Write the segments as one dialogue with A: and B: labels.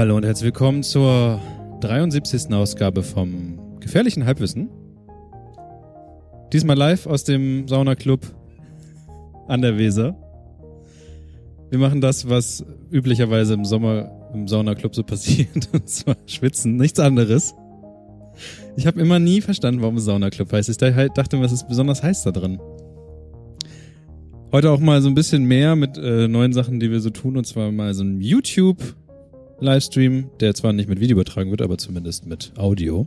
A: Hallo und herzlich willkommen zur 73. Ausgabe vom Gefährlichen Halbwissen. Diesmal live aus dem Saunaclub an der Weser. Wir machen das, was üblicherweise im Sommer im Saunaclub so passiert, und zwar schwitzen, nichts anderes. Ich habe immer nie verstanden, warum Saunaclub heißt. Ich dachte, was ist besonders heiß da drin? Heute auch mal so ein bisschen mehr mit äh, neuen Sachen, die wir so tun, und zwar mal so ein YouTube-Livestream, der zwar nicht mit Video übertragen wird, aber zumindest mit Audio.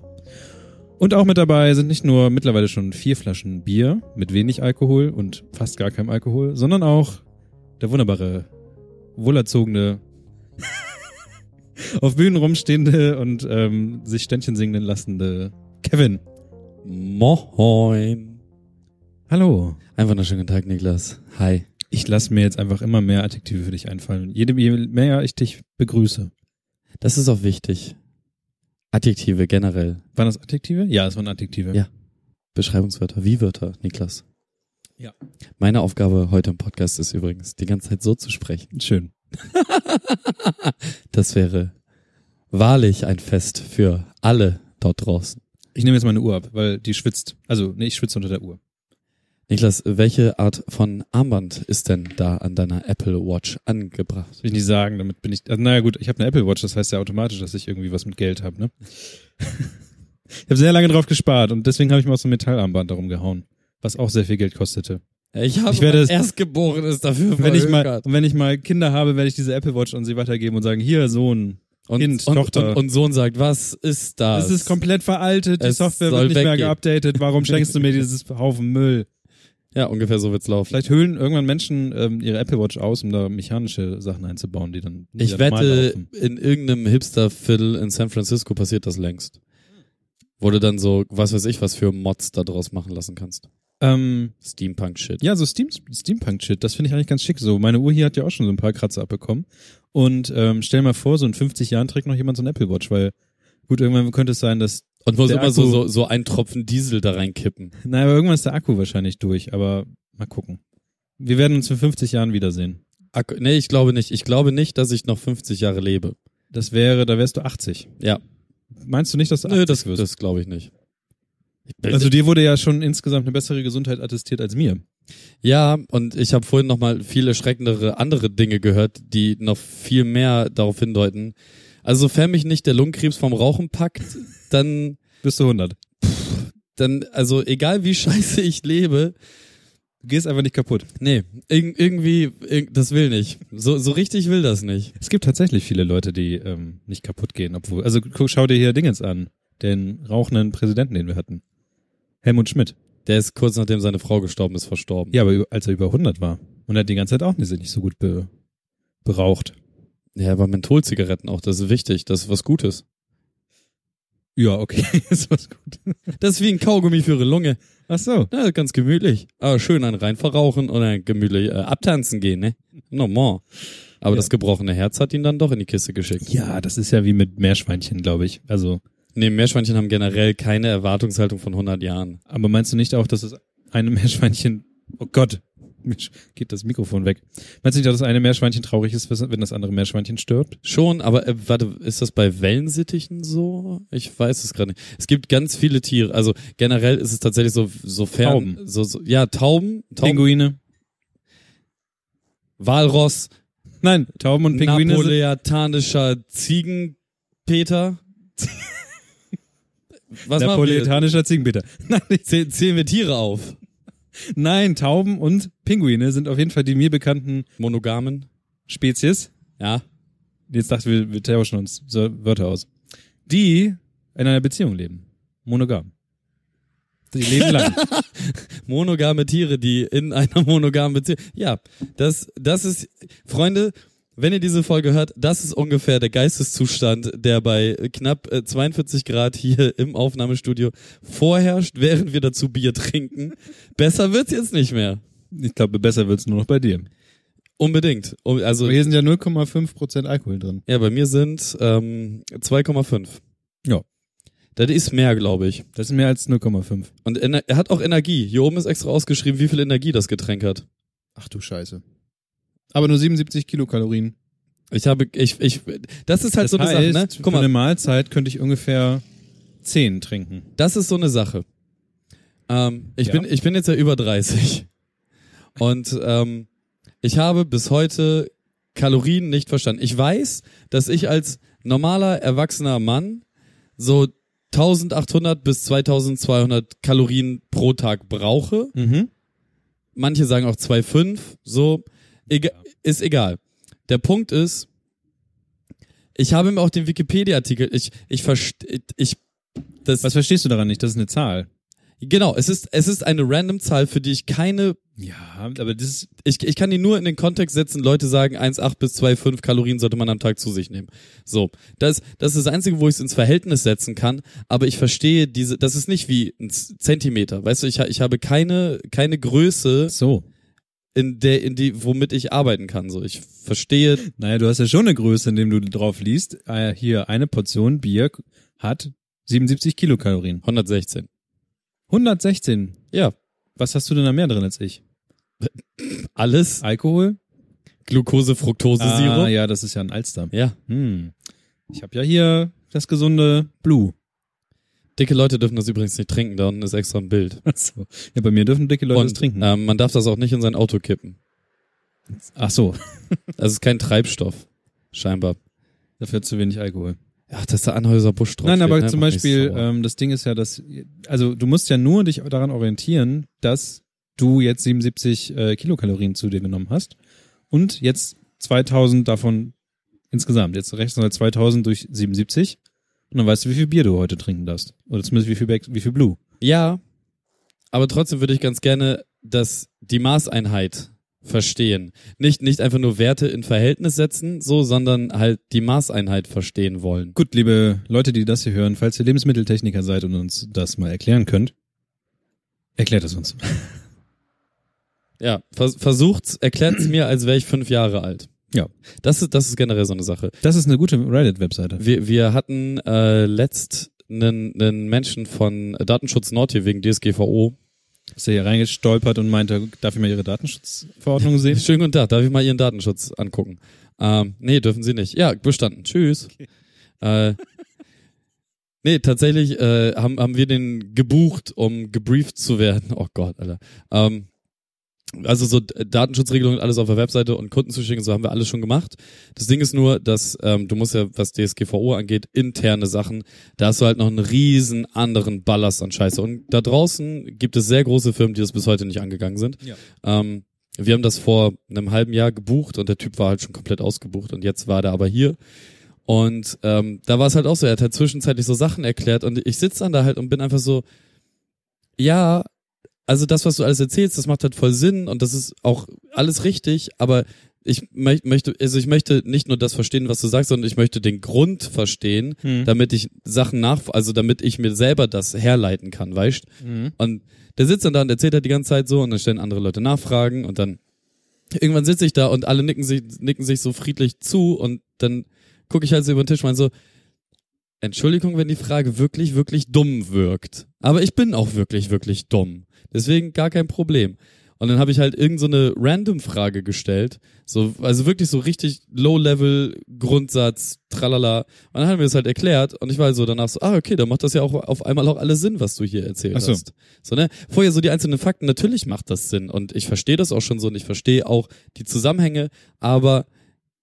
A: Und auch mit dabei sind nicht nur mittlerweile schon vier Flaschen Bier mit wenig Alkohol und fast gar keinem Alkohol, sondern auch der wunderbare, wohlerzogene, auf Bühnen rumstehende und ähm, sich Ständchen singen lassende Kevin.
B: Moin.
A: Hallo.
B: Einen wunderschönen Tag, Niklas. Hi.
A: Ich lasse mir jetzt einfach immer mehr Adjektive für dich einfallen. Je mehr ich dich begrüße.
B: Das ist auch wichtig. Adjektive generell.
A: Waren das Adjektive? Ja, es waren Adjektive.
B: Ja. Beschreibungswörter, wie Wörter, Niklas.
A: Ja.
B: Meine Aufgabe heute im Podcast ist übrigens, die ganze Zeit so zu sprechen.
A: Schön.
B: Das wäre wahrlich ein Fest für alle dort draußen.
A: Ich nehme jetzt meine Uhr ab, weil die schwitzt. Also, nee, ich schwitze unter der Uhr.
B: Niklas, welche Art von Armband ist denn da an deiner Apple Watch angebracht?
A: Will ich nicht sagen, damit bin ich. Also, naja gut, ich habe eine Apple Watch, das heißt ja automatisch, dass ich irgendwie was mit Geld habe, ne? ich habe sehr lange drauf gespart und deswegen habe ich mir auch so ein Metallarmband darum gehauen, was auch sehr viel Geld kostete.
B: Ich habe
A: Ich werde es-
B: Erstgeborenes dafür
A: Wenn ich mal, und wenn ich mal Kinder habe, werde ich diese Apple Watch an sie weitergeben und sagen, hier Sohn,
B: und,
A: Kind,
B: und,
A: Tochter.
B: Und, und Sohn sagt, was ist das?
A: es ist komplett veraltet, die
B: Es
A: Software wird nicht mehr
B: weggehen.
A: geupdatet, warum schenkst du mir dieses Haufen Müll?
B: Ja, ungefähr so wird's laufen.
A: Vielleicht höhlen irgendwann Menschen ähm, ihre Apple Watch aus, um da mechanische Sachen einzubauen, die dann die
B: Ich
A: dann
B: wette, in irgendeinem Hipster-Viertel in San Francisco passiert das längst. Wo du dann so, was weiß ich, was für Mods da draus machen lassen kannst.
A: Ähm,
B: Steampunk-Shit.
A: ja, so Steam, Steampunk-Shit, das finde ich eigentlich ganz schick. So, meine Uhr hier hat ja auch schon so ein paar Kratzer abbekommen. Und ähm, stell mal vor, so in 50 Jahren trägt noch jemand so ein Apple Watch, weil gut, irgendwann könnte es sein, dass,
B: Und wo sie
A: Der
B: immer so, so, so ein Tropfen Diesel da reinkippen.
A: naja, aber irgendwann ist der Akku wahrscheinlich durch, aber mal gucken. Wir werden uns in 50 Jahren wiedersehen.
B: Akku, nee, ich glaube nicht. Ich glaube nicht, dass ich noch 50 Jahre lebe.
A: Das wäre, da wärst du 80.
B: Ja.
A: Meinst du nicht, dass du 80
B: Nö, das,
A: wirst?
B: das glaube ich nicht. Ich
A: also dir wurde ja schon insgesamt eine bessere Gesundheit attestiert als mir.
B: Ja, und ich habe vorhin noch mal viel erschreckendere andere Dinge gehört, die noch viel mehr darauf hindeuten. Also sofern mich nicht der Lungenkrebs vom Rauchen packt, dann,
A: Bist du 100.
B: dann, also egal wie scheiße ich lebe,
A: Du gehst einfach nicht kaputt.
B: nee, irg irgendwie, irg das will nicht. So, so richtig will das nicht.
A: Es gibt tatsächlich viele Leute, die ähm, nicht kaputt gehen, obwohl. Also guck, schau dir hier Dingens an, den rauchenden Präsidenten, den wir hatten. Helmut Schmidt.
B: Der ist kurz nachdem seine Frau gestorben ist, verstorben.
A: Ja, aber als er über 100 war. Und er hat die ganze Zeit auch nicht, nicht so gut be, beraucht.
B: Ja, aber Mentholzigaretten auch, das ist wichtig, das ist was Gutes.
A: Ja, okay, ist was gut.
B: Das ist wie ein Kaugummi für ihre Lunge.
A: Ach so.
B: Ja, ganz gemütlich. Aber schön einen rein verrauchen und dann gemütlich äh, abtanzen gehen, ne? Normal. Aber
A: Ja.
B: das gebrochene Herz hat ihn dann doch in die Kiste geschickt.
A: Ja, das ist ja wie mit Meerschweinchen, glaube ich. Also,
B: Nee, Meerschweinchen haben generell keine Erwartungshaltung von 100 Jahren.
A: aber meinst du nicht auch, dass es eine Meerschweinchen, oh Gott, geht das Mikrofon weg. Meinst du nicht, dass eine Meerschweinchen traurig ist, wenn das andere Meerschweinchen stirbt?
B: Schon, aber äh, warte, ist das bei Wellensittichen so? Ich weiß es gerade nicht. Es gibt ganz viele Tiere. Also generell ist es tatsächlich so, sofern
A: Tauben.
B: So, so, ja, Tauben, Tauben
A: Pinguine?
B: Walross,
A: Nein, Tauben und Pinguine sind,
B: napoleotanischer Ziegenpeter. Was?
A: Napolitanischer Ziegenpeter. Nein,
B: zählen wir Tiere auf.
A: Nein, Tauben und Pinguine sind auf jeden Fall die mir bekannten
B: Monogamen.
A: Spezies.
B: Ja.
A: Jetzt dachte ich, wir, wir tauschen uns Wörter aus. Die in einer Beziehung leben. Monogam. Die leben lang.
B: monogame Tiere, die in einer monogamen Beziehung. Ja, das, das ist, Freunde, wenn ihr diese Folge hört, das ist ungefähr der Geisteszustand, der bei knapp äh, 42 Grad hier im Aufnahmestudio vorherrscht, während wir dazu Bier trinken. Besser wird's jetzt nicht mehr.
A: ich glaube, besser wird's nur noch bei dir.
B: Unbedingt. Also,
A: Aber hier sind ja 0,5% Alkohol drin.
B: ja, bei mir sind ähm, 2,5.
A: Ja.
B: Das ist mehr, glaube ich.
A: Das ist mehr als 0,5.
B: Und er hat auch Energie. Hier oben ist extra ausgeschrieben, wie viel Energie das Getränk hat.
A: Ach du Scheiße. Aber nur 77 Kilokalorien.
B: Ich habe, ich, ich, das ist halt
A: Das
B: so eine
A: heißt,
B: Sache, ne?
A: für
B: Guck
A: eine
B: mal,
A: Mahlzeit könnte ich ungefähr zehn trinken.
B: das ist so eine Sache. Ähm, ich
A: Ja.
B: bin, ich bin jetzt ja über 30. Und ähm, ich habe bis heute Kalorien nicht verstanden. Ich weiß, dass ich als normaler, erwachsener Mann so 1800 bis 2200 Kalorien pro Tag brauche.
A: Mhm.
B: Manche sagen auch 2,5, so, ega ist egal. Der Punkt ist, ich habe mir auch den Wikipedia-Artikel, ich, ich verstehe, ich, das,
A: Was verstehst du daran nicht? Das ist eine Zahl.
B: genau, es ist, es ist eine random Zahl, für die ich keine,
A: Ja, aber das ist,
B: ich, ich kann die nur in den Kontext setzen, Leute sagen 1,8 bis 2,5 Kalorien sollte man am Tag zu sich nehmen. So. Das, das ist das Einzige, wo ich es ins Verhältnis setzen kann, aber ich verstehe diese, das ist nicht wie ein Zentimeter, weißt du, ich, ich habe keine, keine Größe,
A: so.
B: In der, in die, womit ich arbeiten kann, so. Ich verstehe,
A: Naja, du hast ja schon eine Größe, indem du drauf liest. Äh, hier, eine Portion Bier hat 77 Kilokalorien.
B: 116.
A: 116.
B: Ja,
A: Was hast du denn da mehr drin als ich?
B: alles.
A: Alkohol?
B: Glucose, Fructose,
A: Ah,
B: Sirup.
A: ja, das ist ja ein Alster.
B: ja.
A: Hm. Ich habe ja hier das gesunde Blue.
B: Dicke Leute dürfen das übrigens nicht trinken, da unten ist extra ein Bild.
A: Achso. Ja, bei mir dürfen dicke Leute
B: Und
A: das trinken.
B: Ähm, man darf das auch nicht in sein Auto kippen.
A: Ach so,
B: Das ist kein Treibstoff. Scheinbar.
A: dafür zu wenig Alkohol.
B: Ja, dass der Anhäuser Busch drauf
A: Nein,
B: steht,
A: aber
B: ne?
A: zum
B: Macht
A: Beispiel, ähm, das Ding ist ja, dass, also du musst ja nur dich daran orientieren, dass du jetzt 77 äh, Kilokalorien zu dir genommen hast und jetzt 2000 davon insgesamt. Jetzt du halt 2000 durch 77 und dann weißt du, wie viel Bier du heute trinken darfst. Oder zumindest wie viel, Back, wie viel Blue.
B: Ja, aber trotzdem würde ich ganz gerne, dass die Maßeinheit verstehen. Nicht, nicht einfach nur Werte in Verhältnis setzen, so, sondern halt die Maßeinheit verstehen wollen.
A: Gut, liebe Leute, die das hier hören, falls ihr Lebensmitteltechniker seid und uns das mal erklären könnt, erklärt es uns.
B: Ja, vers versucht's, erklärt's mir, als wäre ich fünf Jahre alt.
A: Ja.
B: Das ist, das ist generell so eine Sache.
A: Das ist eine gute Reddit-Webseite.
B: Wir, wir hatten äh, letzt einen, einen Menschen von Datenschutz Nord hier wegen DSGVO.
A: Ist er hier reingestolpert und meinte, darf ich mal Ihre Datenschutzverordnung sehen?
B: Schönen guten Tag, darf ich mal Ihren Datenschutz angucken? Ähm, nee, dürfen Sie nicht. Ja, bestanden. Tschüss. Äh, nee, tatsächlich äh, haben, haben wir den gebucht, um gebrieft zu werden. Oh Gott, Alter. Ähm, also so Datenschutzregelungen alles auf der Webseite und Kunden zu schicken, so haben wir alles schon gemacht. Das Ding ist nur, dass ähm, du musst ja, was DSGVO angeht, interne Sachen, da hast du halt noch einen riesen anderen Ballast an Scheiße. Und da draußen gibt es sehr große Firmen, die das bis heute nicht angegangen sind.
A: Ja.
B: Ähm, wir haben das vor einem halben Jahr gebucht und der Typ war halt schon komplett ausgebucht und jetzt war der aber hier. Und ähm, da war es halt auch so, er hat halt zwischenzeitlich so Sachen erklärt und ich sitze dann da halt und bin einfach so, ja, also das, was du alles erzählst, das macht halt voll Sinn und das ist auch alles richtig, aber ich mö- möchte, also ich möchte nicht nur das verstehen, was du sagst, sondern ich möchte den Grund verstehen,
A: Hm.
B: damit ich Sachen nach, also damit ich mir selber das herleiten kann, weißt?
A: Mhm.
B: Und der sitzt dann da und erzählt halt die ganze Zeit so und dann stellen andere Leute Nachfragen und dann irgendwann sitze ich da und alle nicken sich, nicken sich so friedlich zu und dann gucke ich halt so über den Tisch und meine so, Entschuldigung, wenn die Frage wirklich, wirklich dumm wirkt. Aber ich bin auch wirklich, wirklich dumm. Deswegen gar kein Problem. Und dann habe ich halt irgend so eine Random-Frage gestellt. So, also wirklich so richtig Low-Level, Grundsatz, tralala. Und dann haben wir es halt erklärt und ich war so danach so, ah, okay, dann macht das ja auch auf einmal auch alles Sinn, was du hier erzählt
A: Ach so.
B: hast. So, ne? Vorher so die einzelnen Fakten, natürlich macht das Sinn und ich verstehe das auch schon so und ich verstehe auch die Zusammenhänge, aber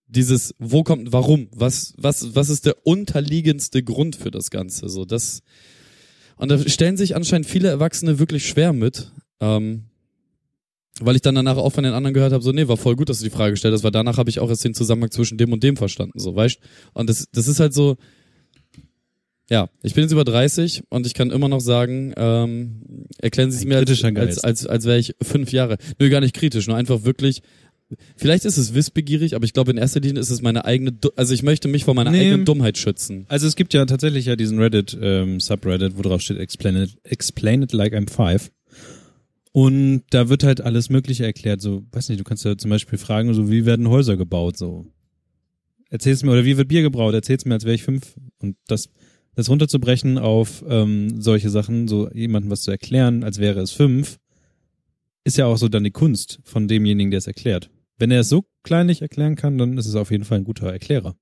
B: dieses, wo kommt, warum, was, was, was ist der unterliegendste Grund für das Ganze, so, das, und da stellen sich anscheinend viele Erwachsene wirklich schwer mit, ähm, weil ich dann danach auch von den anderen gehört habe, so, nee, war voll gut, dass du die Frage gestellt hast, weil danach habe ich auch erst den Zusammenhang zwischen dem und dem verstanden, so, weißt Und das, das ist halt so, ja, ich bin jetzt über 30 und ich kann immer noch sagen, ähm, erklären Sie es mir als, als, als, als wäre ich fünf Jahre. Nö, gar nicht kritisch, nur einfach wirklich, vielleicht ist es wissbegierig, aber ich glaube in erster Linie ist es meine eigene, Du- also ich möchte mich vor meiner
A: Nee.
B: eigenen Dummheit schützen.
A: Also es gibt ja tatsächlich ja diesen Reddit ähm, Subreddit, wo drauf steht explain it, explain it like I'm five. Und da wird halt alles Mögliche erklärt. So, weiß nicht, du kannst ja zum Beispiel fragen, so wie werden Häuser gebaut? So, erzähl's mir oder wie wird Bier gebraut? Erzähl's mir, als wäre ich fünf. Und das, das runterzubrechen auf ähm, solche Sachen, so jemandem was zu erklären, als wäre es fünf, ist ja auch so dann die Kunst von demjenigen, der es erklärt. Wenn er es so kleinlich erklären kann, dann ist es auf jeden Fall ein guter Erklärer.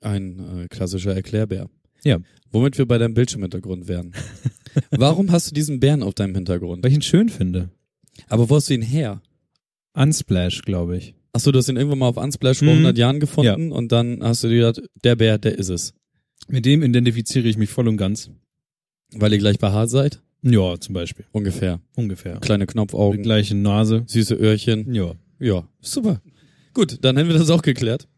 B: Ein äh, klassischer Erklärbär.
A: Ja.
B: Womit wir bei deinem Bildschirmhintergrund wären. Warum hast du diesen Bären auf deinem Hintergrund?
A: Weil ich ihn schön finde.
B: Aber wo hast du ihn her?
A: Unsplash, glaube ich.
B: Achso, du hast ihn irgendwann mal auf Unsplash vor
A: Mhm.
B: 100 Jahren gefunden und dann hast du dir gedacht, der Bär, der ist es.
A: Mit dem identifiziere ich mich voll und ganz.
B: Weil ihr gleich behaart seid?
A: Ja, zum Beispiel.
B: Ungefähr.
A: Ungefähr.
B: Kleine
A: Die
B: Knopfaugen,
A: gleiche Nase.
B: süße Öhrchen.
A: Ja.
B: Ja, super. Gut, dann hätten wir das auch geklärt.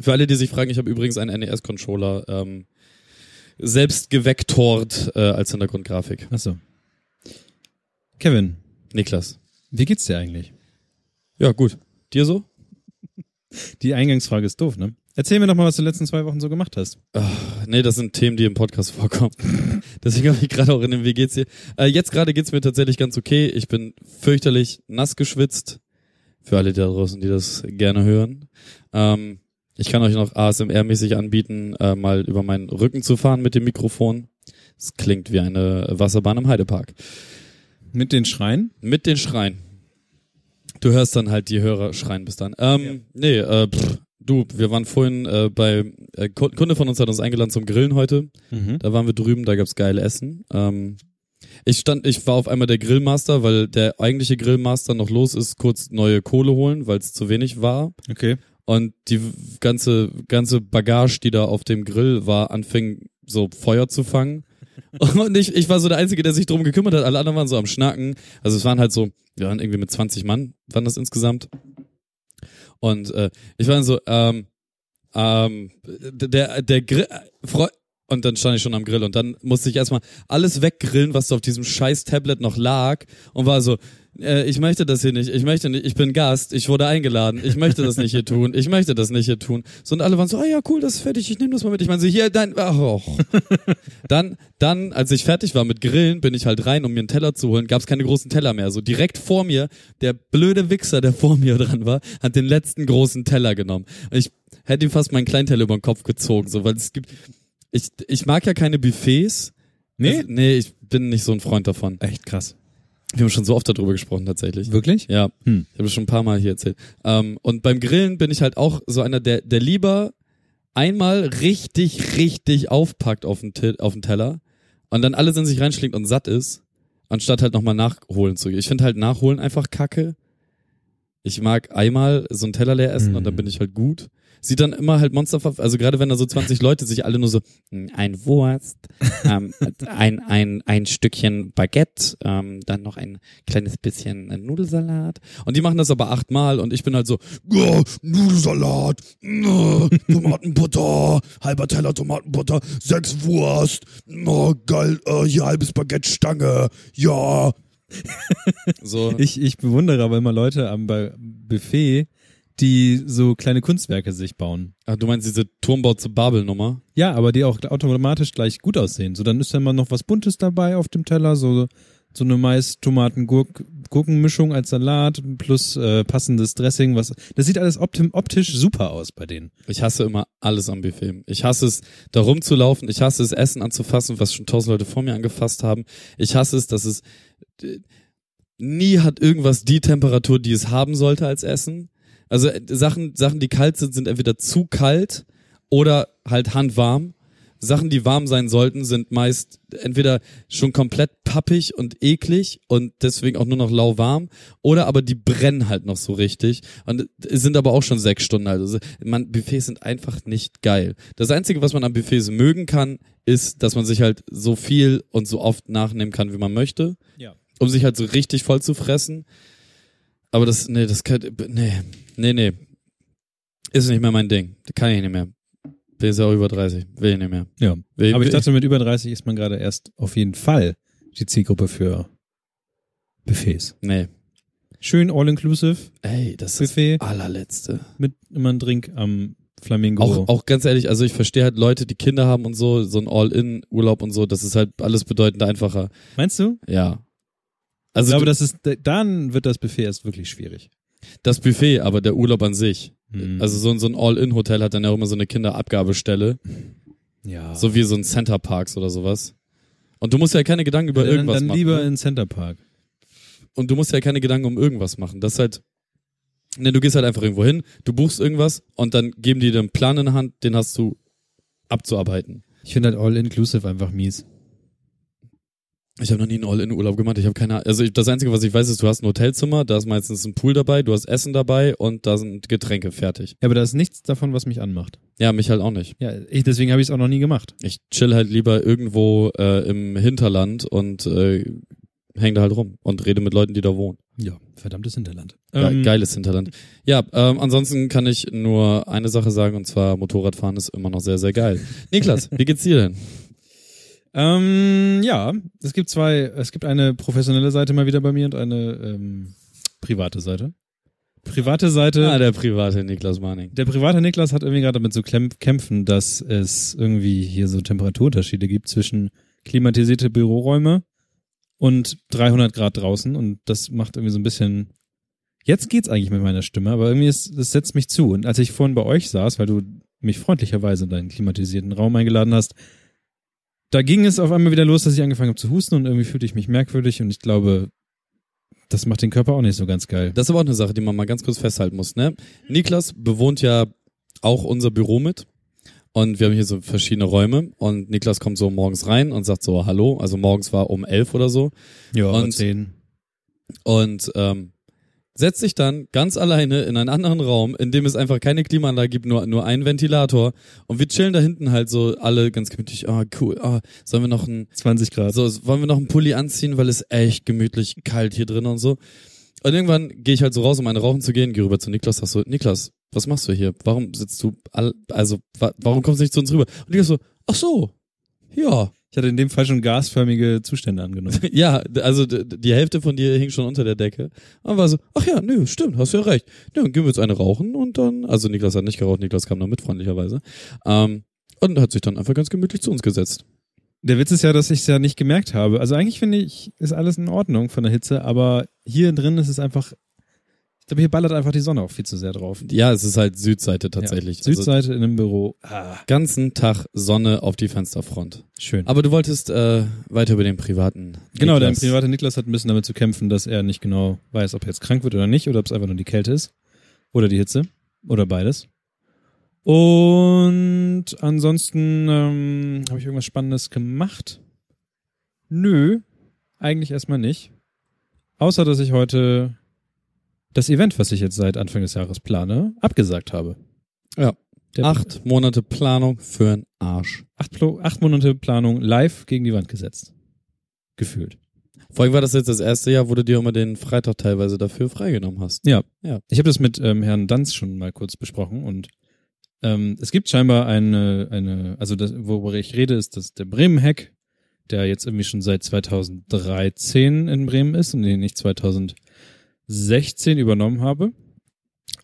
B: Für alle, die sich fragen, ich habe übrigens einen NES-Controller ähm, selbst gevektort äh, als Hintergrundgrafik.
A: Achso. Kevin,
B: Niklas.
A: wie geht's dir eigentlich?
B: Ja, gut. Dir so?
A: Die Eingangsfrage ist doof, ne? Erzähl mir doch mal, was du die letzten zwei Wochen so gemacht hast.
B: Nee, das sind Themen, die im Podcast vorkommen. Deswegen habe ich gerade auch in dem Wie geht's dir? Äh, jetzt gerade geht's mir tatsächlich ganz okay. Ich bin fürchterlich nass geschwitzt. Für alle da draußen, die das gerne hören. Ähm, ich kann euch noch ASMR-mäßig anbieten, äh, mal über meinen Rücken zu fahren mit dem Mikrofon. Es klingt wie eine Wasserbahn im Heidepark.
A: Mit den Schreien?
B: Mit den Schreien. Du hörst dann halt die Hörer schreien bis dann. Ähm, Nee, äh, pff, du, wir waren vorhin äh, bei, äh, Ku- Kunde von uns hat uns eingeladen zum Grillen heute.
A: Mhm.
B: Da waren wir drüben, da gab's geile Essen. Ähm, ich stand, ich war auf einmal der Grillmaster, weil der eigentliche Grillmaster noch los ist, kurz neue Kohle holen, weil es zu wenig war.
A: Okay.
B: Und die ganze, ganze Bagage, die da auf dem Grill war, anfing so Feuer zu fangen. Und ich, ich war so der Einzige, der sich drum gekümmert hat. Alle anderen waren so am Schnacken. Also es waren halt so, wir waren irgendwie mit 20 Mann, waren das insgesamt. Und äh, ich war so, ähm, ähm, der, der Grill, äh, Freu und dann stand ich schon am Grill und dann musste ich erstmal alles weggrillen, was auf diesem scheiß Tablet noch lag und war so, äh, ich möchte das hier nicht, ich möchte nicht, ich bin Gast, ich wurde eingeladen, ich möchte das nicht hier tun, ich möchte das nicht hier tun. So und alle waren so, ah ja, cool, das ist fertig, ich nehme das mal mit. Ich meine so, hier, dein, ach, oh. Dann, dann, als ich fertig war mit Grillen, bin ich halt rein, um mir einen Teller zu holen, gab es keine großen Teller mehr. So direkt vor mir, der blöde Wichser, der vor mir dran war, hat den letzten großen Teller genommen. Ich hätte ihm fast meinen Kleinteller über den Kopf gezogen, so, weil es gibt, ich, ich mag ja keine Buffets.
A: Nee?
B: Also, nee, ich bin nicht so ein Freund davon.
A: Echt krass.
B: Wir haben schon so oft darüber gesprochen, tatsächlich.
A: Wirklich?
B: Ja,
A: Hm.
B: ich habe es schon ein paar Mal hier erzählt. Ähm, und beim Grillen bin ich halt auch so einer, der, der lieber einmal richtig, richtig aufpackt auf den, auf den Teller und dann alles in sich reinschlägt und satt ist, anstatt halt nochmal nachholen zu gehen. Ich finde halt nachholen einfach kacke. Ich mag einmal so einen Teller leer essen
A: Mhm.
B: und dann bin ich halt gut. Sieht dann immer halt monsterhaft, also gerade wenn da so 20 Leute sich alle nur so, "Mm, ein Wurst, ähm, ein, ein, ein Stückchen Baguette, ähm, dann noch ein kleines bisschen Nudelsalat. Und die machen das aber achtmal und ich bin halt so,
C: Nudelsalat, äh, Tomatenbutter, halber Teller Tomatenbutter, sechs Wurst, oh, geil, äh, hier halbes Baguette Stange, ja.
B: so,
A: Ich, ich bewundere aber immer Leute am Buffet, die so kleine Kunstwerke sich bauen.
B: ah, du meinst diese Turmbau zu Babel-Nummer?
A: Ja, aber die auch automatisch gleich gut aussehen. So, dann ist dann mal noch was Buntes dabei auf dem Teller, so, so eine Mais, Tomaten, Gurk, Gurkenmischung als Salat plus äh, passendes Dressing. Was, das sieht alles optim, optisch super aus bei denen.
B: Ich hasse immer alles am Buffet. Ich hasse es, da rumzulaufen. Ich hasse es, Essen anzufassen, was schon tausend Leute vor mir angefasst haben. Ich hasse es, dass es äh, nie hat irgendwas die Temperatur, die es haben sollte als Essen. Also äh, Sachen, Sachen, die kalt sind, sind entweder zu kalt oder halt handwarm. Sachen, die warm sein sollten, sind meist entweder schon komplett pappig und eklig und deswegen auch nur noch lauwarm oder aber die brennen halt noch so richtig und es sind aber auch schon sechs Stunden alt. Also man, Buffets sind einfach nicht geil. Das Einzige, was man am Buffets mögen kann, ist, dass man sich halt so viel und so oft nachnehmen kann, wie man möchte,
A: Ja.
B: um sich halt so richtig voll zu fressen. Aber das, nee, das kann, nee, nee, nee. Ist nicht mehr mein Ding. Kann ich nicht mehr. Bin jetzt auch über 30. Will ich nicht mehr.
A: Ja.
B: Will,
A: Aber ich dachte, mit über 30 ist man gerade erst auf jeden Fall die Zielgruppe für Buffets.
B: Nee.
A: Schön all-inclusive
B: Ey, das ist
A: Buffet
B: das allerletzte.
A: mit immer ein Drink am Flamingo.
B: Auch, auch ganz ehrlich, also ich verstehe halt Leute, die Kinder haben und so, so ein All-In-Urlaub und so, das ist halt alles bedeutend einfacher.
A: Meinst du?
B: Ja.
A: Ich
B: Also
A: glaube,
B: du,
A: das ist, dann wird das Buffet erst wirklich schwierig.
B: das Buffet, aber der Urlaub an sich.
A: Mhm.
B: Also so, ein- so ein All-In-Hotel hat dann ja auch immer so eine Kinderabgabestelle,
A: ja.
B: so wie so ein Center Parks oder sowas. Und du musst ja keine Gedanken über
A: dann,
B: irgendwas
A: dann
B: machen.
A: lieber
B: ne?
A: in Center Park.
B: Und du musst ja keine Gedanken um irgendwas machen. Das ist halt, Ne, du gehst halt einfach irgendwo hin, du buchst irgendwas und dann geben die dir einen Plan in der Hand, den hast du abzuarbeiten.
A: Ich finde halt All-Inclusive einfach mies.
B: Ich habe noch nie einen All-In-Urlaub gemacht. Ich habe keine. Also ich, das Einzige, was ich weiß, ist, du hast ein Hotelzimmer, da ist meistens ein Pool dabei, du hast Essen dabei und da sind Getränke fertig.
A: Ja, aber da ist nichts davon, was mich anmacht.
B: Ja, mich halt auch nicht.
A: Ja, ich, deswegen habe ich es auch noch nie gemacht.
B: Ich chill halt lieber irgendwo äh, im Hinterland und äh, häng da halt rum und rede mit Leuten, die da wohnen.
A: Ja, verdammtes Hinterland.
B: Ge
A: Ähm,
B: Geiles Hinterland. Ja, ähm, ansonsten kann ich nur eine Sache sagen und zwar Motorradfahren ist immer noch sehr, sehr geil. Niklas, wie geht's dir denn?
A: Ähm, ja, es gibt zwei, es gibt eine professionelle Seite mal wieder bei mir und eine ähm, private Seite. Private Seite.
B: Ah, der private Niklas Manning.
A: Der private Niklas hat irgendwie gerade damit zu kämpfen, dass es irgendwie hier so Temperaturunterschiede gibt zwischen klimatisierte Büroräume und 300 Grad draußen und das macht irgendwie so ein bisschen. Jetzt geht's eigentlich mit meiner Stimme, aber irgendwie ist, das setzt mich zu. Und als ich vorhin bei euch saß, weil du mich freundlicherweise in deinen klimatisierten Raum eingeladen hast, da ging es auf einmal wieder los, dass ich angefangen habe zu husten und irgendwie fühlte ich mich merkwürdig und ich glaube, das macht den Körper auch nicht so ganz geil.
B: Das ist aber auch eine Sache, die man mal ganz kurz festhalten muss. Ne? Niklas bewohnt ja auch unser Büro mit. Und wir haben hier so verschiedene Räume. Und Niklas kommt so morgens rein und sagt so Hallo. Also morgens war um elf oder so.
A: Ja,
B: Und-
A: zehn.
B: Und ähm, setzt sich dann ganz alleine in einen anderen Raum, in dem es einfach keine Klimaanlage gibt, nur, nur einen Ventilator. Und wir chillen da hinten halt so alle ganz gemütlich. Ah, cool. Ah, sollen wir noch ein
A: 20 Grad.
B: so, wollen wir noch einen Pulli anziehen, weil es echt gemütlich kalt hier drin und so. Und irgendwann gehe ich halt so raus, um eine rauchen zu gehen, gehe rüber zu Niklas, sag so, Niklas, was machst du hier? Warum sitzt du, all, also, wa warum kommst du nicht zu uns rüber? Und Niklas so, ach so, ja,
A: Ich hatte in dem Fall schon gasförmige Zustände angenommen.
B: ja, also die Hälfte von dir hing schon unter der Decke. Und war so, ach ja, nö, stimmt, hast ja recht. Ja, dann gehen wir jetzt eine rauchen und dann, also Niklas hat nicht geraucht, Niklas kam da mit, freundlicherweise. Ähm, und hat sich dann einfach ganz gemütlich zu uns gesetzt.
A: Der Witz ist ja, dass ich es ja nicht gemerkt habe. Also eigentlich finde ich, ist alles in Ordnung von der Hitze, aber hier drin ist es einfach, ich glaube, hier ballert einfach die Sonne auch viel zu sehr drauf.
B: Ja, es ist halt Südseite tatsächlich.
A: Ja,
B: Also,
A: Südseite in einem Büro. Ah,
B: ganzen Tag Sonne auf die Fensterfront.
A: schön.
B: Aber du wolltest äh, weiter über den privaten.
A: genau, der
B: Niklas.
A: private Niklas hat ein bisschen damit zu kämpfen, dass er nicht genau weiß, ob er jetzt krank wird oder nicht, oder ob es einfach nur die Kälte ist. Oder die Hitze. Oder beides. Und ansonsten ähm, habe ich irgendwas Spannendes gemacht. Nö, eigentlich erstmal nicht. Außer dass ich heute das Event, was ich jetzt seit Anfang des Jahres plane, abgesagt habe.
B: Ja.
A: Der
B: acht Monate Planung für einen Arsch.
A: Acht, acht Monate Planung live gegen die Wand gesetzt. Gefühlt.
B: Vor allem war das jetzt das erste Jahr, wo du dir immer den Freitag teilweise dafür freigenommen hast.
A: Ja.
B: ja.
A: Ich habe das mit ähm, Herrn Danz schon mal kurz besprochen und ähm, es gibt scheinbar eine, eine also das, worüber ich rede, ist das der Bremen-Hack, der jetzt irgendwie schon seit 2013 in Bremen ist und nee, nicht 2000 16 übernommen habe.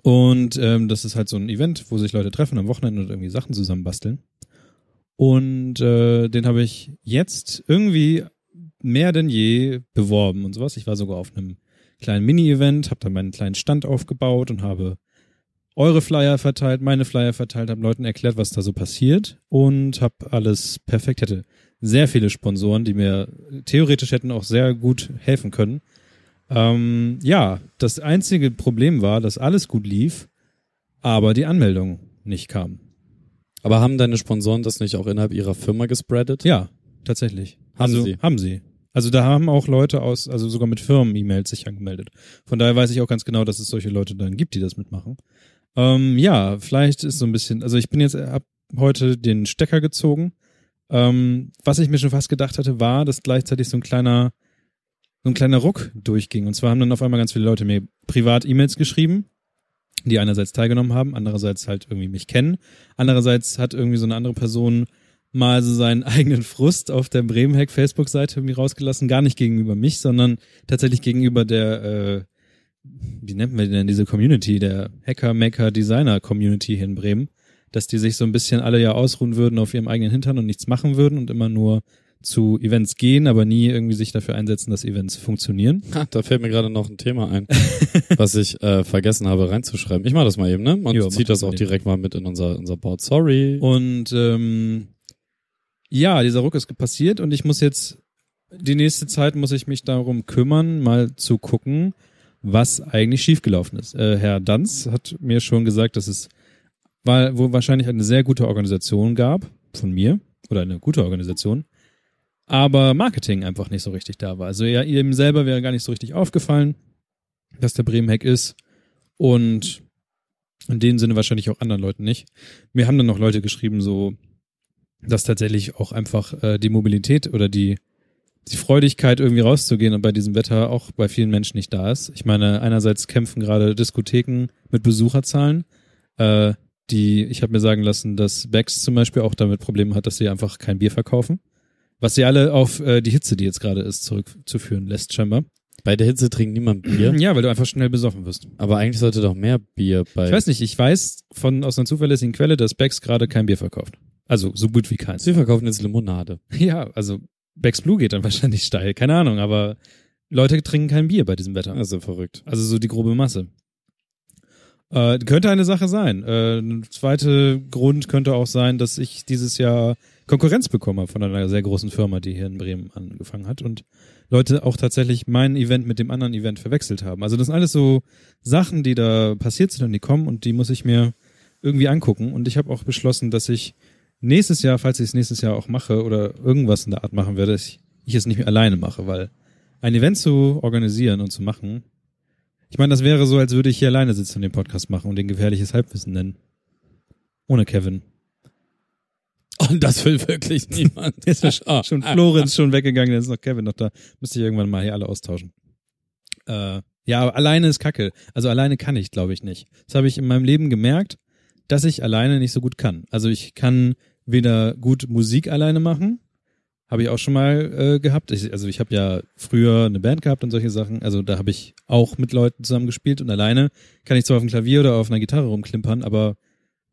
A: Und ähm, das ist halt so ein Event, wo sich Leute treffen am Wochenende und irgendwie Sachen zusammenbasteln. Und äh, den habe ich jetzt irgendwie mehr denn je beworben und sowas. Ich war sogar auf einem kleinen Mini-Event, habe da meinen kleinen Stand aufgebaut und habe eure Flyer verteilt, meine Flyer verteilt, habe Leuten erklärt, was da so passiert und habe alles perfekt. Hätte sehr viele Sponsoren, die mir theoretisch hätten auch sehr gut helfen können. Ähm, ja, das einzige Problem war, dass alles gut lief, aber die Anmeldung nicht kam.
B: Aber haben deine Sponsoren das nicht auch innerhalb ihrer Firma gespreadet?
A: Ja, tatsächlich.
B: Haben
A: also,
B: sie?
A: Haben sie. Also da haben auch Leute aus, also sogar mit Firmen-E-Mails sich angemeldet. Von daher weiß ich auch ganz genau, dass es solche Leute dann gibt, die das mitmachen. Ähm, ja, vielleicht ist so ein bisschen, also ich bin jetzt ab heute den Stecker gezogen. Ähm, was ich mir schon fast gedacht hatte, war, dass gleichzeitig so ein kleiner, so ein kleiner Ruck durchging. Und zwar haben dann auf einmal ganz viele Leute mir privat E-Mails geschrieben, die einerseits teilgenommen haben, andererseits halt irgendwie mich kennen. Andererseits hat irgendwie so eine andere Person mal so seinen eigenen Frust auf der Bremenhack Facebook-Seite irgendwie rausgelassen, gar nicht gegenüber mich, sondern tatsächlich gegenüber der, äh, wie nennt man denn diese Community, der Hacker, Maker, Designer Community hier in Bremen, dass die sich so ein bisschen alle ja ausruhen würden auf ihrem eigenen Hintern und nichts machen würden und immer nur zu Events gehen, aber nie irgendwie sich dafür einsetzen, dass Events funktionieren.
B: Ha, da fällt mir gerade noch ein Thema ein, was ich äh, vergessen habe reinzuschreiben. Ich mach das mal eben, ne? Und
A: Jo,
B: zieht
A: das
B: auch
A: eben.
B: direkt mal mit in unser, unser Board. Sorry.
A: Und ähm, ja, dieser Ruck ist passiert und ich muss jetzt, die nächste Zeit muss ich mich darum kümmern, mal zu gucken, was eigentlich schiefgelaufen ist. Äh, Herr Danz hat mir schon gesagt, dass es war, wo wahrscheinlich eine sehr gute Organisation gab, von mir, oder eine gute Organisation, aber Marketing einfach nicht so richtig da war. Also ja, ihm selber wäre gar nicht so richtig aufgefallen, dass der Bremen-Hack ist und in dem Sinne wahrscheinlich auch anderen Leuten nicht. Mir haben dann noch Leute geschrieben, so, dass tatsächlich auch einfach äh, die Mobilität oder die die Freudigkeit irgendwie rauszugehen und bei diesem Wetter auch bei vielen Menschen nicht da ist. Ich meine, einerseits kämpfen gerade Diskotheken mit Besucherzahlen. Äh, die, ich habe mir sagen lassen, dass Becks zum Beispiel auch damit Probleme hat, dass sie einfach kein Bier verkaufen. Was sie alle auf äh, die Hitze, die jetzt gerade ist, zurückzuführen lässt, scheinbar.
B: Bei der Hitze trinkt niemand Bier.
A: Ja, weil du einfach schnell besoffen wirst.
B: Aber eigentlich sollte doch mehr Bier bei.
A: Ich weiß nicht, ich weiß von aus einer zuverlässigen Quelle, dass Becks gerade kein Bier verkauft. Also so gut wie keins.
B: Sie verkaufen jetzt Limonade.
A: Ja, also Becks Blue geht dann wahrscheinlich steil, keine Ahnung, aber Leute trinken kein Bier bei diesem Wetter.
B: Also verrückt.
A: Also so die grobe Masse. Äh, könnte eine Sache sein. Äh, ein zweiter Grund könnte auch sein, dass ich dieses Jahr Konkurrenz bekomme von einer sehr großen Firma, die hier in Bremen angefangen hat und Leute auch tatsächlich mein Event mit dem anderen Event verwechselt haben. Also das sind alles so Sachen, die da passiert sind und die kommen und die muss ich mir irgendwie angucken. Und ich habe auch beschlossen, dass ich nächstes Jahr, falls ich es nächstes Jahr auch mache oder irgendwas in der Art machen werde, ich, ich es nicht mehr alleine mache, weil ein Event zu organisieren und zu machen, ich meine, das wäre so, als würde ich hier alleine sitzen und den Podcast machen und den gefährliches Halbwissen nennen. Ohne Kevin.
B: Und das will wirklich niemand.
A: Jetzt ist ah, schon Florenz schon weggegangen, jetzt ist noch Kevin noch da. Müsste ich irgendwann mal hier alle austauschen. Äh, ja, aber alleine ist Kacke. Also alleine kann ich, glaube ich, nicht. Das habe ich in meinem Leben gemerkt, dass ich alleine nicht so gut kann. Also ich kann weder gut Musik alleine machen, habe ich auch schon mal äh, gehabt. Ich, also ich habe ja früher eine Band gehabt und solche Sachen. Also da habe ich auch mit Leuten zusammen gespielt und alleine kann ich zwar auf dem Klavier oder auf einer Gitarre rumklimpern, aber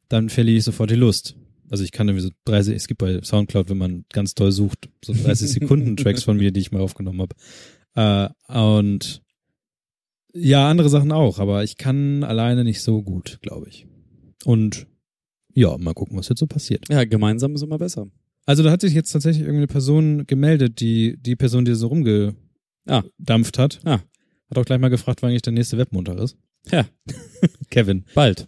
A: dann verliere ich sofort die Lust. Also ich kann irgendwie so 30, es gibt bei Soundcloud, wenn man ganz toll sucht, so 30 Sekunden Tracks von mir, die ich mal aufgenommen habe. Äh, und ja, andere Sachen auch, aber ich kann alleine nicht so gut, glaube ich. Und ja, mal gucken, was jetzt so passiert.
B: Ja, gemeinsam ist immer besser.
A: Also da hat sich jetzt tatsächlich irgendeine Person gemeldet, die die Person, die so rumgedampft hat,
B: Ah.
A: hat auch gleich mal gefragt, wann eigentlich der nächste Webmontag ist.
B: Ja,
A: Kevin.
B: bald.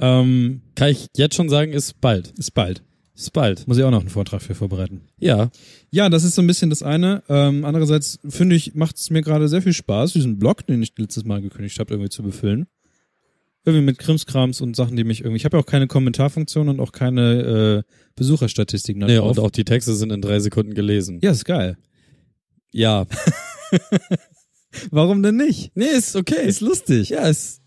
A: Ähm,
B: Kann ich jetzt schon sagen, ist bald.
A: ist bald.
B: Ist bald.
A: Muss ich auch noch einen Vortrag für vorbereiten.
B: Ja.
A: Ja, das ist so ein bisschen das eine. Ähm, andererseits finde ich, macht es mir gerade sehr viel Spaß, diesen Blog, den ich letztes Mal gekündigt habe, irgendwie zu befüllen. Irgendwie mit Krimskrams und Sachen, die mich irgendwie. Ich habe ja auch keine Kommentarfunktion und auch keine äh, Besucherstatistiken.
B: Nee,
A: drauf.
B: und auch die Texte sind in drei Sekunden gelesen.
A: ja, ist geil.
B: Ja.
A: Warum denn nicht?
B: Nee, ist okay.
A: Ist lustig.
B: ja, ist,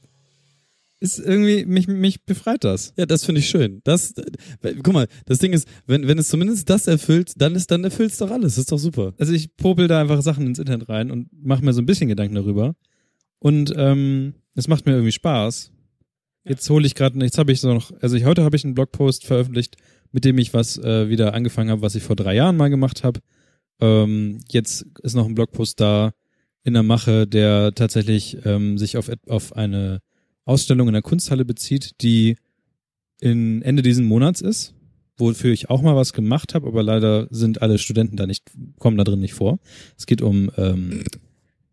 A: Ist irgendwie, mich, mich befreit das.
B: ja, das finde ich schön. Das, äh, guck mal, das Ding ist, wenn, wenn es zumindest das erfüllt, dann ist, dann erfüllt es doch alles. Das ist doch super.
A: Also ich popel da einfach Sachen ins Internet rein und mache mir so ein bisschen Gedanken darüber. Und ähm, es macht mir irgendwie Spaß. Jetzt hole ich gerade, jetzt habe ich so noch, also ich, heute habe ich einen Blogpost veröffentlicht, mit dem ich was äh, wieder angefangen habe, was ich vor drei Jahren mal gemacht habe. Ähm, jetzt ist noch ein Blogpost da in der Mache, der tatsächlich ähm, sich auf, auf eine Ausstellung in der Kunsthalle bezieht, die in Ende diesen Monats ist, wofür ich auch mal was gemacht habe, aber leider sind alle Studenten da nicht, kommen da drin nicht vor. Es geht um ähm,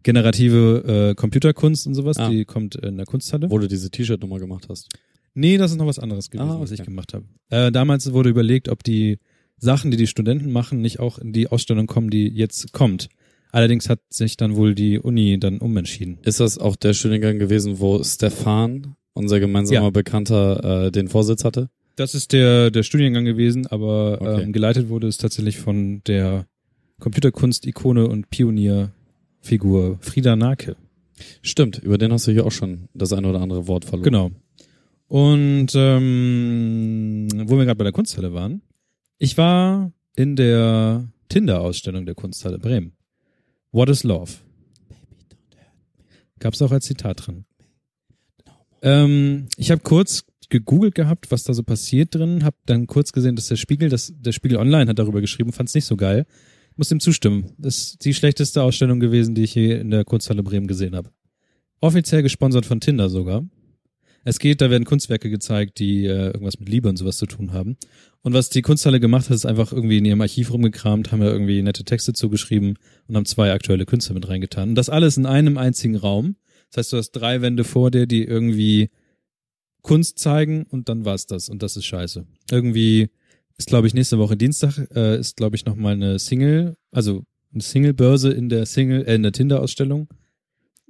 A: generative äh, Computerkunst und sowas,
B: Ah.
A: die kommt in der Kunsthalle.
B: Wo du diese T-Shirt-Nummer gemacht hast.
A: Nee, das ist noch was anderes gewesen,
B: Ah,
A: was ich
B: okay.
A: gemacht habe. Äh, damals wurde überlegt, ob die Sachen, die die Studenten machen, nicht auch in die Ausstellung kommen, die jetzt kommt. Allerdings hat sich dann wohl die Uni dann umentschieden.
B: Ist das auch der Studiengang gewesen, wo Stefan, unser gemeinsamer
A: Ja.
B: Bekannter, äh, den Vorsitz hatte?
A: Das ist der, der Studiengang gewesen, aber
B: Okay.
A: ähm, geleitet wurde es tatsächlich von der Computerkunst-Ikone und Pionierfigur Frida Nake.
B: Stimmt, über den hast du hier auch schon das eine oder andere Wort verloren.
A: Genau. Und ähm, wo wir gerade bei der Kunsthalle waren, ich war in der Tinder-Ausstellung der Kunsthalle Bremen. What is Love? Gab's auch als Zitat drin. Ähm, ich habe kurz gegoogelt gehabt, was da so passiert drin, habe dann kurz gesehen, dass der Spiegel, das, der Spiegel Online hat darüber geschrieben, fand es nicht so geil. Muss ihm zustimmen. Das ist die schlechteste Ausstellung gewesen, die ich hier in der Kunsthalle Bremen gesehen habe. Offiziell gesponsert von Tinder sogar. Es geht, da werden Kunstwerke gezeigt, die äh, irgendwas mit Liebe und sowas zu tun haben. Und was die Kunsthalle gemacht hat, ist einfach irgendwie in ihrem Archiv rumgekramt, haben ja irgendwie nette Texte zugeschrieben und haben zwei aktuelle Künstler mit reingetan. Und das alles in einem einzigen Raum. Das heißt, du hast drei Wände vor dir, die irgendwie Kunst zeigen und dann war's das und das ist scheiße. Irgendwie ist, glaube ich, nächste Woche Dienstag äh, ist, glaube ich, noch mal eine Single, also eine Single-Börse in der Single, äh, in der Tinder-Ausstellung.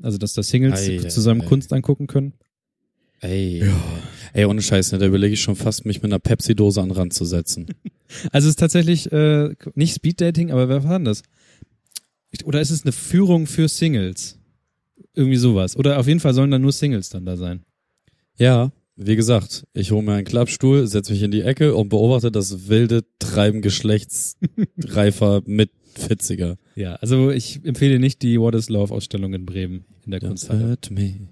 A: Also, dass da Singles
B: Ei,
A: zusammen
B: ei.
A: Kunst angucken können.
B: Ey. Ey, ohne Scheiß, ne, da überlege ich schon fast, mich mit einer Pepsi-Dose an den Rand zu setzen.
A: Also es ist tatsächlich äh, nicht Speeddating, aber wer war denn das? Oder ist es eine Führung für Singles? Irgendwie sowas. Oder auf jeden Fall sollen da nur Singles dann da sein.
B: Ja, wie gesagt, ich hole mir einen Klappstuhl, setze mich in die Ecke und beobachte das wilde Treiben geschlechtsreifer mit 40er.
A: Ja, also ich empfehle nicht die What is Love Ausstellung in Bremen in der Kunsthalle.
B: hurt me,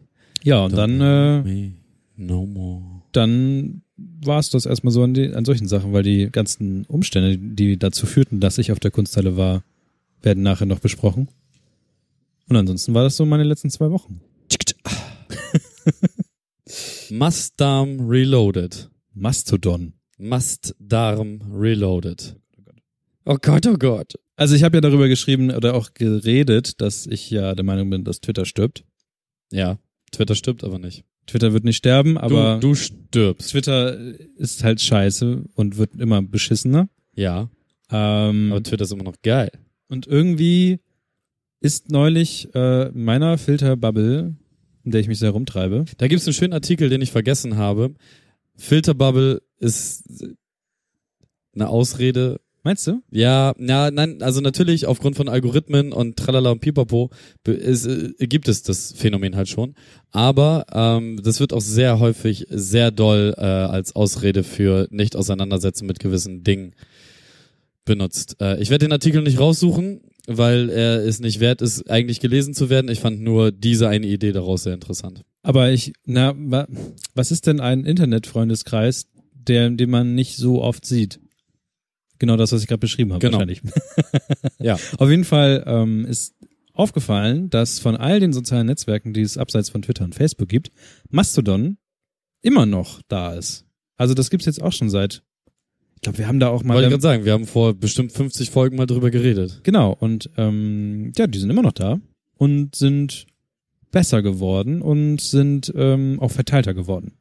A: Ja, und dann äh,
B: me no more.
A: dann war es das erstmal so an, die, an solchen Sachen, weil die ganzen Umstände, die dazu führten, dass ich auf der Kunsthalle war, werden nachher noch besprochen. Und ansonsten war das so meine letzten zwei Wochen.
B: Mastdarm Reloaded.
A: Mastodon.
B: Mastdarm Reloaded. Oh Gott, oh Gott.
A: Also ich habe ja darüber geschrieben oder auch geredet, dass ich ja der Meinung bin, dass Twitter stirbt.
B: Ja, Twitter stirbt aber nicht.
A: Twitter wird nicht sterben, aber
B: du, du stirbst.
A: Twitter ist halt scheiße und wird immer beschissener.
B: Ja,
A: Ähm,
B: aber Twitter ist immer noch geil.
A: und irgendwie ist neulich äh, in meiner Filterbubble, in der ich mich sehr rumtreibe,
B: Da gibt's einen schönen Artikel, den ich vergessen habe. Filterbubble ist eine Ausrede.
A: Meinst du?
B: Ja, ja, nein, also natürlich aufgrund von Algorithmen und Tralala und Pipapo ist, äh, gibt es das Phänomen halt schon. Aber ähm, das wird auch sehr häufig sehr doll äh, als Ausrede für nicht auseinandersetzen mit gewissen Dingen benutzt. Äh, ich werde den Artikel nicht raussuchen, weil er es nicht wert ist, eigentlich gelesen zu werden. Ich fand nur diese eine Idee daraus sehr interessant.
A: Aber ich, na, wa, was ist denn ein Internetfreundeskreis, der, den man nicht so oft sieht? Genau das, was ich gerade beschrieben habe,
B: Genau.
A: wahrscheinlich.
B: Ja.
A: Auf jeden Fall ähm, ist aufgefallen, dass von all den sozialen Netzwerken, die es abseits von Twitter und Facebook gibt, Mastodon immer noch da ist. Also das gibt's jetzt auch schon seit, ich glaube, wir haben da auch mal
B: Wollte ich gerade sagen, wir haben vor bestimmt 50 Folgen mal drüber geredet.
A: Genau, und ähm, ja, die sind immer noch da und sind besser geworden und sind ähm, auch verteilter geworden.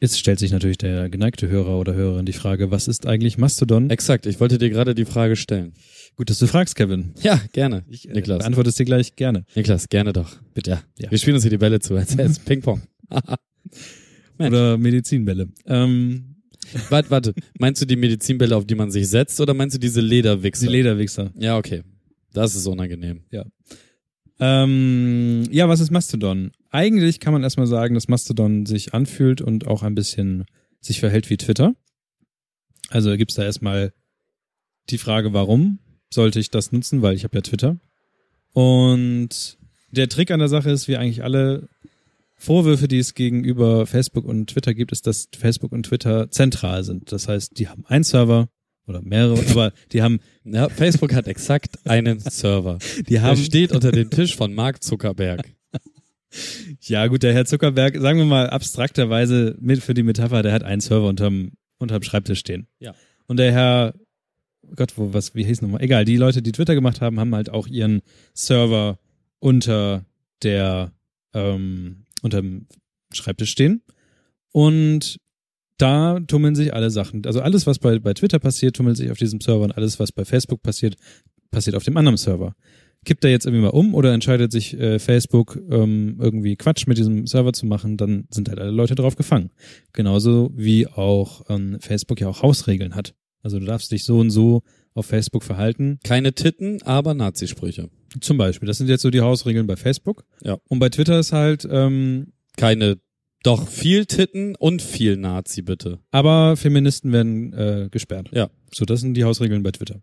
A: Jetzt stellt sich natürlich der geneigte Hörer oder Hörerin die Frage, was ist eigentlich Mastodon?
B: Exakt, ich wollte dir gerade die Frage stellen.
A: Gut, dass du fragst, Kevin.
B: Ja, gerne.
A: Ich äh,
B: Niklas.
A: beantworte es dir gleich gerne.
B: Niklas, gerne doch. Bitte. Ja.
A: Ja.
B: Wir spielen uns hier die Bälle zu, als wäre es Ping-Pong.
A: Oder Medizinbälle. Ähm,
B: warte, warte. Meinst du die Medizinbälle, auf die man sich setzt, oder meinst du diese Lederwichse?
A: die Lederwichser.
B: ja, okay. Das ist unangenehm.
A: Ähm, ja, was ist Mastodon? Eigentlich kann man erstmal sagen, dass Mastodon sich anfühlt und auch ein bisschen sich verhält wie Twitter. Also gibt's da erstmal die Frage, warum sollte ich das nutzen, weil ich habe ja Twitter. Und der Trick an der Sache ist, wie eigentlich alle Vorwürfe, die es gegenüber Facebook und Twitter gibt, ist, dass Facebook und Twitter zentral sind. Das heißt, die haben einen Server oder mehrere, aber die haben,
B: Ja, Facebook hat exakt einen Server.
A: die haben,
B: steht unter dem Tisch von Mark Zuckerberg.
A: Ja, gut, der Herr Zuckerberg, sagen wir mal abstrakterweise mit für die Metapher, der hat einen Server unterm, unterm Schreibtisch stehen.
B: Ja.
A: Und der Herr, Gott, wo, was, wie hieß nochmal? Egal, die Leute, die Twitter gemacht haben, haben halt auch ihren Server unter der, ähm, unterm Schreibtisch stehen. Und da tummeln sich alle Sachen. Also alles, was bei, bei Twitter passiert, tummelt sich auf diesem Server und alles, was bei Facebook passiert, passiert auf dem anderen Server. Kippt er jetzt irgendwie mal um oder entscheidet sich äh, Facebook ähm, irgendwie Quatsch mit diesem Server zu machen, dann sind halt alle Leute drauf gefangen. Genauso wie auch ähm, Facebook ja auch Hausregeln hat. Also du darfst dich so und so auf Facebook verhalten.
B: Keine Titten, aber Nazisprüche.
A: Zum Beispiel. Das sind jetzt so die Hausregeln bei Facebook.
B: Ja.
A: Und bei Twitter ist halt, ähm,
B: Keine, doch viel Titten und viel Nazi, bitte.
A: aber Feministen werden äh, gesperrt.
B: Ja.
A: So, das sind die Hausregeln bei Twitter.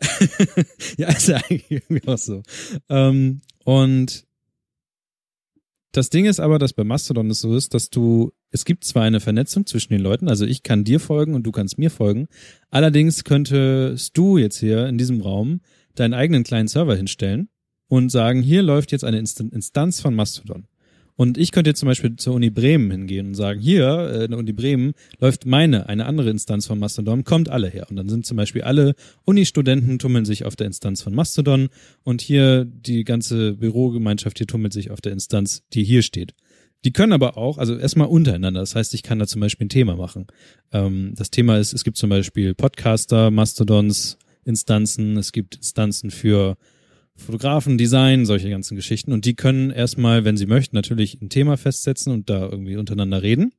A: ja, ist ja eigentlich irgendwie auch so. Ähm, und das Ding ist aber, dass bei Mastodon es so ist, dass du, es gibt zwar eine Vernetzung zwischen den Leuten, also ich kann dir folgen und du kannst mir folgen, allerdings könntest du jetzt hier in diesem Raum deinen eigenen kleinen Server hinstellen und sagen, hier läuft jetzt eine Inst Instanz von Mastodon. Und ich könnte jetzt zum Beispiel zur Uni Bremen hingehen und sagen, hier, äh, in der Uni Bremen läuft meine, eine andere Instanz von Mastodon, kommt alle her. Und dann sind zum Beispiel alle Uni-Studenten tummeln sich auf der Instanz von Mastodon und hier die ganze Bürogemeinschaft hier tummelt sich auf der Instanz, die hier steht. Die können aber auch, also erstmal untereinander. Das heißt, ich kann da zum Beispiel ein Thema machen. Ähm, das Thema ist, es gibt zum Beispiel Podcaster, Mastodons, Instanzen, es gibt Instanzen für Fotografen, Design, solche ganzen Geschichten. Und die können erstmal, wenn sie möchten, natürlich ein Thema festsetzen und da irgendwie untereinander reden.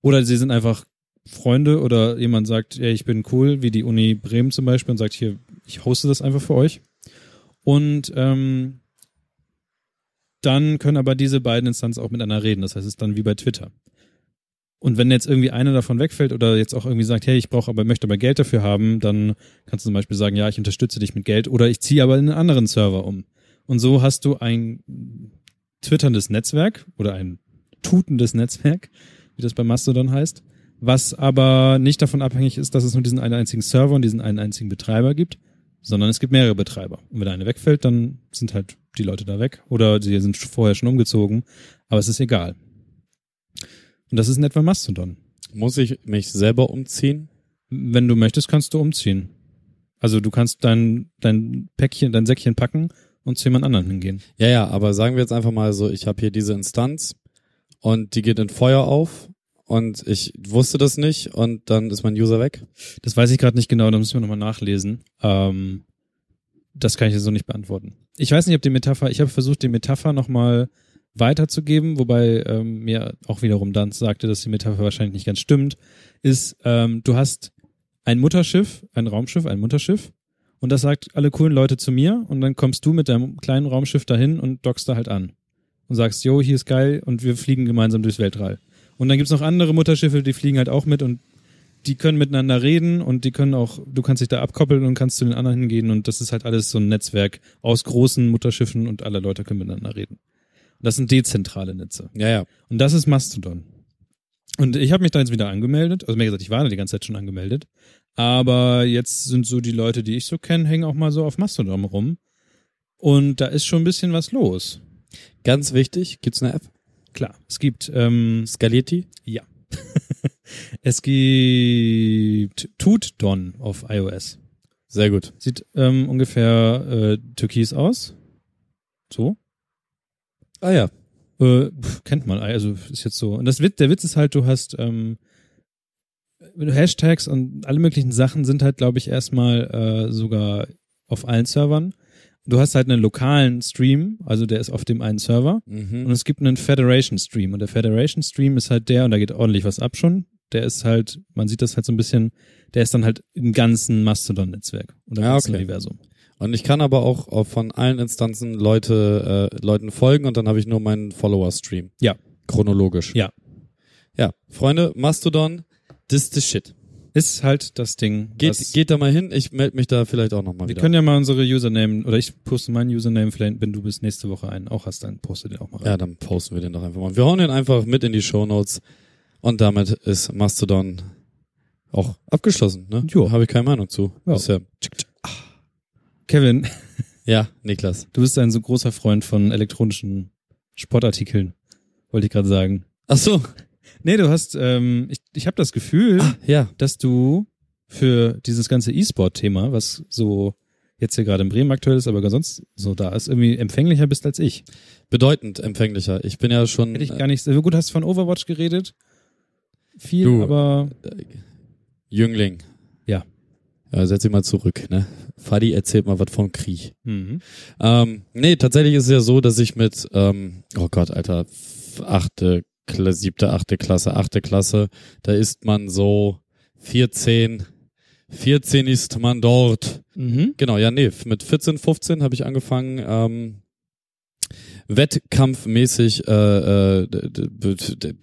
A: Oder sie sind einfach Freunde oder jemand sagt, ja, ich bin cool, wie die Uni Bremen zum Beispiel und sagt hier, ich hoste das einfach für euch. Und ähm, dann können aber diese beiden Instanzen auch miteinander reden. Das heißt, es ist dann wie bei Twitter. Und wenn jetzt irgendwie einer davon wegfällt oder jetzt auch irgendwie sagt, hey, ich brauche aber, möchte aber Geld dafür haben, dann kannst du zum Beispiel sagen, ja, ich unterstütze dich mit Geld oder ich ziehe aber in einen anderen Server um. Und so hast du ein twitterndes Netzwerk oder ein tutendes Netzwerk, wie das bei Mastodon heißt, was aber nicht davon abhängig ist, dass es nur diesen einen einzigen Server und diesen einen einzigen Betreiber gibt, sondern es gibt mehrere Betreiber. Und wenn einer wegfällt, dann sind halt die Leute da weg oder sie sind vorher schon umgezogen, aber es ist egal. Und das ist in etwa Mastodon.
B: Muss ich mich selber umziehen?
A: Wenn du möchtest, kannst du umziehen. Also du kannst dein, dein Päckchen, dein Säckchen packen und zu jemand anderen hingehen.
B: Ja, ja, aber sagen wir jetzt einfach mal so, ich habe hier diese Instanz und die geht in Feuer auf und ich wusste das nicht und dann ist mein User weg.
A: Das weiß ich gerade nicht genau, da müssen wir nochmal nachlesen. Ähm, das kann ich jetzt so nicht beantworten. Ich weiß nicht, ob die Metapher, ich habe versucht, die Metapher nochmal weiterzugeben, wobei ähm, mir auch wiederum Danz sagte, dass die Metapher wahrscheinlich nicht ganz stimmt, ist, ähm, du hast ein Mutterschiff, ein Raumschiff, ein Mutterschiff und das sagt alle coolen Leute zu mir und dann kommst du mit deinem kleinen Raumschiff dahin und dockst da halt an und sagst, jo, hier ist geil und wir fliegen gemeinsam durchs Weltall. Und dann gibt's noch andere Mutterschiffe, die fliegen halt auch mit und die können miteinander reden und die können auch, du kannst dich da abkoppeln und kannst zu den anderen hingehen und das ist halt alles so ein Netzwerk aus großen Mutterschiffen und alle Leute können miteinander reden. Das sind dezentrale Netze.
B: Ja, ja.
A: Und das ist Mastodon. Und ich habe mich da jetzt wieder angemeldet. Also mir gesagt, ich war da die ganze Zeit schon angemeldet. Aber jetzt sind so die Leute, die ich so kenne, hängen auch mal so auf Mastodon rum. Und da ist schon ein bisschen was los.
B: Ganz wichtig, gibt's eine App?
A: Klar, es gibt ähm,
B: Skaliert die?
A: ja. es gibt TootDon auf iOS.
B: Sehr gut.
A: Sieht ähm, ungefähr äh, türkis aus. So.
B: Ah ja.
A: Äh, pf, kennt man, also ist jetzt so. Und das Witz, der Witz ist halt, du hast ähm, Hashtags und alle möglichen Sachen sind halt, glaube ich, erstmal äh, sogar auf allen Servern. Du hast halt einen lokalen Stream, also der ist auf dem einen Server.
B: Mhm.
A: Und es gibt einen Federation Stream. Und der Federation Stream ist halt der, und da geht ordentlich was ab schon. Der ist halt, man sieht das halt so ein bisschen, der ist dann halt im ganzen Mastodon-Netzwerk oder im
B: Ah,
A: ganzen
B: okay.
A: Universum.
B: Und ich kann aber auch von allen Instanzen Leute, äh, Leuten folgen und dann habe ich nur meinen Follower-Stream.
A: Ja.
B: Chronologisch.
A: Ja.
B: Ja. Freunde, Mastodon, this the shit.
A: Ist halt das Ding.
B: Geht, geht da mal hin, ich melde mich da vielleicht auch nochmal
A: wir
B: wieder.
A: können ja mal unsere Username, oder ich poste meinen Username, vielleicht, wenn du bis nächste Woche einen auch hast, dann poste den auch mal rein.
B: ja, dann posten wir den doch einfach mal. Wir hauen den einfach mit in die Shownotes und damit ist Mastodon auch abgeschlossen. Ne?
A: Jo.
B: Habe ich keine Meinung zu.
A: Ja.
B: Ist ja,
A: Kevin,
B: ja, Niklas.
A: du bist ein so großer Freund von elektronischen Sportartikeln, wollte ich gerade sagen.
B: Ach so.
A: Nee, du hast, ähm, ich, ich habe das Gefühl,
B: Ah, ja.
A: dass du für dieses ganze E-Sport-Thema, was so jetzt hier gerade in Bremen aktuell ist, aber sonst so da ist, irgendwie empfänglicher bist als ich.
B: Bedeutend empfänglicher. Ich bin ja schon
A: Hätte ich gar nicht, gut hast von Overwatch geredet. Viel,
B: Du.
A: aber
B: äh, Jüngling.
A: Ja.
B: Ja, setz dich mal zurück, ne? Fadi erzählt mal was vom Krieg.
A: mhm.
B: Ähm, nee, tatsächlich ist es ja so, dass ich mit, ähm, oh Gott, Alter, achte, Kla siebte, achte Klasse, achte Klasse, da ist man so 14, 14 ist man dort.
A: Mhm.
B: Genau, ja, nee, mit 14, 15 habe ich angefangen, ähm, wettkampfmäßig äh, äh,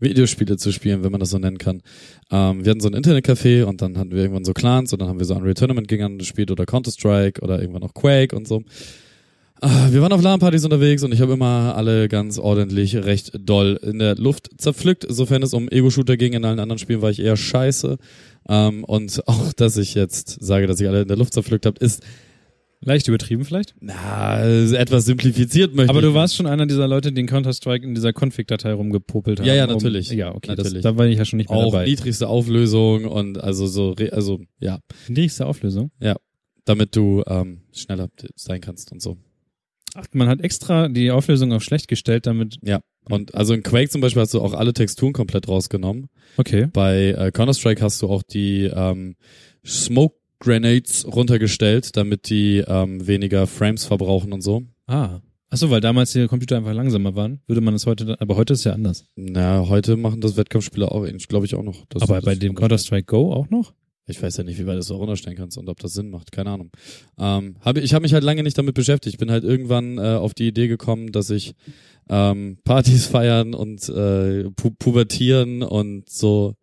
B: Videospiele zu spielen, wenn man das so nennen kann. Ähm, wir hatten so ein Internetcafé und dann hatten wir irgendwann so Clans und dann haben wir so Unreal Tournament gegeneinander gespielt oder Counter-Strike oder irgendwann noch Quake und so. Ah, Wir waren auf LAN-Partys unterwegs und ich habe immer alle ganz ordentlich recht doll in der Luft zerpflückt. Sofern es um Ego-Shooter ging, in allen anderen Spielen war ich eher scheiße. Ähm, und auch, dass ich jetzt sage, dass ich alle in der Luft zerpflückt habe, ist
A: Leicht übertrieben vielleicht?
B: Na, etwas simplifiziert möchte
A: Aber
B: ich.
A: du warst schon einer dieser Leute, die in Counter-Strike in dieser Config-Datei rumgepopelt haben.
B: Ja, ja,
A: um-
B: natürlich.
A: Ja, okay. Das,
B: Natürlich.
A: da war ich ja schon nicht mehr
B: auch
A: dabei.
B: niedrigste Auflösung und also so, also ja,
A: Niedrigste Auflösung.
B: damit du ähm, schneller sein kannst und so.
A: Ach, man hat extra die Auflösung auf schlecht gestellt, damit.
B: Ja. Und also in Quake zum Beispiel hast du auch alle Texturen komplett rausgenommen.
A: Okay.
B: Bei äh, Counter-Strike hast du auch die ähm, Smoke Grenades runtergestellt, damit die ähm, weniger Frames verbrauchen und so.
A: Ah. Achso, weil damals die Computer einfach langsamer waren, würde man es heute, dann- aber heute ist ja anders.
B: Na, heute machen das Wettkampfspieler auch, glaube ich, auch noch. Das,
A: aber
B: das
A: bei dem Counter-Strike Go auch noch?
B: Ich weiß ja nicht, wie weit du das so runterstellen kannst und ob das Sinn macht. Keine Ahnung. Ähm, hab, ich habe mich halt lange nicht damit beschäftigt. Ich bin halt irgendwann äh, auf die Idee gekommen, dass ich ähm, Partys feiern und äh, pu pubertieren und so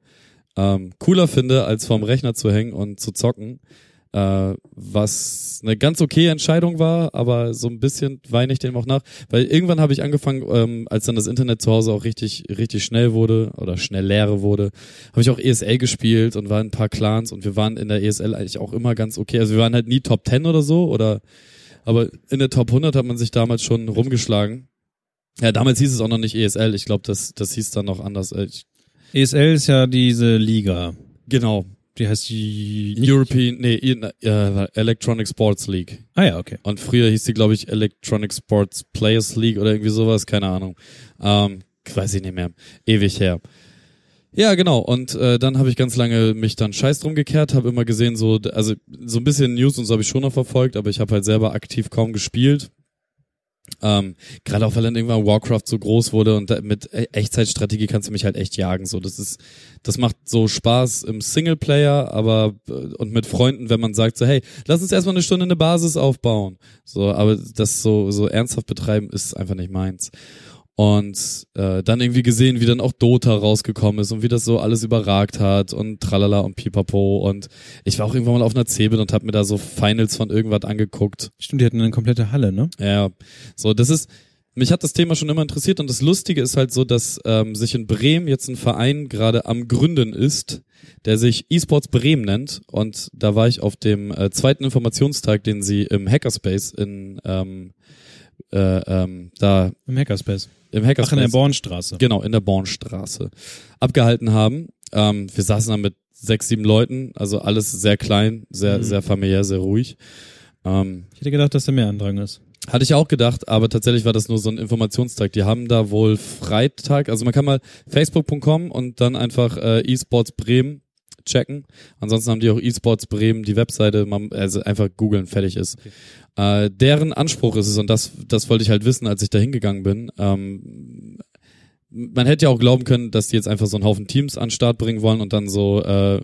B: ähm, cooler finde, als vorm Rechner zu hängen und zu zocken. Äh, was eine ganz okay Entscheidung war, aber so ein bisschen weine ich dem auch nach. Weil irgendwann habe ich angefangen, ähm, als dann das Internet zu Hause auch richtig, richtig schnell wurde oder schnell leere wurde, habe ich auch ESL gespielt und war in ein paar Clans und wir waren in der ESL eigentlich auch immer ganz okay. Also wir waren halt nie Top 10 oder so oder aber in der Top 100 hat man sich damals schon rumgeschlagen. Ja, damals hieß es auch noch nicht ESL. Ich glaube, das, das hieß dann noch anders. Ich,
A: ESL ist ja diese Liga.
B: genau.
A: Die heißt die.
B: European, nee, äh, Electronic Sports League.
A: Ah ja, okay.
B: Und früher hieß die, glaube ich, Electronic Sports Players League oder irgendwie sowas, keine Ahnung. Ähm, weiß ich nicht mehr. Ewig her. Ja, genau. Und äh, dann habe ich ganz lange mich dann scheiß drum gekehrt, habe immer gesehen, so, also so ein bisschen News und so habe ich schon noch verfolgt, aber ich habe halt selber aktiv kaum gespielt. Ähm, Gerade auch weil dann irgendwann Warcraft so groß wurde und mit E- Echtzeitstrategie kannst du mich halt echt jagen. So, das ist, das macht so Spaß im Singleplayer, aber äh, und mit Freunden, wenn man sagt so, hey, lass uns erstmal eine Stunde eine Basis aufbauen. So, aber das so so ernsthaft betreiben ist einfach nicht meins. Und äh, dann irgendwie gesehen, wie dann auch Dota rausgekommen ist und wie das so alles überragt hat und tralala und pipapo. Und ich war auch irgendwann mal auf einer Cebit und hab mir da so Finals von irgendwas angeguckt.
A: Stimmt, die hatten eine komplette Halle, ne?
B: ja, so, das ist, mich hat das Thema schon immer interessiert und das Lustige ist halt so, dass ähm, sich in Bremen jetzt ein Verein gerade am Gründen ist, der sich eSports Bremen nennt. Und da war ich auf dem äh, zweiten Informationstag, den sie im Hackerspace in ähm, äh, ähm, da
A: Im Hackerspace.
B: im
A: Ach, in
B: Hackerspace
A: der Bornstraße.
B: genau in der Bornstraße abgehalten haben. Ähm, wir saßen da mit sechs, sieben Leuten, also alles sehr klein, sehr
A: Mhm.
B: sehr familiär, sehr ruhig. Ähm,
A: Ich hätte gedacht, dass da mehr Andrang ist.
B: hatte ich auch gedacht, aber tatsächlich war das nur so ein Informationstag. Die haben da wohl Freitag, also man kann mal facebook.com und dann einfach äh, eSports Bremen checken. Ansonsten haben die auch eSports Bremen, die Webseite, man, also einfach googeln, fertig ist. Äh, deren Anspruch ist es, und das, das wollte ich halt wissen, als ich da hingegangen bin. Ähm, man hätte ja auch glauben können, dass die jetzt einfach so einen Haufen Teams an den Start bringen wollen und dann so äh,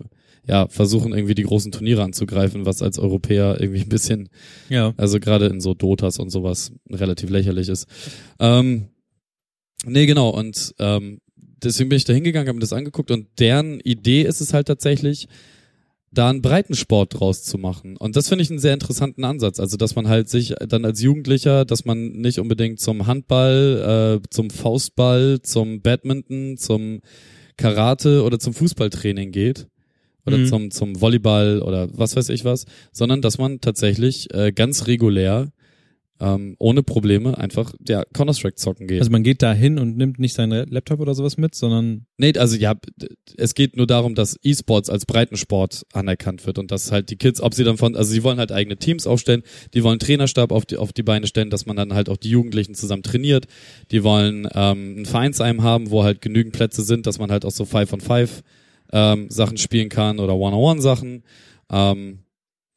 B: ja versuchen irgendwie die großen Turniere anzugreifen, was als Europäer irgendwie ein bisschen
A: Ja.
B: also gerade in so Dotas und sowas relativ lächerlich ist. Ähm, nee, genau. Und ähm, deswegen bin ich da hingegangen, habe mir das angeguckt und deren Idee ist es halt tatsächlich, da einen Breitensport draus zu machen. Und das finde ich einen sehr interessanten Ansatz. Also, dass man halt sich dann als Jugendlicher, dass man nicht unbedingt zum Handball, äh, zum Faustball, zum Badminton, zum Karate oder zum Fußballtraining geht. Oder
A: Mhm.
B: zum, zum Volleyball oder was weiß ich was, sondern dass man tatsächlich äh, ganz regulär ähm, ohne Probleme einfach ja, Counter-Strike zocken geht.
A: Also man geht da hin und nimmt nicht seinen Laptop oder sowas mit, sondern
B: Nee, also ja, es geht nur darum, dass E-Sports als Breitensport anerkannt wird und dass halt die Kids, ob sie dann von, also sie wollen halt eigene Teams aufstellen, die wollen Trainerstab auf die, auf die Beine stellen, dass man dann halt auch die Jugendlichen zusammen trainiert, die wollen ähm, ein Vereinsheim haben, wo halt genügend Plätze sind, dass man halt auch so Five on Five ähm, Sachen spielen kann oder One-on-One Sachen. Ähm,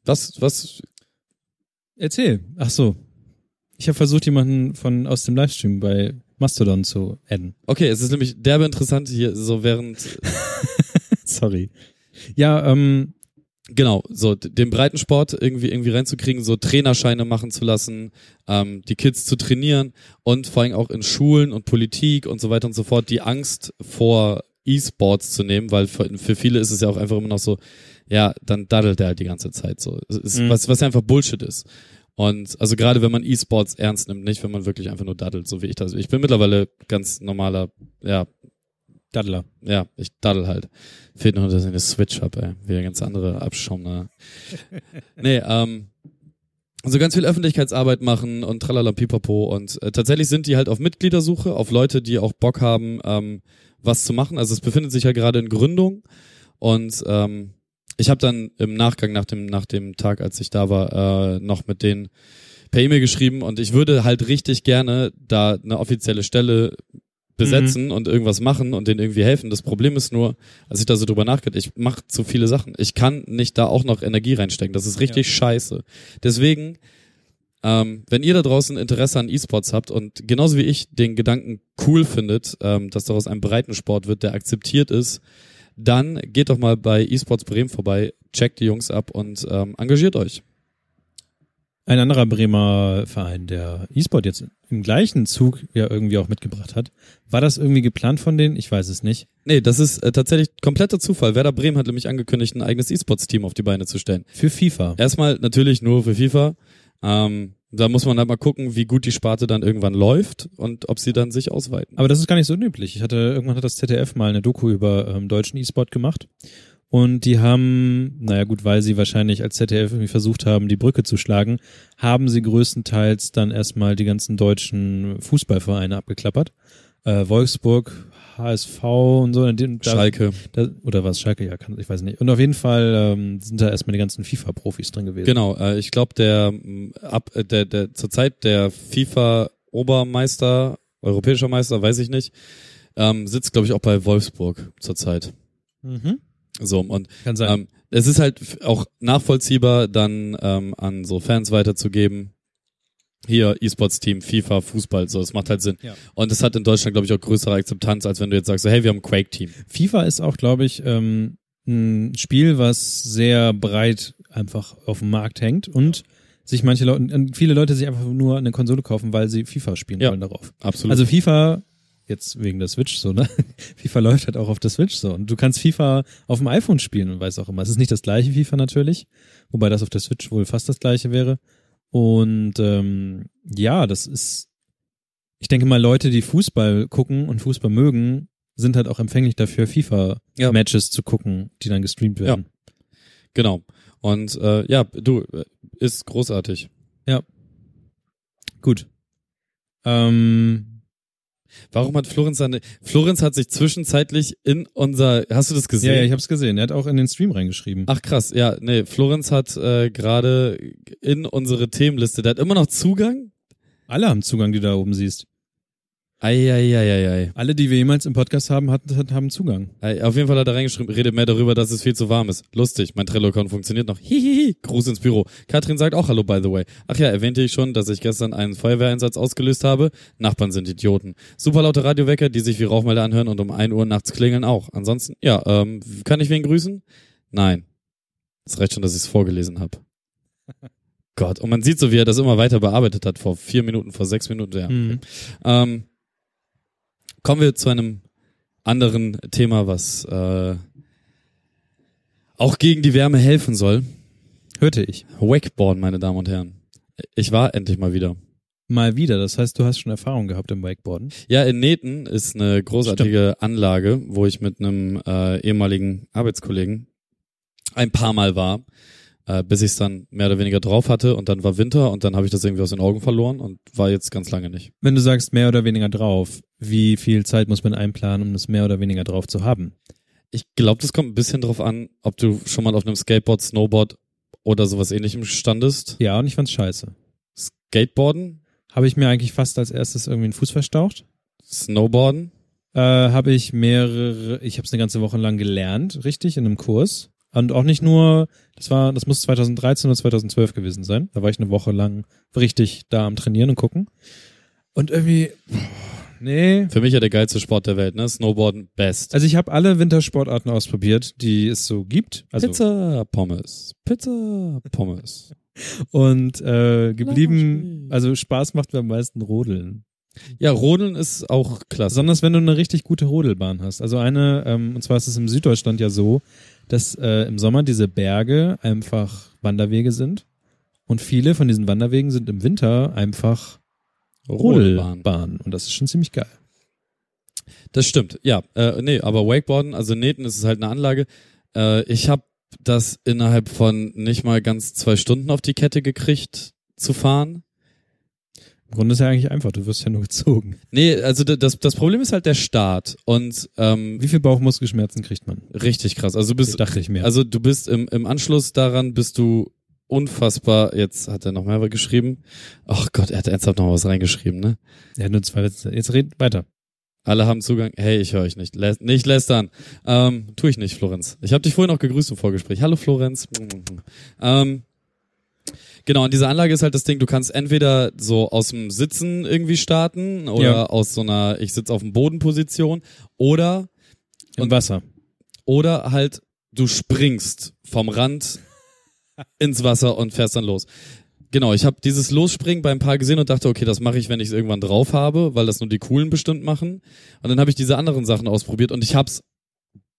B: was, was,
A: erzähl. Ach so. Ich habe versucht, jemanden von aus dem Livestream bei Mastodon zu adden.
B: okay, es ist nämlich derbe interessant hier, so während,
A: Sorry. Ja, ähm,
B: Genau, so den Breitensport irgendwie irgendwie reinzukriegen, so Trainerscheine machen zu lassen, ähm, die Kids zu trainieren und vor allem auch in Schulen und Politik und so weiter und so fort die Angst vor E-Sports zu nehmen, weil für, für viele ist es ja auch einfach immer noch so, ja, dann daddelt er halt die ganze Zeit so, ist,
A: Mhm.
B: was was einfach Bullshit ist. Und also gerade wenn man E-Sports ernst nimmt, nicht wenn man wirklich einfach nur daddelt, so wie ich das. Ich bin mittlerweile ganz normaler, ja,
A: Daddler.
B: ja, ich daddel halt. Fehlt nur, dass ich eine Switch hab, ey. Wieder ganz andere Abschaum, ne? nee, ähm, also ganz viel Öffentlichkeitsarbeit machen und tralala pipapo und äh, tatsächlich sind die halt auf Mitgliedersuche, auf Leute, die auch Bock haben, ähm, was zu machen. Also es befindet sich ja gerade in Gründung und ähm, ich habe dann im Nachgang nach dem nach dem Tag, als ich da war, äh, noch mit denen per E-Mail geschrieben und ich würde halt richtig gerne da eine offizielle Stelle besetzen und irgendwas machen und denen irgendwie helfen. Das Problem ist nur, als ich da so drüber nachgedacht, ich mache zu viele Sachen. Ich kann nicht da auch noch Energie reinstecken. Das ist richtig scheiße. Deswegen, ähm, wenn ihr da draußen Interesse an E-Sports habt und genauso wie ich den Gedanken cool findet, ähm, dass daraus ein Breitensport wird, der akzeptiert ist, dann geht doch mal bei eSports Bremen vorbei, checkt die Jungs ab und ähm, engagiert euch.
A: Ein anderer Bremer Verein, der E-Sport jetzt im gleichen Zug ja irgendwie auch mitgebracht hat. War das irgendwie geplant von denen? Ich weiß es nicht.
B: Nee, das ist äh, tatsächlich kompletter Zufall. Werder Bremen hat nämlich angekündigt, ein eigenes E-Sports-Team auf die Beine zu stellen.
A: Für FIFA.
B: Erstmal natürlich nur für FIFA. Ähm, da muss man dann mal gucken, wie gut die Sparte dann irgendwann läuft und ob sie dann sich ausweiten.
A: Aber das ist gar nicht so unüblich. Ich hatte, irgendwann hat das ZDF mal eine Doku über ähm, deutschen E-Sport gemacht. Und die haben, naja gut, weil sie wahrscheinlich als ZDF irgendwie versucht haben, die Brücke zu schlagen, haben sie größtenteils dann erstmal die ganzen deutschen Fußballvereine abgeklappert. Äh, Wolfsburg, HSV und so. Da,
B: Schalke.
A: Da, oder was, Schalke, ja, kann, ich weiß nicht. Und auf jeden Fall ähm, sind da erstmal die ganzen FIFA-Profis drin gewesen.
B: Genau, äh, ich glaube, der, m, ab, äh, der, der zurzeit der FIFA-Obermeister, europäischer Meister, weiß ich nicht, ähm, sitzt, glaube ich, auch bei Wolfsburg zurzeit.
A: Mhm.
B: So, und ähm, es ist halt auch nachvollziehbar, dann ähm, an so Fans weiterzugeben. Hier, E-Sports-Team, FIFA, Fußball, so, das macht halt Sinn.
A: Ja.
B: Und es hat in Deutschland, glaube ich, auch größere Akzeptanz, als wenn du jetzt sagst, so, hey, wir haben ein Quake-Team.
A: FIFA ist auch, glaube ich, ähm, ein Spiel, was sehr breit einfach auf dem Markt hängt und sich manche Leute, viele Leute sich einfach nur eine Konsole kaufen, weil sie FIFA spielen
B: Ja.
A: wollen darauf.
B: Absolut.
A: Also FIFA, jetzt wegen der Switch so, ne? FIFA läuft halt auch auf der Switch so. Und du kannst FIFA auf dem iPhone spielen und weiß auch immer. Es ist nicht das gleiche FIFA natürlich, wobei das auf der Switch wohl fast das gleiche wäre. Und ähm, ja, das ist, ich denke mal, Leute, die Fußball gucken und Fußball mögen, sind halt auch empfänglich dafür,
B: Ja.
A: FIFA-Matches zu gucken, die dann gestreamt werden.
B: Genau. Und äh, ja, du, äh, ist großartig.
A: Gut. Ähm,
B: Warum hat Florenz seine. Florenz hat sich zwischenzeitlich in unser. Hast du das
A: ja,
B: gesehen?
A: ja, ich hab's gesehen. Er hat auch in den Stream reingeschrieben.
B: Ach krass, ja, nee, Florenz hat äh, gerade in unsere Themenliste, der hat immer noch Zugang.
A: Alle haben Zugang, die du da oben siehst.
B: Eieieiei.
A: Alle, die wir jemals im Podcast haben, hatten, haben Zugang.
B: Ei, Auf jeden Fall hat er reingeschrieben, redet mehr darüber, dass es viel zu warm ist. Lustig, mein Trello-Account funktioniert noch. Hihihi, Gruß ins Büro. Katrin sagt auch Hallo, by the way. Ach ja, erwähnte ich schon, dass ich gestern einen Feuerwehreinsatz ausgelöst habe. Nachbarn sind Idioten. Super laute Radiowecker, die sich wie Rauchmelder anhören und um 1 Uhr nachts klingeln auch. Ansonsten, ja, ähm, kann ich wen grüßen? Nein. Es reicht schon, dass ich es vorgelesen habe. Gott, und man sieht so, wie er das immer weiter bearbeitet hat, vor vier Minuten, vor sechs Minuten, ja.
A: Mhm.
B: Ähm, kommen wir zu einem anderen Thema, was äh, auch gegen die Wärme helfen soll.
A: Hörte ich.
B: Wakeboard, meine Damen und Herren. Ich war endlich mal wieder.
A: Mal wieder. Das heißt, du hast schon Erfahrung gehabt im Wakeboarden.
B: Ja, in Neten ist eine großartige Anlage, wo ich mit einem äh, ehemaligen Arbeitskollegen ein paar Mal war, äh, bis ich es dann mehr oder weniger drauf hatte und dann war Winter und dann habe ich das irgendwie aus den Augen verloren und war jetzt ganz lange nicht.
A: Wenn du sagst mehr oder weniger drauf, wie viel Zeit muss man einplanen, um das mehr oder weniger drauf zu haben?
B: Ich glaube, das kommt ein bisschen drauf an, ob du schon mal auf einem Skateboard, Snowboard oder sowas ähnlichem standest.
A: Ja, und ich fand's scheiße.
B: Skateboarden,
A: Habe ich mir eigentlich fast als erstes irgendwie einen Fuß verstaucht?
B: Snowboarden.
A: Äh, habe ich mehrere, ich habe es eine ganze Woche lang gelernt, richtig, in einem Kurs. Und auch nicht nur, das war, das muss 2013 oder 2012 gewesen sein. Da war ich eine Woche lang richtig da am Trainieren und gucken. Und irgendwie, nee.
B: Für mich ja der geilste Sport der Welt, ne? Snowboarden best.
A: Also ich habe alle Wintersportarten ausprobiert, die es so gibt. Also
B: Pizza, Pommes. Pizza, Pommes.
A: und äh, geblieben, also Spaß macht mir am meisten Rodeln.
B: Ja, Rodeln ist auch klasse.
A: Besonders wenn du eine richtig gute Rodelbahn hast. Also eine, ähm, und zwar ist es im Süddeutschland ja so, dass äh, im Sommer diese Berge einfach Wanderwege sind. Und viele von diesen Wanderwegen sind im Winter einfach
B: Rodelbahn.
A: Rodelbahn. Und das ist schon ziemlich geil.
B: Das stimmt, ja. Äh, nee, aber Wakeboarden, also Nähten ist es halt eine Anlage. Äh, ich habe das innerhalb von nicht mal ganz zwei Stunden auf die Kette gekriegt, zu fahren.
A: Grunde ist ja eigentlich einfach, du wirst ja nur gezogen.
B: Nee, also das, das Problem ist halt der Start. Und ähm,
A: Wie viel Bauchmuskelschmerzen kriegt man?
B: richtig krass. Also du bist,
A: dachte ich mir.
B: also du bist im, im Anschluss daran bist du unfassbar, jetzt hat er noch mehr geschrieben. Ach Gott, er hat ernsthaft noch was reingeschrieben, ne?
A: ja, nur zwei Sätze. Jetzt red weiter.
B: Alle haben Zugang. Hey, ich höre euch nicht. Lä nicht lästern. Ähm, tu ich nicht, Florenz. Ich habe dich vorhin auch gegrüßt im Vorgespräch. Hallo, Florenz. Ähm, genau, und diese Anlage ist halt das Ding, du kannst entweder so aus dem Sitzen irgendwie starten oder
A: Ja.
B: aus so einer ich sitz auf dem Bodenposition oder
A: Im
B: Und-
A: Wasser.
B: oder halt du springst vom Rand ins Wasser und fährst dann los. Genau, ich habe dieses Losspringen bei ein paar gesehen und dachte, okay, das mache ich, wenn ich es irgendwann drauf habe, weil das nur die coolen bestimmt machen. Und dann habe ich diese anderen Sachen ausprobiert und ich hab's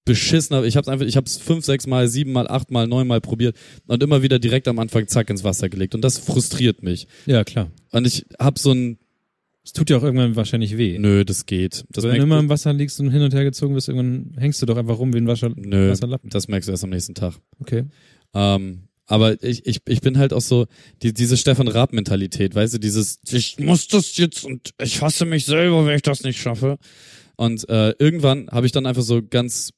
B: beschissen, ich hab's einfach, ich hab's fünf, sechs Mal, sieben Mal, acht Mal, neun Mal probiert und immer wieder direkt am Anfang zack ins Wasser gelegt und das frustriert mich.
A: Ja, klar.
B: Und ich hab so ein,
A: Es tut ja auch irgendwann wahrscheinlich weh.
B: nö, das geht. Das
A: Wenn du immer im Wasser liegst und hin und her gezogen wirst, irgendwann hängst du doch einfach rum wie ein Wasser
B: nö,
A: Wasserlappen.
B: das merkst du erst am nächsten Tag.
A: Okay.
B: Ähm, aber ich, ich, ich bin halt auch so, die, diese Stefan Raab-Mentalität, weißt du, dieses, ich muss das jetzt und ich hasse mich selber, wenn ich das nicht schaffe. Und äh, irgendwann habe ich dann einfach so ganz,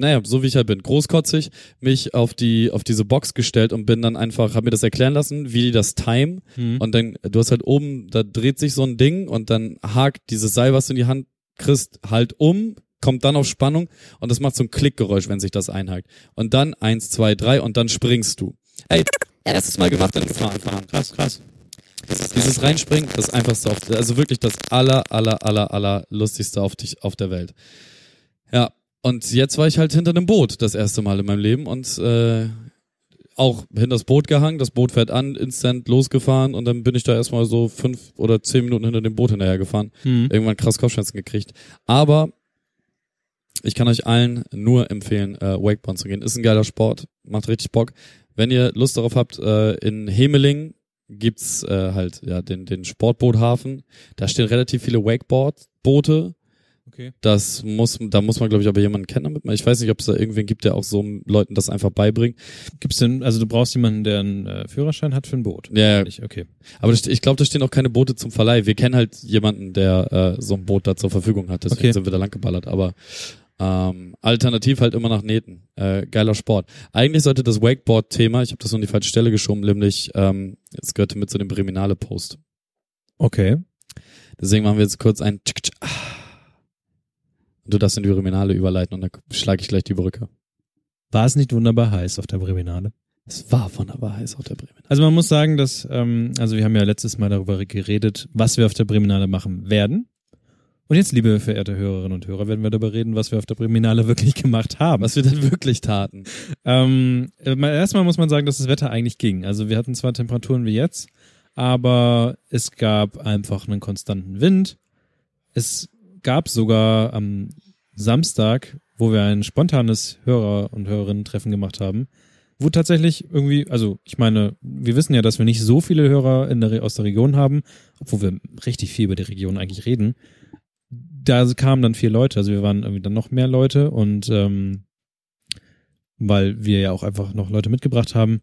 B: naja, so wie ich halt bin, großkotzig, mich auf die, auf diese Box gestellt und bin dann einfach, habe mir das erklären lassen, wie die das time.
A: Mhm.
B: Und dann, du hast halt oben, da dreht sich so ein Ding und dann hakt dieses Seil, was du in die Hand kriegst, halt um, kommt dann auf Spannung und das macht so ein Klickgeräusch, wenn sich das einhakt. Und dann eins, zwei, drei und dann springst du. Ey, erstes Mal gemacht und gefahren, fahren. Krass, krass. Dieses Reinspringen, das einfachste auf, also wirklich das aller, aller, aller, aller lustigste auf dich, auf der Welt. Ja. Und jetzt war ich halt hinter einem Boot das erste Mal in meinem Leben und äh, auch hinter das Boot gehangen, das Boot fährt an, instant losgefahren und dann bin ich da erstmal so fünf oder zehn Minuten hinter dem Boot hinterher gefahren.
A: Mhm.
B: Irgendwann krass Kopfschmerzen gekriegt. Aber ich kann euch allen nur empfehlen, äh, Wakeboard zu gehen. Ist ein geiler Sport, macht richtig Bock. Wenn ihr Lust darauf habt, äh, in Hemeling gibt's äh, halt ja den den Sportboothafen. Da stehen relativ viele Wakeboard-Boote.
A: Okay.
B: Das muss, da muss man, glaube ich, aber jemanden kennen damit. Ich weiß nicht, ob es da irgendwen gibt, der auch so Leuten das einfach beibringt.
A: Gibt's denn, also du brauchst jemanden, der einen äh, Führerschein hat für ein Boot?
B: Ja.
A: Nicht? Okay.
B: Aber da ste- ich glaube, da stehen auch keine Boote zum Verleih. Wir kennen halt jemanden, der äh, so ein Boot da zur Verfügung hat. Deswegen
A: Okay.
B: sind wir da lang geballert. Aber ähm, alternativ halt immer nach Nähten. Äh, geiler Sport. Eigentlich sollte das Wakeboard-Thema, ich habe das nur an die falsche Stelle geschoben, nämlich ähm, es gehörte mit zu dem Breminale-Post.
A: Okay.
B: Deswegen machen wir jetzt kurz ein Tsk, tsk, ah. Du darfst in die Breminale überleiten und dann schlage ich gleich die Brücke.
A: War es nicht wunderbar heiß auf der Breminale?
B: Es war wunderbar heiß auf der Breminale.
A: Also man muss sagen, dass, ähm, also wir haben ja letztes Mal darüber geredet, was wir auf der Breminale machen werden. Und jetzt, liebe verehrte Hörerinnen und Hörer, werden wir darüber reden, was wir auf der Breminale wirklich gemacht haben.
B: Was wir dann wirklich taten.
A: Ähm, äh, mal- erstmal muss man sagen, dass das Wetter eigentlich ging. Also wir hatten zwar Temperaturen wie jetzt, aber es gab einfach einen konstanten Wind. Es gab sogar am Samstag, wo wir ein spontanes Hörer- und Hörerinnen-Treffen gemacht haben, wo tatsächlich irgendwie, also ich meine, wir wissen ja, dass wir nicht so viele Hörer in der, aus der Region haben, obwohl wir richtig viel über die Region eigentlich reden. Da kamen dann vier Leute, also wir waren irgendwie dann noch mehr Leute und ähm, weil wir ja auch einfach noch Leute mitgebracht haben.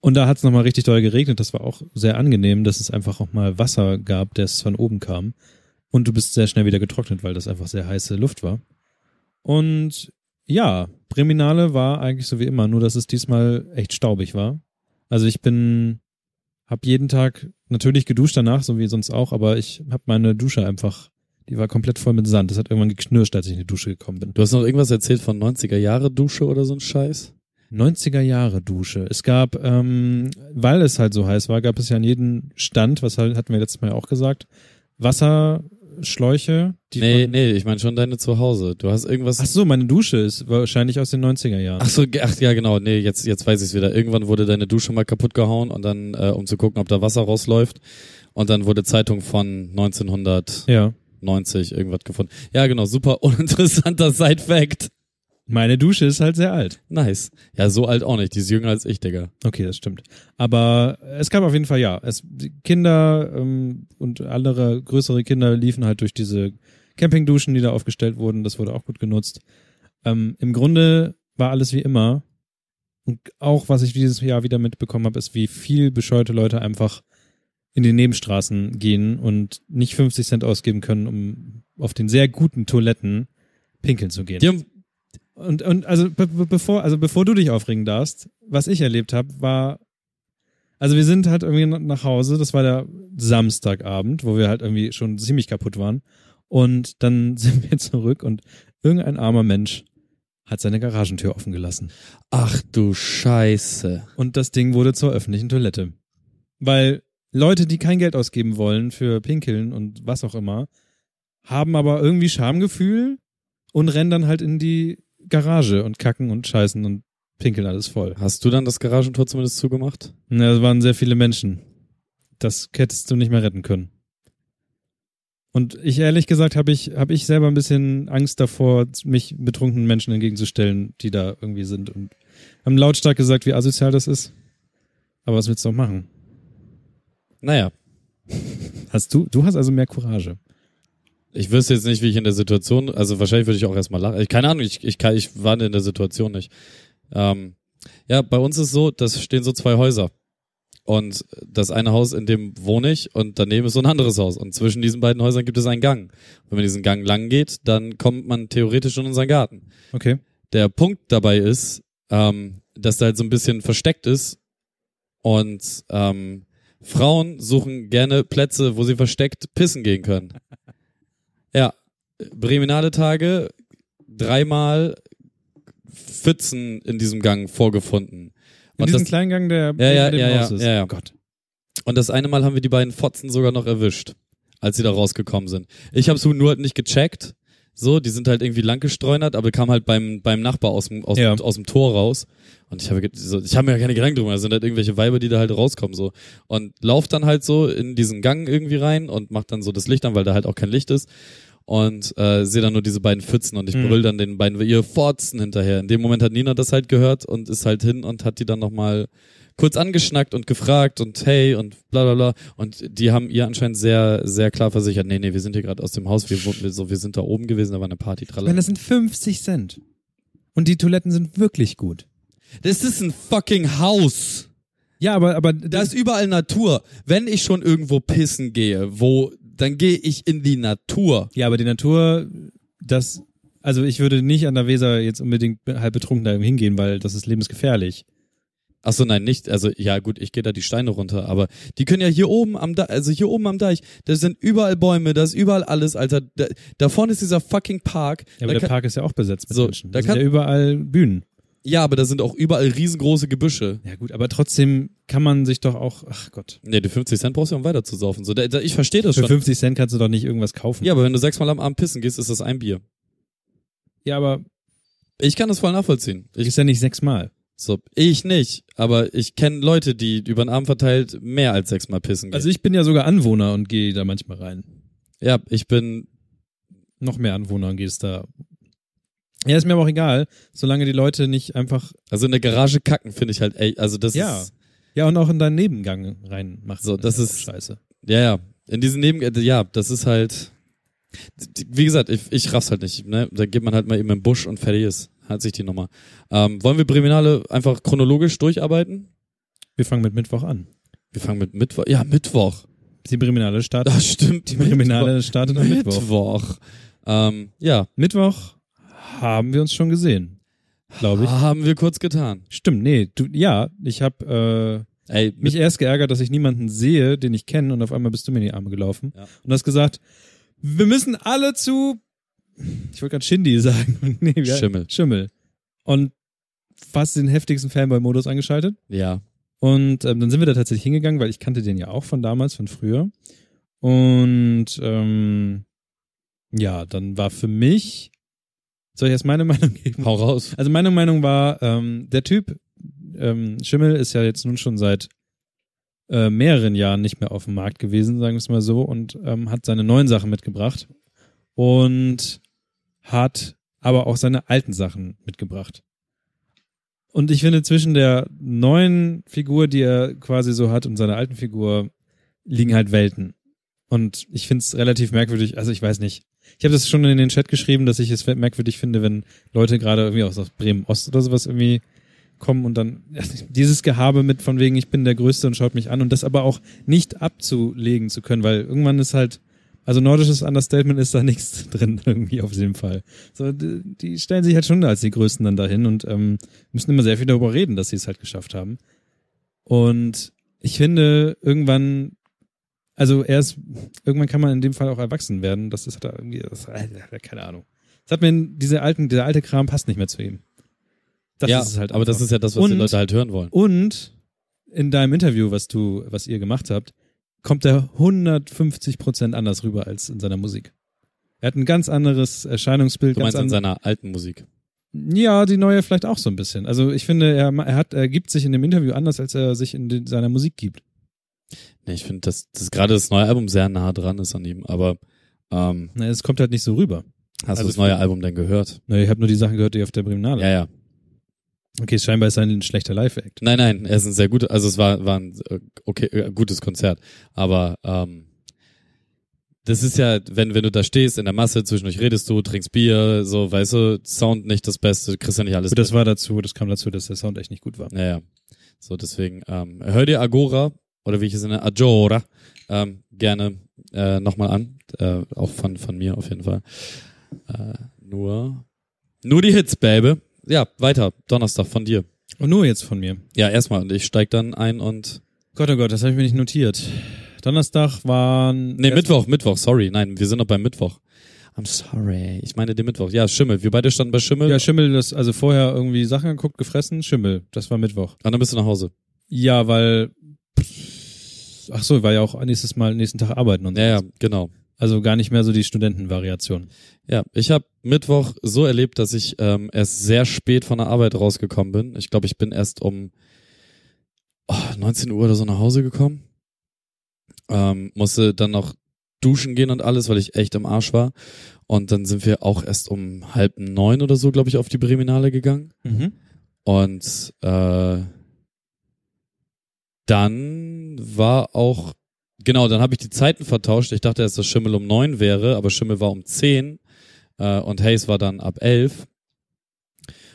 A: Und da hat es nochmal richtig doll geregnet. Das war auch sehr angenehm, dass es einfach auch mal Wasser gab, das von oben kam. Und du bist sehr schnell wieder getrocknet, weil das einfach sehr heiße Luft war. Und ja, Breminale war eigentlich so wie immer, nur dass es diesmal echt staubig war. Also ich bin, hab jeden Tag natürlich geduscht danach, so wie sonst auch, aber ich hab meine Dusche einfach, die war komplett voll mit Sand. Das hat irgendwann geknirscht, als ich in die Dusche gekommen bin.
B: Du hast noch irgendwas erzählt von 90er Jahre Dusche oder so ein Scheiß?
A: 90er Jahre Dusche. Es gab, ähm, weil es halt so heiß war, gab es ja an jedem Stand, was halt, hatten wir letztes Mal ja auch gesagt, Wasserschläuche. Die
B: nee, nee, ich meine schon deine zu Hause. Du hast irgendwas.
A: Ach so, meine Dusche ist wahrscheinlich aus den 90er Jahren.
B: Ach so, ach ja, genau. Nee, jetzt, jetzt weiß ich's wieder. Irgendwann wurde deine Dusche mal kaputt gehauen und dann, äh, um zu gucken, ob da Wasser rausläuft. Und dann wurde Zeitung von 1990
A: Ja.
B: irgendwas gefunden. Ja, genau. Super uninteressanter Side-Fact.
A: Meine Dusche ist halt sehr alt.
B: Nice. Ja, so alt auch nicht. Die ist jünger als ich, Digga.
A: Okay, das stimmt. Aber es gab auf jeden Fall, ja, es, Kinder ähm, und andere größere Kinder liefen halt durch diese Campingduschen, die da aufgestellt wurden. Das wurde auch gut genutzt. Ähm, Im Grunde war alles wie immer. Und auch, was ich dieses Jahr wieder mitbekommen habe, ist, wie viel bescheuerte Leute einfach in die Nebenstraßen gehen und nicht 50 Cent ausgeben können, um auf den sehr guten Toiletten pinkeln zu gehen.
B: Die haben,
A: Und, und also be be bevor, also bevor du dich aufregen darfst, was ich erlebt habe, war, also wir sind halt irgendwie nach Hause, das war der Samstagabend, wo wir halt irgendwie schon ziemlich kaputt waren. Und dann sind wir zurück und irgendein armer Mensch hat seine Garagentür offen gelassen.
B: ach du Scheiße.
A: Und das Ding wurde zur öffentlichen Toilette. Weil Leute, die kein Geld ausgeben wollen für Pinkeln und was auch immer, haben aber irgendwie Schamgefühl und rennen dann halt in die Garage und kacken und scheißen und pinkeln alles voll.
B: Hast du dann das Garagentor zumindest zugemacht?
A: Ja, es waren sehr viele Menschen. Das hättest du nicht mehr retten können. Und ich ehrlich gesagt habe ich, habe ich selber ein bisschen Angst davor, mich betrunkenen Menschen entgegenzustellen, die da irgendwie sind und haben lautstark gesagt, wie asozial das ist. Aber was willst du auch machen?
B: Naja,
A: Hast du, du hast also mehr Courage.
B: Ich wüsste jetzt nicht, wie ich in der Situation, also wahrscheinlich würde ich auch erstmal lachen. Ich, keine Ahnung, ich, ich, kann, ich war in der Situation nicht. Ähm, ja, bei uns ist so, das stehen so zwei Häuser. Und das eine Haus, in dem wohne ich, und daneben ist so ein anderes Haus. Und zwischen diesen beiden Häusern gibt es einen Gang. Wenn man diesen Gang lang geht, dann kommt man theoretisch in unseren Garten.
A: Okay.
B: Der Punkt dabei ist, ähm, dass da halt so ein bisschen versteckt ist und ähm, Frauen suchen gerne Plätze, wo sie versteckt pissen gehen können. Ja, Breminale Tage, dreimal Pfützen in diesem Gang vorgefunden.
A: In
B: Und
A: diesem
B: das,
A: kleinen Gang, der
B: Ja, ja,
A: dem
B: ja, ja,
A: Haus ist.
B: ja, ja.
A: Oh Gott.
B: und das eine Mal haben wir die beiden Fotzen sogar noch erwischt, als sie da rausgekommen sind. Ich habe es nur halt nicht gecheckt. So, die sind halt irgendwie langgestreunert, aber kam halt beim, beim Nachbar aus dem, aus,
A: Ja.
B: aus dem Tor raus. Und ich habe so, ich habe mir ja keine Gedanken drüber, das sind halt irgendwelche Weiber, die da halt rauskommen so. Und lauf dann halt so in diesen Gang irgendwie rein und mach dann so das Licht an, weil da halt auch kein Licht ist. Und äh, sehe dann nur diese beiden Pfützen und ich
A: Mhm.
B: brüll dann den beiden ihr Fotzen hinterher. In dem Moment hat Nina das halt gehört und ist halt hin und hat die dann nochmal kurz angeschnackt und gefragt und hey und bla bla bla. Und die haben ihr anscheinend sehr, sehr klar versichert, nee, nee, wir sind hier gerade aus dem Haus, wir, wohnen- wir, so, wir sind da oben gewesen, da war eine Party.
A: Meine,
B: Tralala.
A: das sind 50 Cent. Und die Toiletten sind wirklich gut.
B: Das ist ein fucking Haus.
A: Ja, aber, aber
B: Da ist überall Natur. Wenn ich schon irgendwo pissen gehe, wo, dann gehe ich in die Natur.
A: ja, aber die Natur, das, also ich würde nicht an der Weser jetzt unbedingt halb betrunken da hingehen, weil das ist lebensgefährlich.
B: Ach so, nein, nicht. Also ja, gut, ich gehe da die Steine runter, aber die können ja hier oben am Deich, also hier oben am Deich, da sind überall Bäume, da ist überall alles, Alter. Da, da vorne ist dieser fucking Park.
A: Ja, aber der
B: kann,
A: Park ist ja auch besetzt mit
B: So,
A: Menschen.
B: da
A: Da sind
B: kann-
A: ja überall Bühnen.
B: ja, aber da sind auch überall riesengroße Gebüsche.
A: Ja gut, aber trotzdem kann man sich doch auch, ach Gott.
B: Nee, die 50 Cent brauchst du ja, um weiter zu saufen. So, da, da, ich verstehe das
A: Für
B: schon.
A: 50 Cent kannst du doch nicht irgendwas kaufen.
B: Ja, aber wenn du sechsmal am Abend pissen gehst, ist das ein Bier.
A: ja aber
B: Ich kann das voll nachvollziehen. Ich,
A: ist ja nicht sechsmal.
B: So, ich nicht, aber ich kenne Leute, die über den Abend verteilt mehr als sechsmal pissen gehen.
A: Also ich bin ja sogar Anwohner und gehe da manchmal rein.
B: ja, ich bin
A: Noch mehr Anwohner und gehst da. Ja, ist mir aber auch egal, solange die Leute nicht einfach,
B: Also in der Garage kacken finde ich halt, ey, also das
A: Ja.
B: ist,
A: ja und auch in deinen Nebengang reinmachen.
B: So, das ist-
A: auch scheiße.
B: ja, ja, in diesen Neben, äh, ja, das ist halt, wie gesagt, ich, ich raff's halt nicht, ne, da geht man halt mal eben im Busch und fertig ist, hat sich die Nummer. Ähm, wollen wir Briminale einfach chronologisch durcharbeiten?
A: Wir fangen mit Mittwoch an.
B: Wir fangen mit Mittwoch, ja, Mittwoch.
A: Die Kriminale startet.
B: Das stimmt,
A: Die Kriminale startet am Mittwoch.
B: Mittwoch. Ähm, ja,
A: Mittwoch haben wir uns schon gesehen, glaube ich.
B: haben wir kurz getan.
A: Stimmt, nee, du, ja, ich habe äh,
B: Ey,
A: mich erst geärgert, dass ich niemanden sehe, den ich kenne, und auf einmal bist du mir in die Arme gelaufen
B: Ja.
A: und hast gesagt, wir müssen alle zu, ich wollte gerade Shindy sagen, nee,
B: Schimmel.
A: Schimmel. Und fast den heftigsten Fanboy-Modus eingeschaltet.
B: ja,
A: Und ähm, dann sind wir da tatsächlich hingegangen, weil ich kannte den ja auch von damals, von früher. Und ähm, ja, dann war für mich, soll ich erst meine Meinung geben?
B: hau raus.
A: Also meine Meinung war, ähm, der Typ, ähm, Schimmel ist ja jetzt nun schon seit äh, mehreren Jahren nicht mehr auf dem Markt gewesen, sagen wir es mal so, und ähm, hat seine neuen Sachen mitgebracht und hat aber auch seine alten Sachen mitgebracht. Und ich finde, zwischen der neuen Figur, die er quasi so hat, und seiner alten Figur liegen halt Welten. Und ich finde es relativ merkwürdig, also ich weiß nicht. Ich habe das schon in den Chat geschrieben, dass ich es merkwürdig finde, wenn Leute gerade irgendwie aus Bremen Ost oder sowas irgendwie kommen und dann dieses Gehabe mit von wegen, ich bin der Größte und schaut mich an und das aber auch nicht abzulegen zu können, weil irgendwann ist halt, also nordisches Understatement ist da nichts drin irgendwie auf jeden Fall. So, die, die stellen sich halt schon als die Größten dann dahin und ähm, müssen immer sehr viel darüber reden, dass sie es halt geschafft haben. Und ich finde, irgendwann, also erst, irgendwann kann man in dem Fall auch erwachsen werden. Das ist halt irgendwie, das, keine Ahnung. Das hat mir diese alten, dieser alte Kram passt nicht mehr zu ihm. Das
B: ja,
A: ist es halt
B: aber das
A: einfach.
B: ist ja das, was die
A: Und-
B: Leute halt hören wollen.
A: Und in deinem Interview, was du, was ihr gemacht habt, kommt er 150 Prozent anders rüber als in seiner Musik. Er hat ein ganz anderes Erscheinungsbild.
B: Du meinst in
A: an-
B: seiner alten Musik.
A: ja, die neue vielleicht auch so ein bisschen. Also ich finde, er, er hat, er gibt sich in dem Interview anders, als er sich in den, seiner Musik gibt.
B: Nee, ich finde, dass, dass gerade das neue Album sehr nah dran ist an ihm, aber ähm,
A: Na, Es kommt halt nicht so rüber.
B: hast
A: Also
B: du das neue Album denn gehört?
A: Na, Ich habe nur die Sachen gehört, die auf der Breminale.
B: Ja, ja.
A: Okay, scheinbar ist ein schlechter Live-Act.
B: Nein, nein, er ist ein sehr guter, also es war, war ein okay, äh, gutes Konzert. Aber ähm, das ist ja, wenn, wenn du da stehst in der Masse, zwischendurch redest du, trinkst Bier, so, weißt du, Sound nicht das Beste, kriegst ja nicht alles
A: das war dazu, das kam dazu, dass der Sound echt nicht gut war.
B: Naja. So, deswegen, ähm, hör dir Agora, oder wie ich es nenne, Agora, ähm, gerne äh, nochmal an. Äh, auch von, von mir auf jeden Fall. Äh, nur, nur die Hits, Baby. Ja, weiter. Donnerstag von dir.
A: Und nur jetzt von mir.
B: Ja, erstmal. Und ich steig dann ein und.
A: Gott, oh Gott, das habe ich mir nicht notiert. Donnerstag waren.
B: Nee, Mittwoch, Mittwoch, sorry. Nein, wir sind noch beim Mittwoch. I'm sorry. Ich meine den Mittwoch. Ja, Schimmel. Wir beide standen bei Schimmel.
A: Ja, Schimmel, das, also vorher irgendwie Sachen geguckt, gefressen, Schimmel. Das war Mittwoch.
B: und dann bist du nach Hause.
A: Ja, weil. Ach so, war ja auch nächstes Mal, nächsten Tag arbeiten und so.
B: Ja, ja, genau.
A: Also gar nicht mehr so die Studentenvariation.
B: Ja, ich habe Mittwoch so erlebt, dass ich ähm, erst sehr spät von der Arbeit rausgekommen bin. Ich glaube, ich bin erst um oh, 19 Uhr oder so nach Hause gekommen. Ähm, musste dann noch duschen gehen und alles, weil ich echt im Arsch war. Und dann sind wir auch erst um halb neun oder so, glaube ich, auf die Breminale gegangen.
A: Mhm.
B: Und äh, dann war auch, genau, dann habe ich die Zeiten vertauscht. Ich dachte dass Schimmel um neun wäre, aber Schimmel war um zehn äh, und Hayes war dann ab elf.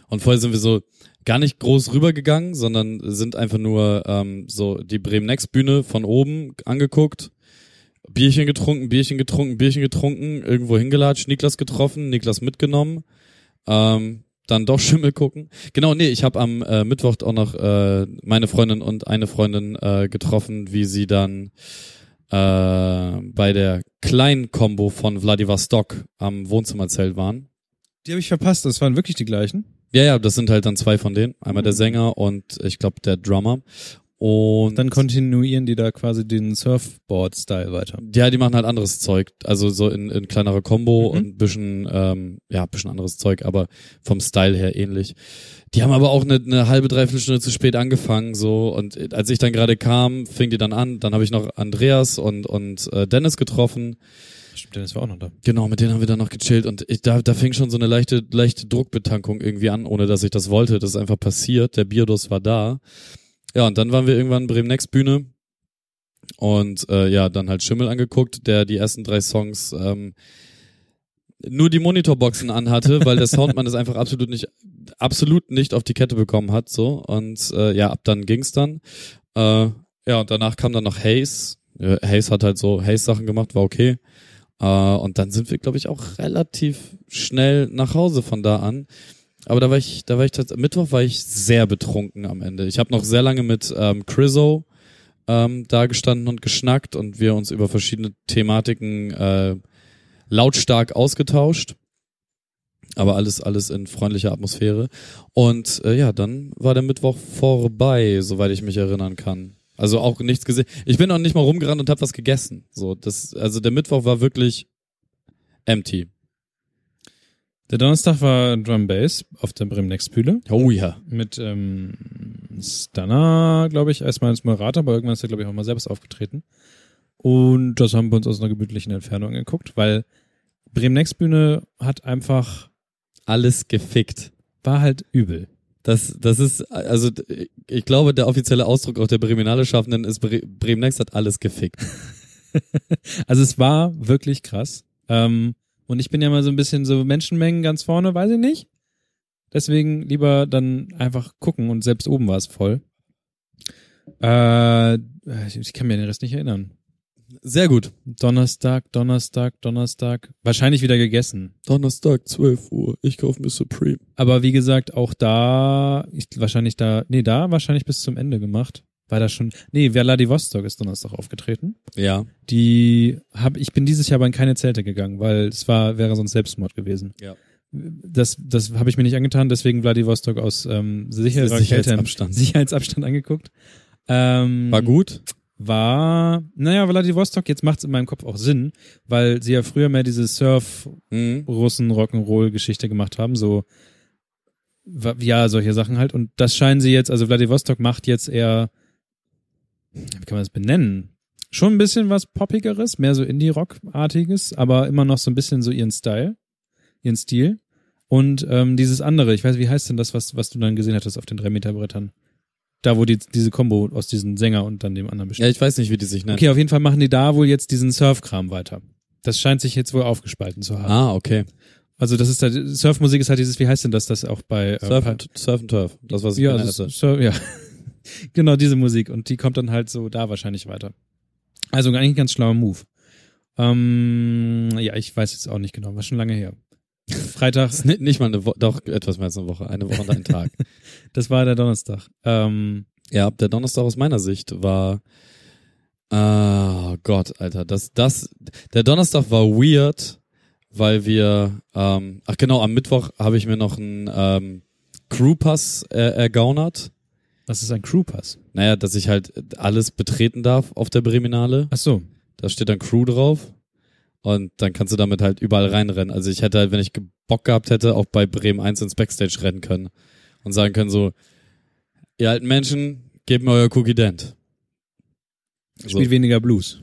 B: Und vorher sind wir so gar nicht groß rübergegangen, sondern sind einfach nur ähm, so die Bremen Next Bühne von oben angeguckt, Bierchen getrunken, Bierchen getrunken, Bierchen getrunken, irgendwo hingelatscht, Niklas getroffen, Niklas mitgenommen, ähm, dann doch Schimmel gucken. Genau, nee, ich habe am äh, Mittwoch auch noch äh, meine Freundin und eine Freundin äh, getroffen, wie sie dann äh, bei der kleinen Combo von Vladivostok am Wohnzimmerzelt waren.
A: Die habe ich verpasst, das waren wirklich die gleichen.
B: Ja, ja, das sind halt dann zwei von denen. Einmal der Sänger und ich glaube der Drummer. Und
A: Dann kontinuieren die da quasi den Surfboard-Style weiter.
B: ja, die machen halt anderes Zeug. Also so in, in kleinerer Combo
A: Mhm.
B: und ein bisschen, ähm, ja, bisschen anderes Zeug, aber vom Style her ähnlich. Die haben aber auch eine, eine halbe, dreiviertel Stunde zu spät angefangen, so. Und als ich dann gerade kam, fing die dann an. Dann habe ich noch Andreas und, und äh, Dennis getroffen.
A: Stimmt, Dennis war auch noch da.
B: Genau, mit denen haben wir dann noch gechillt und ich, da, da fing schon so eine leichte, leichte Druckbetankung irgendwie an, ohne dass ich das wollte. Das ist einfach passiert. Der Bierdus war da. Ja, und dann waren wir irgendwann Bremen Next Bühne und äh, ja, dann halt Schimmel angeguckt, der die ersten drei Songs ähm, nur die Monitorboxen anhatte, weil der Soundmann es einfach absolut nicht, absolut nicht auf die Kette bekommen hat, so. Und äh, ja, ab dann ging's dann. Äh, ja, und danach kam dann noch Hayes. Ja, Hayes hat halt so Hayes-Sachen gemacht, war okay. Äh, und dann sind wir, glaube ich, auch relativ schnell nach Hause von da an. Aber da war ich, da war ich tatsächlich, Mittwoch war ich sehr betrunken am Ende. Ich habe noch sehr lange mit ähm, Chriso ähm, da gestanden und geschnackt und wir uns über verschiedene Thematiken äh, lautstark ausgetauscht. Aber alles, alles in freundlicher Atmosphäre. Und äh, ja, dann war der Mittwoch vorbei, soweit ich mich erinnern kann. Also auch nichts gesehen. Ich bin auch nicht mal rumgerannt und habe was gegessen. So, das, also der Mittwoch war wirklich empty.
A: Der Donnerstag war Drum Bass auf der Bremen Next Bühne
B: Oh ja.
A: mit ähm, Stunner, glaube ich, erstmal als Moderator, aber irgendwann ist er, glaube ich, auch mal selbst aufgetreten. Und das haben wir uns aus einer gemütlichen Entfernung angeguckt, weil Bremen Next Bühne hat einfach,
B: Alles gefickt.
A: war halt übel.
B: Das, das ist, also ich glaube, der offizielle Ausdruck auch der Breminale Schaffenden ist, Bre Bremen Next hat alles gefickt.
A: Also es war wirklich krass. Ähm, und ich bin ja mal so ein bisschen so Menschenmengen ganz vorne, weiß ich nicht. Deswegen lieber dann einfach gucken und selbst oben war es voll. Äh, ich kann mir den Rest nicht erinnern.
B: Sehr gut.
A: Donnerstag, Donnerstag, Donnerstag. Wahrscheinlich wieder gegessen.
B: Donnerstag, 12 Uhr. Ich kaufe mir Supreme.
A: Aber wie gesagt, auch da, ich, wahrscheinlich da, nee, da wahrscheinlich bis zum Ende gemacht. War da schon, nee, Vladivostok ist Donnerstag aufgetreten.
B: Ja.
A: Die hab, ich bin dieses Jahr aber in keine Zelte gegangen, weil es war, wäre sonst Selbstmord gewesen.
B: Ja.
A: Das, das habe ich mir nicht angetan, deswegen Vladivostok aus ähm, sicherer
B: Sicherheitsabstand.
A: Kälte- Sicherheitsabstand angeguckt. Ähm,
B: War gut?
A: War, naja, Vladivostok, jetzt macht's in meinem Kopf auch Sinn, weil sie ja früher mehr diese Surf,
B: Mhm.
A: Russen Rock'n'Roll Geschichte gemacht haben, so ja, solche Sachen halt und das scheinen sie jetzt, also Vladivostok macht jetzt eher wie kann man das benennen? Schon ein bisschen was poppigeres, mehr so Indie Rock artiges, aber immer noch so ein bisschen so ihren Style, ihren Stil und ähm, dieses andere, ich weiß, wie heißt denn das, was was du dann gesehen hattest auf den drei Meter Brettern? Da wo die diese Combo aus diesem Sänger und dann dem anderen besteht.
B: Ja, ich weiß nicht, wie die sich nennen.
A: Okay, auf jeden Fall machen die da wohl jetzt diesen Surfkram weiter. Das scheint sich jetzt wohl aufgespalten zu haben.
B: Ah, okay.
A: Also das ist da, Surfmusik ist halt dieses, wie heißt denn das, das auch bei äh,
B: Surf, Surf and Turf. Das, was ich
A: ja, ist Surf, ja. Genau diese Musik und die kommt dann halt so da wahrscheinlich weiter. Also eigentlich ein ganz schlauer Move. Ähm, ja, ich weiß jetzt auch nicht genau, war schon lange her. Freitag,
B: nicht, nicht mal eine Woche, doch etwas mehr als eine Woche. Eine Woche und ein Tag.
A: das war der Donnerstag. Ähm,
B: Ja, der Donnerstag aus meiner Sicht war, oh Gott, Alter, das, das, der Donnerstag war weird, weil wir, ähm, ach genau, am Mittwoch habe ich mir noch einen ähm, Crewpass äh, ergaunert.
A: Was ist ein Crewpass?
B: Naja, dass ich halt alles betreten darf auf der Breminale.
A: Ach so.
B: Da steht dann Crew drauf. Und dann kannst du damit halt überall reinrennen. Also ich hätte halt, wenn ich Bock gehabt hätte, auch bei Bremen 1 ins Backstage rennen können. Und sagen können so, ihr alten Menschen, gebt mir euer Cookie Dent. So,
A: Spielt weniger Blues.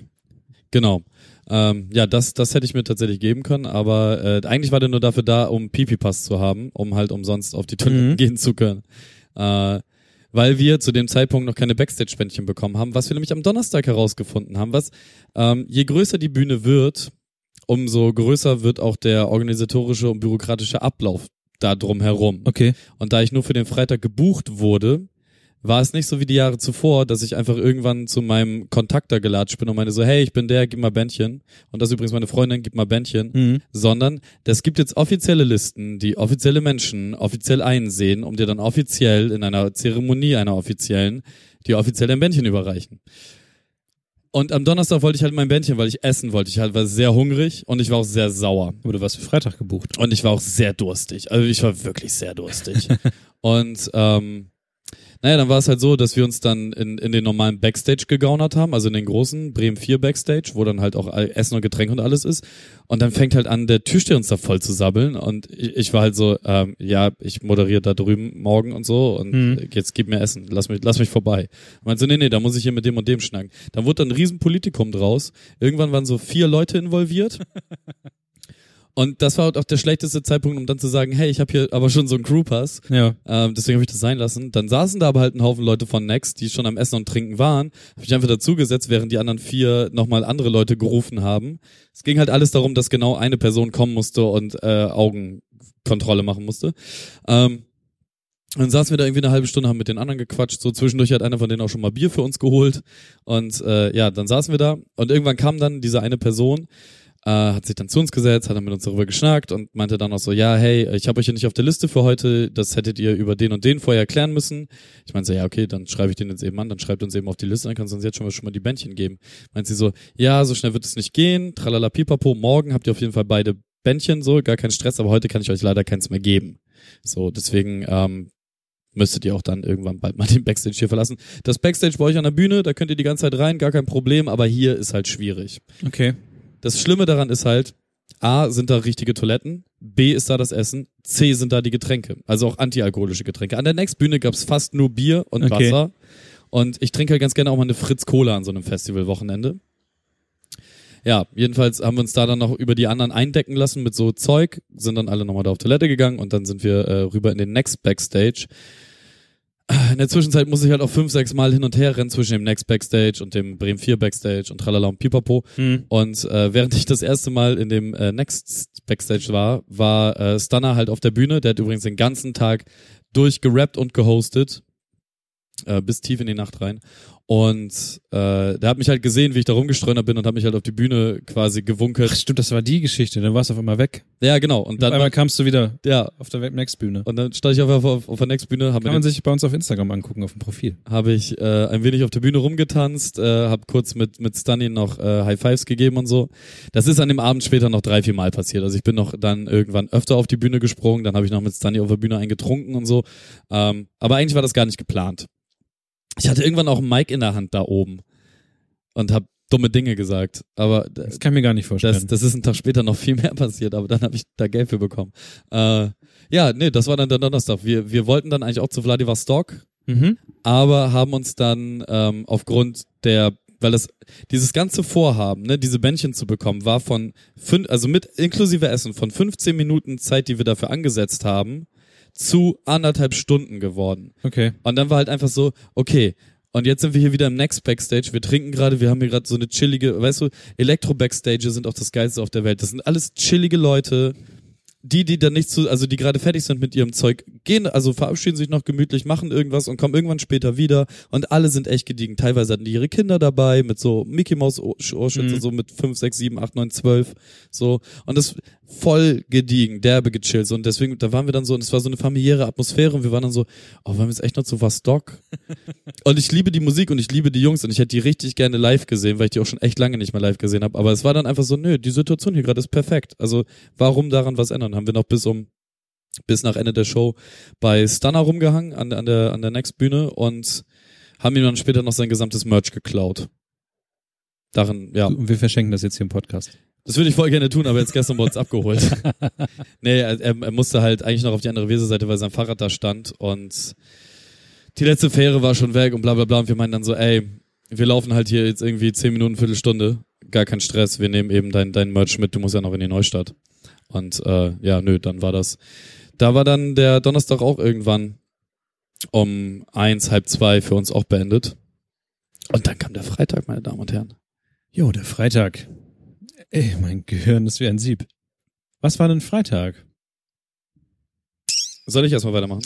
B: genau. Ähm, ja, das, das hätte ich mir tatsächlich geben können, aber äh, eigentlich war der nur dafür da, um Pipi-Pass zu haben, um halt umsonst auf die Toilette
A: Mhm.
B: gehen zu können. Äh, weil wir zu dem Zeitpunkt noch keine Backstage-Spendchen bekommen haben, was wir nämlich am Donnerstag herausgefunden haben, was ähm, je größer die Bühne wird, umso größer wird auch der organisatorische und bürokratische Ablauf da drum herum.
A: Okay.
B: Und da ich nur für den Freitag gebucht wurde, war es nicht so wie die Jahre zuvor, dass ich einfach irgendwann zu meinem Kontakt da gelatscht bin und meine so, hey, ich bin der, gib mal Bändchen. Und das ist übrigens meine Freundin, gib mal Bändchen.
A: Mhm.
B: Sondern das gibt jetzt offizielle Listen, die offizielle Menschen offiziell einsehen, um dir dann offiziell in einer Zeremonie einer offiziellen, die offiziell ein Bändchen überreichen. Und am Donnerstag wollte ich halt mein Bändchen, weil ich essen wollte. Ich halt war sehr hungrig und ich war auch sehr sauer.
A: Aber du warst für Freitag gebucht.
B: Und ich war auch sehr durstig. Also ich war wirklich sehr durstig. und ähm, naja, dann war es halt so, dass wir uns dann in, in den normalen Backstage gegaunert haben, also in den großen Bremen 4 Backstage, wo dann halt auch Essen und Getränk und alles ist. Und dann fängt halt an, der Türsteher uns da voll zu sabbeln. Und ich, ich war halt so, ähm, ja, ich moderiere da drüben morgen und so und
A: Mhm.
B: jetzt gib mir Essen, lass mich, lass mich vorbei. Und meinte so, nee, nee, da muss ich hier mit dem und dem schnacken. Dann wurde dann ein Riesenpolitikum draus. Irgendwann waren so vier Leute involviert. Und das war auch der schlechteste Zeitpunkt, um dann zu sagen, hey, ich habe hier aber schon so einen Crewpass,
A: Ja.
B: ähm, deswegen habe ich das sein lassen. Dann saßen da aber halt ein Haufen Leute von Next, die schon am Essen und Trinken waren. Habe ich einfach dazugesetzt, während die anderen vier nochmal andere Leute gerufen haben. Es ging halt alles darum, dass genau eine Person kommen musste und äh, Augenkontrolle machen musste. Ähm, dann saßen wir da irgendwie eine halbe Stunde, haben mit den anderen gequatscht. So zwischendurch hat einer von denen auch schon mal Bier für uns geholt. Und äh, ja, dann saßen wir da und irgendwann kam dann diese eine Person, äh, hat sich dann zu uns gesetzt, hat dann mit uns darüber geschnackt und meinte dann auch so, ja, hey, ich habe euch hier nicht auf der Liste für heute, das hättet ihr über den und den vorher klären müssen. Ich meinte so, ja, okay, dann schreibe ich den jetzt eben an, dann schreibt uns eben auf die Liste, dann kannst du uns jetzt schon mal, schon mal die Bändchen geben. Meint sie so, ja, so schnell wird es nicht gehen, tralala pipapo, morgen habt ihr auf jeden Fall beide Bändchen, so, gar kein Stress, aber heute kann ich euch leider keins mehr geben. So, deswegen, ähm, müsstet ihr auch dann irgendwann bald mal den Backstage hier verlassen. Das Backstage bei euch an der Bühne, da könnt ihr die ganze Zeit rein, gar kein Problem, aber hier ist halt schwierig.
A: Okay.
B: Das Schlimme daran ist halt, A, sind da richtige Toiletten, B ist da das Essen, C sind da die Getränke, also auch antialkoholische Getränke. An der Next Bühne gab's fast nur Bier und
A: Okay.
B: Wasser und ich trinke halt ganz gerne auch mal eine Fritz Cola an so einem Festivalwochenende. Ja, jedenfalls haben wir uns da dann noch über die anderen eindecken lassen mit so Zeug, sind dann alle nochmal da auf Toilette gegangen und dann sind wir äh, rüber in den Next Backstage. In der Zwischenzeit muss ich halt auch fünf, sechs Mal hin und her rennen zwischen dem Next Backstage und dem Bremen 4 Backstage und tralala und pipapo.
A: Hm.
B: Und äh, während ich das erste Mal in dem äh, Next Backstage war, war äh, Stunner halt auf der Bühne. Der hat übrigens den ganzen Tag durchgerappt und gehostet. Äh, bis tief in die Nacht rein. Und äh, der hat mich halt gesehen, wie ich da rumgestreunert bin und hat mich halt auf die Bühne quasi gewunkelt.
A: Ach stimmt, das war die Geschichte. Dann warst du auf einmal weg.
B: Ja, genau. Und
A: Dann
B: dann,
A: einmal kamst du wieder
B: ja,
A: auf der Next-Bühne.
B: und dann stand ich auf, auf, auf der Next Bühne, habe
A: Kann man sich bei uns auf Instagram angucken, auf dem Profil.
B: habe ich äh, ein wenig auf der Bühne rumgetanzt, äh, habe kurz mit mit Stunny noch äh, High Fives gegeben und so. Das ist an dem Abend später noch drei, vier Mal passiert. Also ich bin noch dann irgendwann öfter auf die Bühne gesprungen, dann habe ich noch mit Stunny auf der Bühne eingetrunken und so. Ähm, aber eigentlich war das gar nicht geplant. Ich hatte irgendwann auch ein Mic in der Hand da oben und habe dumme Dinge gesagt. Aber
A: Das kann ich mir gar nicht vorstellen.
B: das, das ist ein Tag später noch viel mehr passiert, aber dann habe ich da Geld für bekommen. Äh, ja, nee, das war dann der Donnerstag. Wir, wir wollten dann eigentlich auch zu Vladivostok,
A: mhm.
B: aber haben uns dann ähm, aufgrund der, weil das dieses ganze Vorhaben, ne, diese Bändchen zu bekommen, war von fünf, also mit inklusive Essen von 15 Minuten Zeit, die wir dafür angesetzt haben, zu anderthalb Stunden geworden.
A: Okay.
B: Und dann war halt einfach so, okay, und jetzt sind wir hier wieder im Next Backstage. Wir trinken gerade, wir haben hier gerade so eine chillige, weißt du, Elektro-Backstage sind auch das Geilste auf der Welt. Das sind alles chillige Leute. Die, die dann nicht zu, also die gerade fertig sind mit ihrem Zeug, gehen, also verabschieden sich noch gemütlich, machen irgendwas und kommen irgendwann später wieder. Und alle sind echt gediegen. Teilweise hatten die ihre Kinder dabei mit so Mickey Mouse Ohrschützer,
A: Mhm.
B: so mit 5, 6, 7, 8, 9, 12. So. Und das voll gediegen, derbe gechillt. So. Und deswegen, da waren wir dann so, und es war so eine familiäre Atmosphäre und wir waren dann so, oh, wollen wir jetzt echt noch zu Vostok? Und ich liebe die Musik und ich liebe die Jungs und ich hätte die richtig gerne live gesehen, weil ich die auch schon echt lange nicht mehr live gesehen habe. Aber es war dann einfach so, nö, die Situation hier gerade ist perfekt. Also warum daran was ändern? Haben wir noch bis um bis nach Ende der Show bei Stunner rumgehangen an, der- an der an der Next Bühne und haben ihm dann später noch sein gesamtes Merch geklaut. Darin, ja.
A: Und wir verschenken das jetzt hier im Podcast.
B: Das würde ich voll gerne tun, aber jetzt gestern wurde es abgeholt. nee, er, er musste halt eigentlich noch auf die andere Weserseite, weil sein Fahrrad da stand und die letzte Fähre war schon weg und bla bla bla und wir meinen dann so, ey, wir laufen halt hier jetzt irgendwie zehn Minuten, Viertelstunde, gar kein Stress, wir nehmen eben dein, dein Merch mit, du musst ja noch in die Neustadt. Und äh, ja, nö, dann war das. Da war dann der Donnerstag auch irgendwann um eins, halb zwei für uns auch beendet. Und dann kam der Freitag, meine Damen und Herren.
A: Jo, der Freitag. Ey, mein Gehirn ist wie ein Sieb. Was war denn Freitag?
B: Soll ich erstmal weitermachen?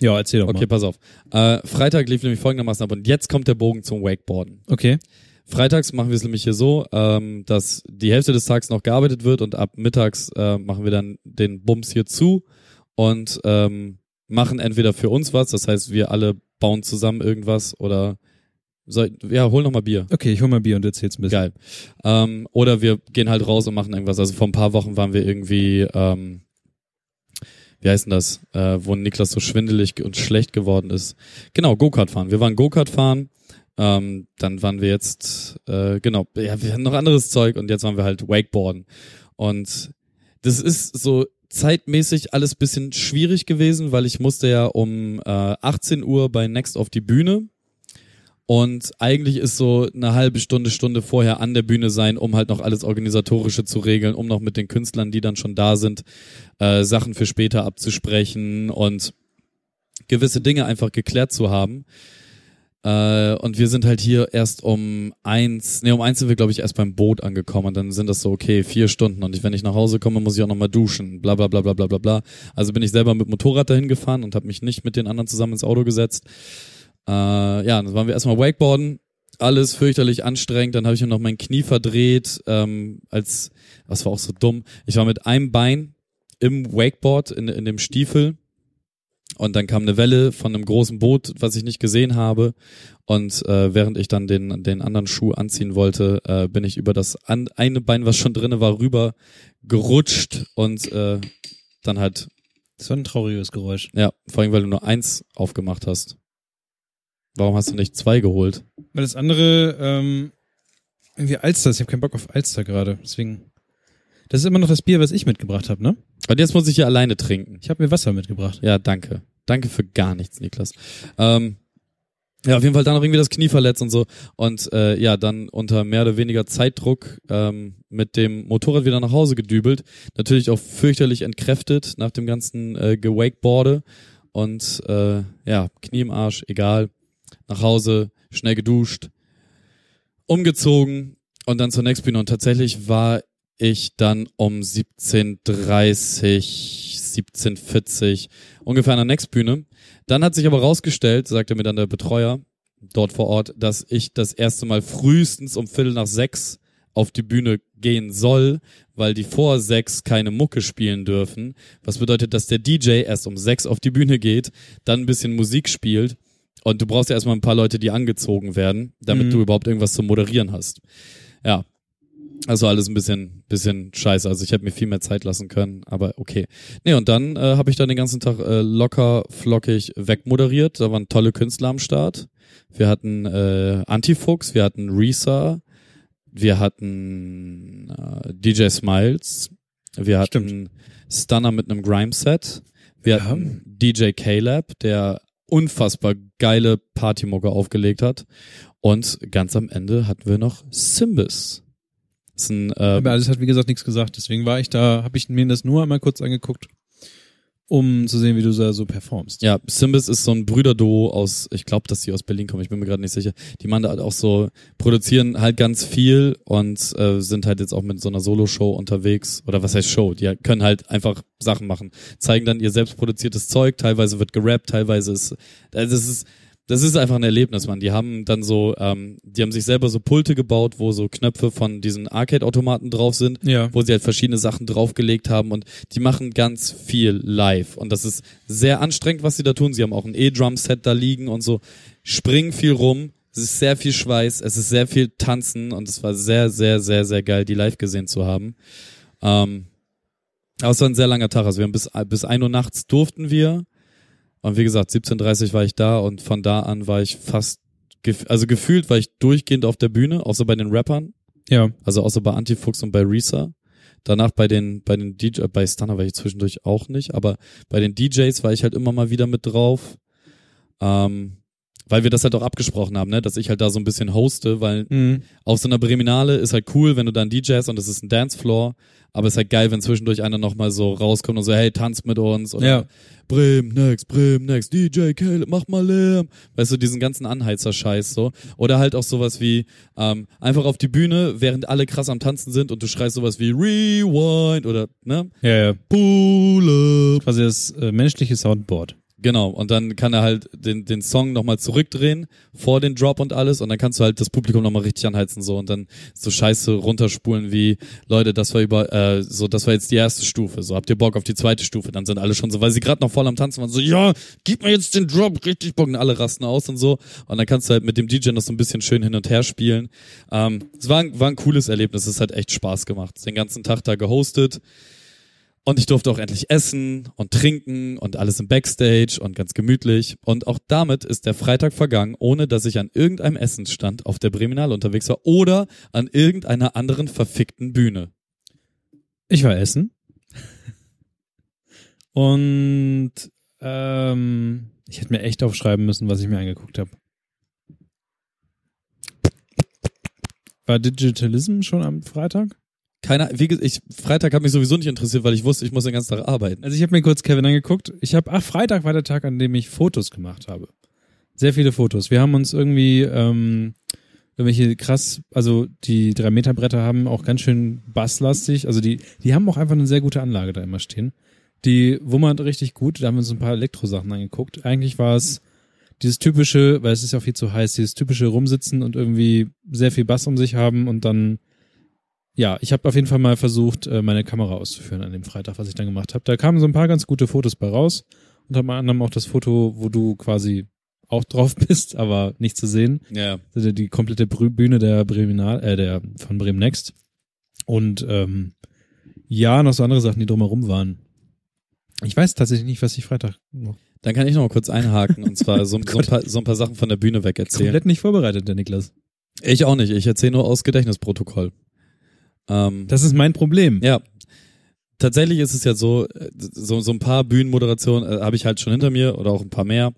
A: Ja, erzähl doch
B: Okay,
A: mal.
B: pass auf. Äh, Freitag lief nämlich folgendermaßen ab und jetzt kommt der Bogen zum Wakeboarden.
A: Okay.
B: Freitags machen wir es nämlich hier so, ähm, dass die Hälfte des Tages noch gearbeitet wird und ab mittags äh, machen wir dann den Bums hier zu und ähm, machen entweder für uns was, das heißt, wir alle bauen zusammen irgendwas oder soll, ja, hol noch mal Bier.
A: Okay, ich hol mal Bier und erzähl's ein bisschen.
B: Geil. Ähm, oder wir gehen halt raus und machen irgendwas. Also vor ein paar Wochen waren wir irgendwie, ähm, wie heißt denn das, äh, wo Niklas so schwindelig und schlecht geworden ist. Genau, Go-Kart fahren. Wir waren Go-Kart fahren. Ähm, dann waren wir jetzt, äh, genau, ja, wir hatten noch anderes Zeug und jetzt waren wir halt Wakeboarden. Und das ist so zeitmäßig alles bisschen schwierig gewesen, weil ich musste ja um äh, 18 Uhr bei Next auf die Bühne. Und eigentlich ist so eine halbe Stunde, Stunde vorher an der Bühne sein, um halt noch alles Organisatorische zu regeln, um noch mit den Künstlern, die dann schon da sind, äh, Sachen für später abzusprechen und gewisse Dinge einfach geklärt zu haben. Äh, und wir sind halt hier erst um eins, nee, um eins sind wir, glaube ich, erst beim Boot angekommen und dann sind das so, okay, vier Stunden und ich, wenn ich nach Hause komme, muss ich auch nochmal duschen, bla bla bla bla bla bla bla. Also bin ich selber mit Motorrad dahin gefahren und habe mich nicht mit den anderen zusammen ins Auto gesetzt. Äh, ja, dann waren wir erstmal Wakeboarden, alles fürchterlich anstrengend, dann habe ich mir noch mein Knie verdreht, ähm, als, was war auch so dumm, ich war mit einem Bein im Wakeboard, in, in dem Stiefel und dann kam eine Welle von einem großen Boot, was ich nicht gesehen habe. Und äh, während ich dann den, den anderen Schuh anziehen wollte, äh, bin ich über das an, eine Bein, was schon drinne war, rüber gerutscht und äh, dann halt,
A: Das war ein trauriges Geräusch.
B: ja, vor allem, weil du nur eins aufgemacht hast. Warum hast du nicht zwei geholt?
A: Weil das andere, ähm, irgendwie Alster ist. Ich habe keinen Bock auf Alster gerade. Deswegen. Das ist immer noch das Bier, was ich mitgebracht habe, ne?
B: Und jetzt muss ich hier alleine trinken.
A: Ich habe mir Wasser mitgebracht.
B: Ja, danke. Danke für gar nichts, Niklas. Ähm, ja, auf jeden Fall dann noch irgendwie das Knie verletzt und so. Und äh, ja, dann unter mehr oder weniger Zeitdruck ähm, mit dem Motorrad wieder nach Hause gedübelt. Natürlich auch fürchterlich entkräftet nach dem ganzen äh, Gewakeboarde. und äh, ja, Knie im Arsch, egal. Nach Hause, schnell geduscht, umgezogen und dann zur nächsten Bühne. Und tatsächlich war ich dann um 17.30, 17.40 ungefähr an der Next Bühne. Dann hat sich aber rausgestellt, sagte mir dann der Betreuer dort vor Ort, dass ich das erste Mal frühestens um Viertel nach sechs auf die Bühne gehen soll, weil die vor sechs keine Mucke spielen dürfen. Was bedeutet, dass der DJ erst um sechs auf die Bühne geht, dann ein bisschen Musik spielt und du brauchst ja erstmal ein paar Leute, die angezogen werden, damit
A: Mhm.
B: du überhaupt irgendwas zum Moderieren hast. Ja. Also alles ein bisschen, bisschen scheiße. Also ich hätte mir viel mehr Zeit lassen können, aber okay. Nee, und dann äh, habe ich dann den ganzen Tag äh, locker, flockig wegmoderiert. Da waren tolle Künstler am Start. Wir hatten äh, Antifuchs, wir hatten Risa, wir hatten äh, DJ Smiles, wir hatten Stunner mit einem Grime-Set, wir
A: Ja.
B: hatten DJ Caleb, der unfassbar geile Partymucke aufgelegt hat. Und ganz am Ende hatten wir noch Simbis. Das ist ein, äh,
A: Aber alles hat wie gesagt nichts gesagt. Deswegen war ich da, habe ich mir das nur einmal kurz angeguckt, um zu sehen, wie du da so performst.
B: Ja, Simbis ist so ein Brüderduo aus, ich glaube, dass die aus Berlin kommen, ich bin mir gerade nicht sicher. Die machen halt auch so, produzieren halt ganz viel und äh, sind halt jetzt auch mit so einer Solo-Show unterwegs. Oder was heißt Show? Die können halt einfach Sachen machen. Zeigen dann ihr selbst produziertes Zeug, teilweise wird gerappt, teilweise ist, also das ist, das ist einfach ein Erlebnis, man. Die haben dann so, ähm, die haben sich selber so Pulte gebaut, wo so Knöpfe von diesen Arcade-Automaten drauf sind
A: Ja.
B: wo sie halt verschiedene Sachen draufgelegt haben und die machen ganz viel live und das ist sehr anstrengend, was sie da tun. Sie haben auch ein E-Drum-Set da liegen und so, springen viel rum, es ist sehr viel Schweiß, es ist sehr viel Tanzen und es war sehr, sehr, sehr, sehr geil, die live gesehen zu haben. Ähm, aber es war ein sehr langer Tag, also wir haben bis, bis 1 Uhr nachts durften wir und wie gesagt, 17.30 war ich da und von da an war ich fast, gef also gefühlt war ich durchgehend auf der Bühne, außer bei den Rappern.
A: Ja.
B: Also außer bei Antifuchs und bei Risa. Danach bei den, bei den DJ, bei Stunner war ich zwischendurch auch nicht, aber bei den DJs war ich halt immer mal wieder mit drauf. Ähm, weil wir das halt auch abgesprochen haben, ne, dass ich halt da so ein bisschen hoste, weil
A: Mhm.
B: auf so einer Breminale ist halt cool, wenn du dann DJ hast und es ist ein Dancefloor, aber es ist halt geil, wenn zwischendurch einer nochmal so rauskommt und so, hey, tanz mit uns oder
A: Ja.
B: Bremen next, Bremen next, DJ Caleb, mach mal Lärm. Weißt du, diesen ganzen Anheizer-Scheiß so. Oder halt auch sowas wie, ähm, einfach auf die Bühne, während alle krass am Tanzen sind und du schreist sowas wie Rewind oder, ne?
A: Ja, ja.
B: Pull up.
A: Quasi das äh, menschliche Soundboard.
B: Genau, und dann kann er halt den, den Song nochmal zurückdrehen vor den Drop und alles und dann kannst du halt das Publikum nochmal richtig anheizen so und dann so Scheiße runterspulen wie, Leute, das war über, äh, so, das war jetzt die erste Stufe, so habt ihr Bock auf die zweite Stufe, dann sind alle schon so, weil sie gerade noch voll am Tanzen waren, so, ja, gib mir jetzt den Drop, richtig Bock und alle rasten aus und so und dann kannst du halt mit dem DJ noch so ein bisschen schön hin und her spielen. Ähm, es war, ein- war ein cooles Erlebnis, es hat echt Spaß gemacht, den ganzen Tag da gehostet. Und ich durfte auch endlich essen und trinken und alles im Backstage und ganz gemütlich. Und auch damit ist der Freitag vergangen, ohne dass ich an irgendeinem Essensstand auf der Breminale unterwegs war oder an irgendeiner anderen verfickten Bühne.
A: Ich war essen. Und ähm, ich hätte mir echt aufschreiben müssen, was ich mir angeguckt habe. War Digitalism schon am Freitag?
B: Keiner, wie ich, Freitag hat mich sowieso nicht interessiert, weil ich wusste, ich muss den ganzen Tag arbeiten.
A: Also ich habe mir kurz Kevin angeguckt. Ich habe, ach, Freitag war der Tag, an dem ich Fotos gemacht habe. Sehr viele Fotos. Wir haben uns irgendwie ähm, irgendwelche krass, also die 3 Meter Bretter haben auch ganz schön basslastig. Also die, die haben auch einfach eine sehr gute Anlage da immer stehen. Die wummert richtig gut. Da haben wir uns ein paar Elektrosachen angeguckt. Eigentlich war es dieses typische, weil es ist ja viel zu heiß, dieses typische Rumsitzen und irgendwie sehr viel Bass um sich haben und dann ja, ich habe auf jeden Fall mal versucht, äh, meine Kamera auszuführen an dem Freitag, was ich dann gemacht habe. Da kamen so ein paar ganz gute Fotos bei raus. Unter anderem auch das Foto, wo du quasi auch drauf bist, aber nicht zu sehen.
B: Ja.
A: Also die komplette Bühne der Breminal, äh, der von Bremen Next. Und ähm, ja, noch so andere Sachen, die drumherum waren. Ich weiß tatsächlich nicht, was ich Freitag noch
B: Dann kann ich noch mal kurz einhaken und zwar so, so, ein, paar, so ein paar Sachen von der Bühne weg erzählen.
A: komplett nicht vorbereitet, der Niklas.
B: Ich auch nicht, ich erzähle nur aus Gedächtnisprotokoll. Ähm,
A: Das ist mein Problem.
B: Ja. Tatsächlich ist es ja so, äh, so, so ein paar Bühnenmoderationen äh, habe ich halt schon hinter mir oder auch ein paar mehr.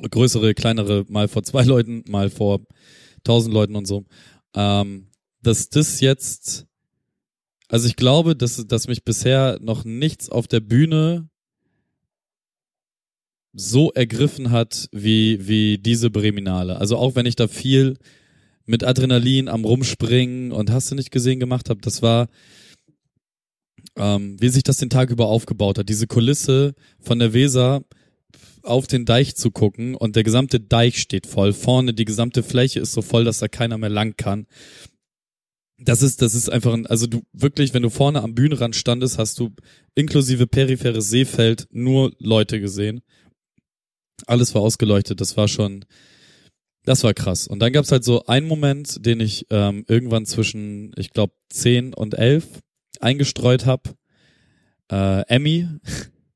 B: Größere, kleinere, mal vor zwei Leuten, mal vor tausend Leuten und so. Ähm, dass das jetzt, also ich glaube, dass, dass mich bisher noch nichts auf der Bühne so ergriffen hat wie, wie diese Breminale. Also auch wenn ich da viel mit Adrenalin am Rumspringen und hast du nicht gesehen gemacht habe, das war, ähm, wie sich das den Tag über aufgebaut hat. Diese Kulisse von der Weser auf den Deich zu gucken und der gesamte Deich steht voll. Vorne die gesamte Fläche ist so voll, dass da keiner mehr lang kann. Das ist, das ist einfach ein, also du wirklich, wenn du vorne am Bühnenrand standest, hast du inklusive peripheres Seefeld nur Leute gesehen. Alles war ausgeleuchtet, das war schon, das war krass. Und dann gab's halt so einen Moment, den ich ähm, irgendwann zwischen, ich glaube, 10 und 11 eingestreut habe. Äh, Emmy,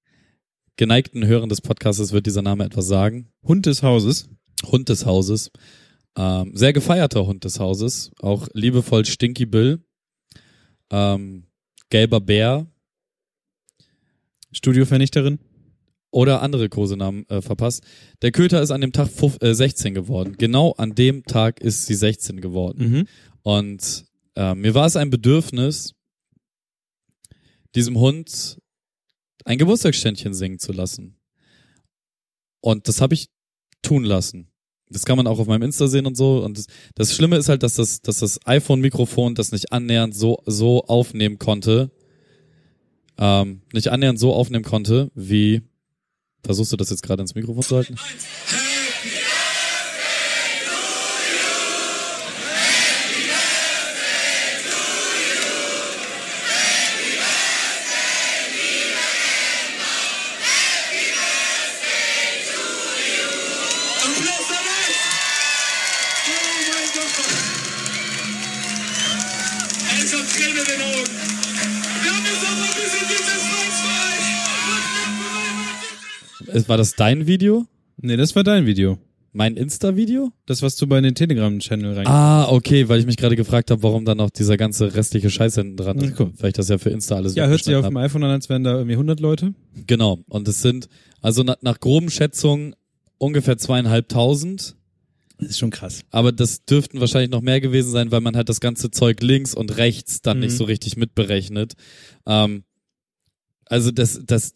B: geneigten Hörern des Podcasts wird dieser Name etwas sagen.
A: Hund des Hauses.
B: Hund des Hauses. Ähm, sehr gefeierter Hund des Hauses. Auch liebevoll Stinky Bill. Ähm, gelber Bär
A: Studiovernichterin.
B: Oder andere Kosenamen äh, verpasst. Der Köter ist an dem Tag fuf- äh, 16 geworden. Genau an dem Tag ist sie 16 geworden.
A: Mhm.
B: Und äh, mir war es ein Bedürfnis, diesem Hund ein Geburtstagsständchen singen zu lassen. Und das habe ich tun lassen. Das kann man auch auf meinem Insta sehen und so. Und das, das Schlimme ist halt, dass das, dass das iPhone-Mikrofon das nicht annähernd so, so aufnehmen konnte. Ähm, nicht annähernd so aufnehmen konnte, wie. Versuchst du das jetzt gerade ins Mikrofon zu halten? War das dein Video?
A: Nee, das war dein Video.
B: Mein Insta-Video?
A: Das, was du bei den Telegram-Channel rein.
B: Ah, okay, weil ich mich gerade gefragt habe, warum dann noch dieser ganze restliche Scheiß hinten dran ist. Weil ich das ja für Insta alles
A: ja, hört sich auf dem iPhone an, als wären da irgendwie 100 Leute.
B: Genau. Und es sind, also nach, nach groben Schätzungen ungefähr zweieinhalbtausend.
A: Das ist schon krass.
B: Aber das dürften wahrscheinlich noch mehr gewesen sein, weil man halt das ganze Zeug links und rechts dann
A: Mhm.
B: nicht so richtig mitberechnet. Ähm, also das, das,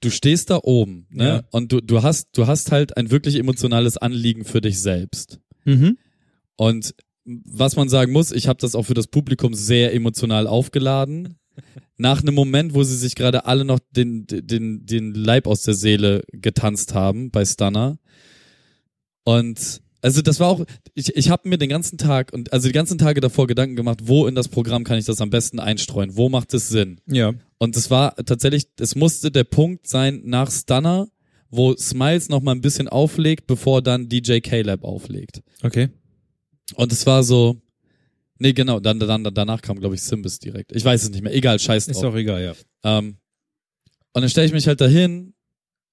B: du stehst da oben, ne?
A: Ja.
B: Und du, du hast, du hast halt ein wirklich emotionales Anliegen für dich selbst.
A: Mhm.
B: Und was man sagen muss, ich habe das auch für das Publikum sehr emotional aufgeladen. Nach einem Moment, wo sie sich gerade alle noch den, den, den Leib aus der Seele getanzt haben bei Stunner. Und also das war auch, ich, ich habe mir den ganzen Tag und also die ganzen Tage davor Gedanken gemacht, wo in das Programm kann ich das am besten einstreuen, wo macht es Sinn?
A: Ja.
B: Und es war tatsächlich, es musste der Punkt sein nach Stunner, wo Smiles noch mal ein bisschen auflegt, bevor dann DJ Caleb auflegt.
A: Okay.
B: Und es war so, nee, genau, dann, dann, danach kam, glaube ich, Simbis direkt. Ich weiß es nicht mehr. Egal, scheiß
A: Ist
B: drauf.
A: auch egal, ja.
B: Ähm, und dann stelle ich mich halt dahin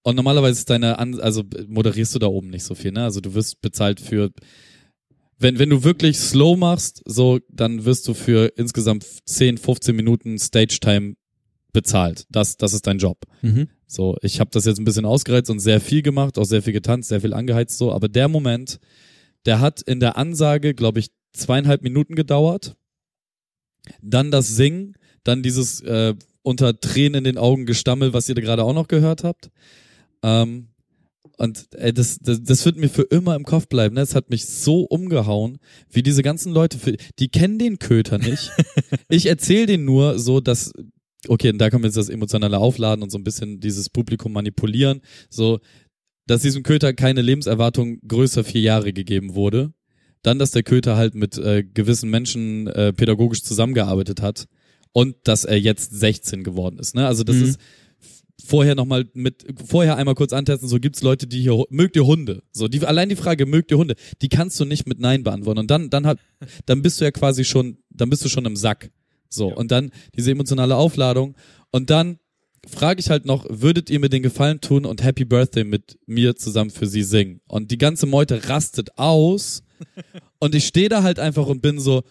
B: und normalerweise ist deine, An also moderierst du da oben nicht so viel, ne? Also du wirst bezahlt für, wenn, wenn du wirklich slow machst, so, dann wirst du für insgesamt 10, 15 Minuten Stage-Time bezahlt. Das, das ist dein Job.
A: Mhm.
B: So, ich habe das jetzt ein bisschen ausgereizt und sehr viel gemacht, auch sehr viel getanzt, sehr viel angeheizt so, aber der Moment, der hat in der Ansage, glaube ich, zweieinhalb Minuten gedauert. Dann das Singen, dann dieses äh, unter Tränen in den Augen Gestammel, was ihr da gerade auch noch gehört habt. Ähm, und ey, das, das, das wird mir für immer im Kopf bleiben. Ne? Es hat mich so umgehauen, wie diese ganzen Leute, für, die kennen den Köter nicht. ich erzähle denen nur so, dass, okay, und da kommt jetzt das emotionale Aufladen und so ein bisschen dieses Publikum manipulieren, so, dass diesem Köter keine Lebenserwartung größer vier Jahre gegeben wurde. Dann, dass der Köter halt mit äh, gewissen Menschen äh, pädagogisch zusammengearbeitet hat und dass er jetzt 16 geworden ist. Ne? Also das
A: Mhm.
B: ist vorher nochmal mit, vorher einmal kurz antesten, so gibt's Leute, die hier, mögt ihr Hunde? So, die, allein die Frage, mögt ihr Hunde? Die kannst du nicht mit Nein beantworten. Und dann, dann hat, dann bist du ja quasi schon, dann bist du schon im Sack. So, und dann diese emotionale Aufladung. Und dann frage ich halt noch, würdet ihr mir den Gefallen tun und Happy Birthday mit mir zusammen für sie singen? Und die ganze Meute rastet aus. und ich stehe da halt einfach und bin so,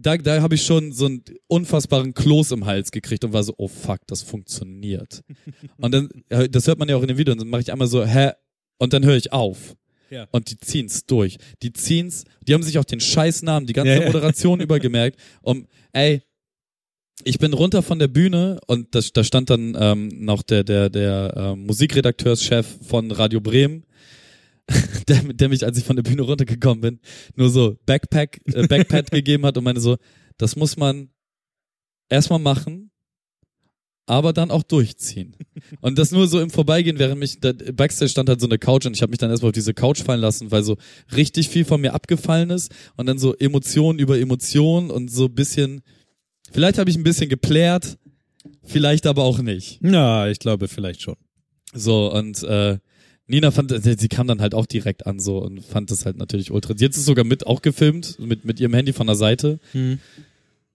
B: da, da habe ich schon so einen unfassbaren Kloß im Hals gekriegt und war so, oh fuck, das funktioniert. und dann, äh, das hört man ja auch in dem Video, und dann mache ich einmal so, hä? Und dann höre ich auf.
A: Ja.
B: Und die ziehen's durch. Die ziehen's, die haben sich auch den Scheißnamen die ganze
A: Ja, ja.
B: Moderation übergemerkt. Um, ey, ich bin runter von der Bühne und das, da stand dann ähm, noch der der der äh, Musikredakteurschef von Radio Bremen, der, der mich, als ich von der Bühne runtergekommen bin, nur so Backpack äh, Backpad gegeben hat und meine so, das muss man erstmal machen, aber dann auch durchziehen. Und das nur so im Vorbeigehen, während mich da, Backstage stand halt so eine Couch und ich habe mich dann erstmal auf diese Couch fallen lassen, weil so richtig viel von mir abgefallen ist und dann so Emotionen über Emotionen und so bisschen Vielleicht habe ich ein bisschen geplärt, vielleicht aber auch nicht.
A: Ja, ich glaube vielleicht schon.
B: So, und äh, Nina fand, sie kam dann halt auch direkt an so und fand das halt natürlich ultra. Jetzt ist sogar mit auch gefilmt, mit, mit ihrem Handy von der Seite.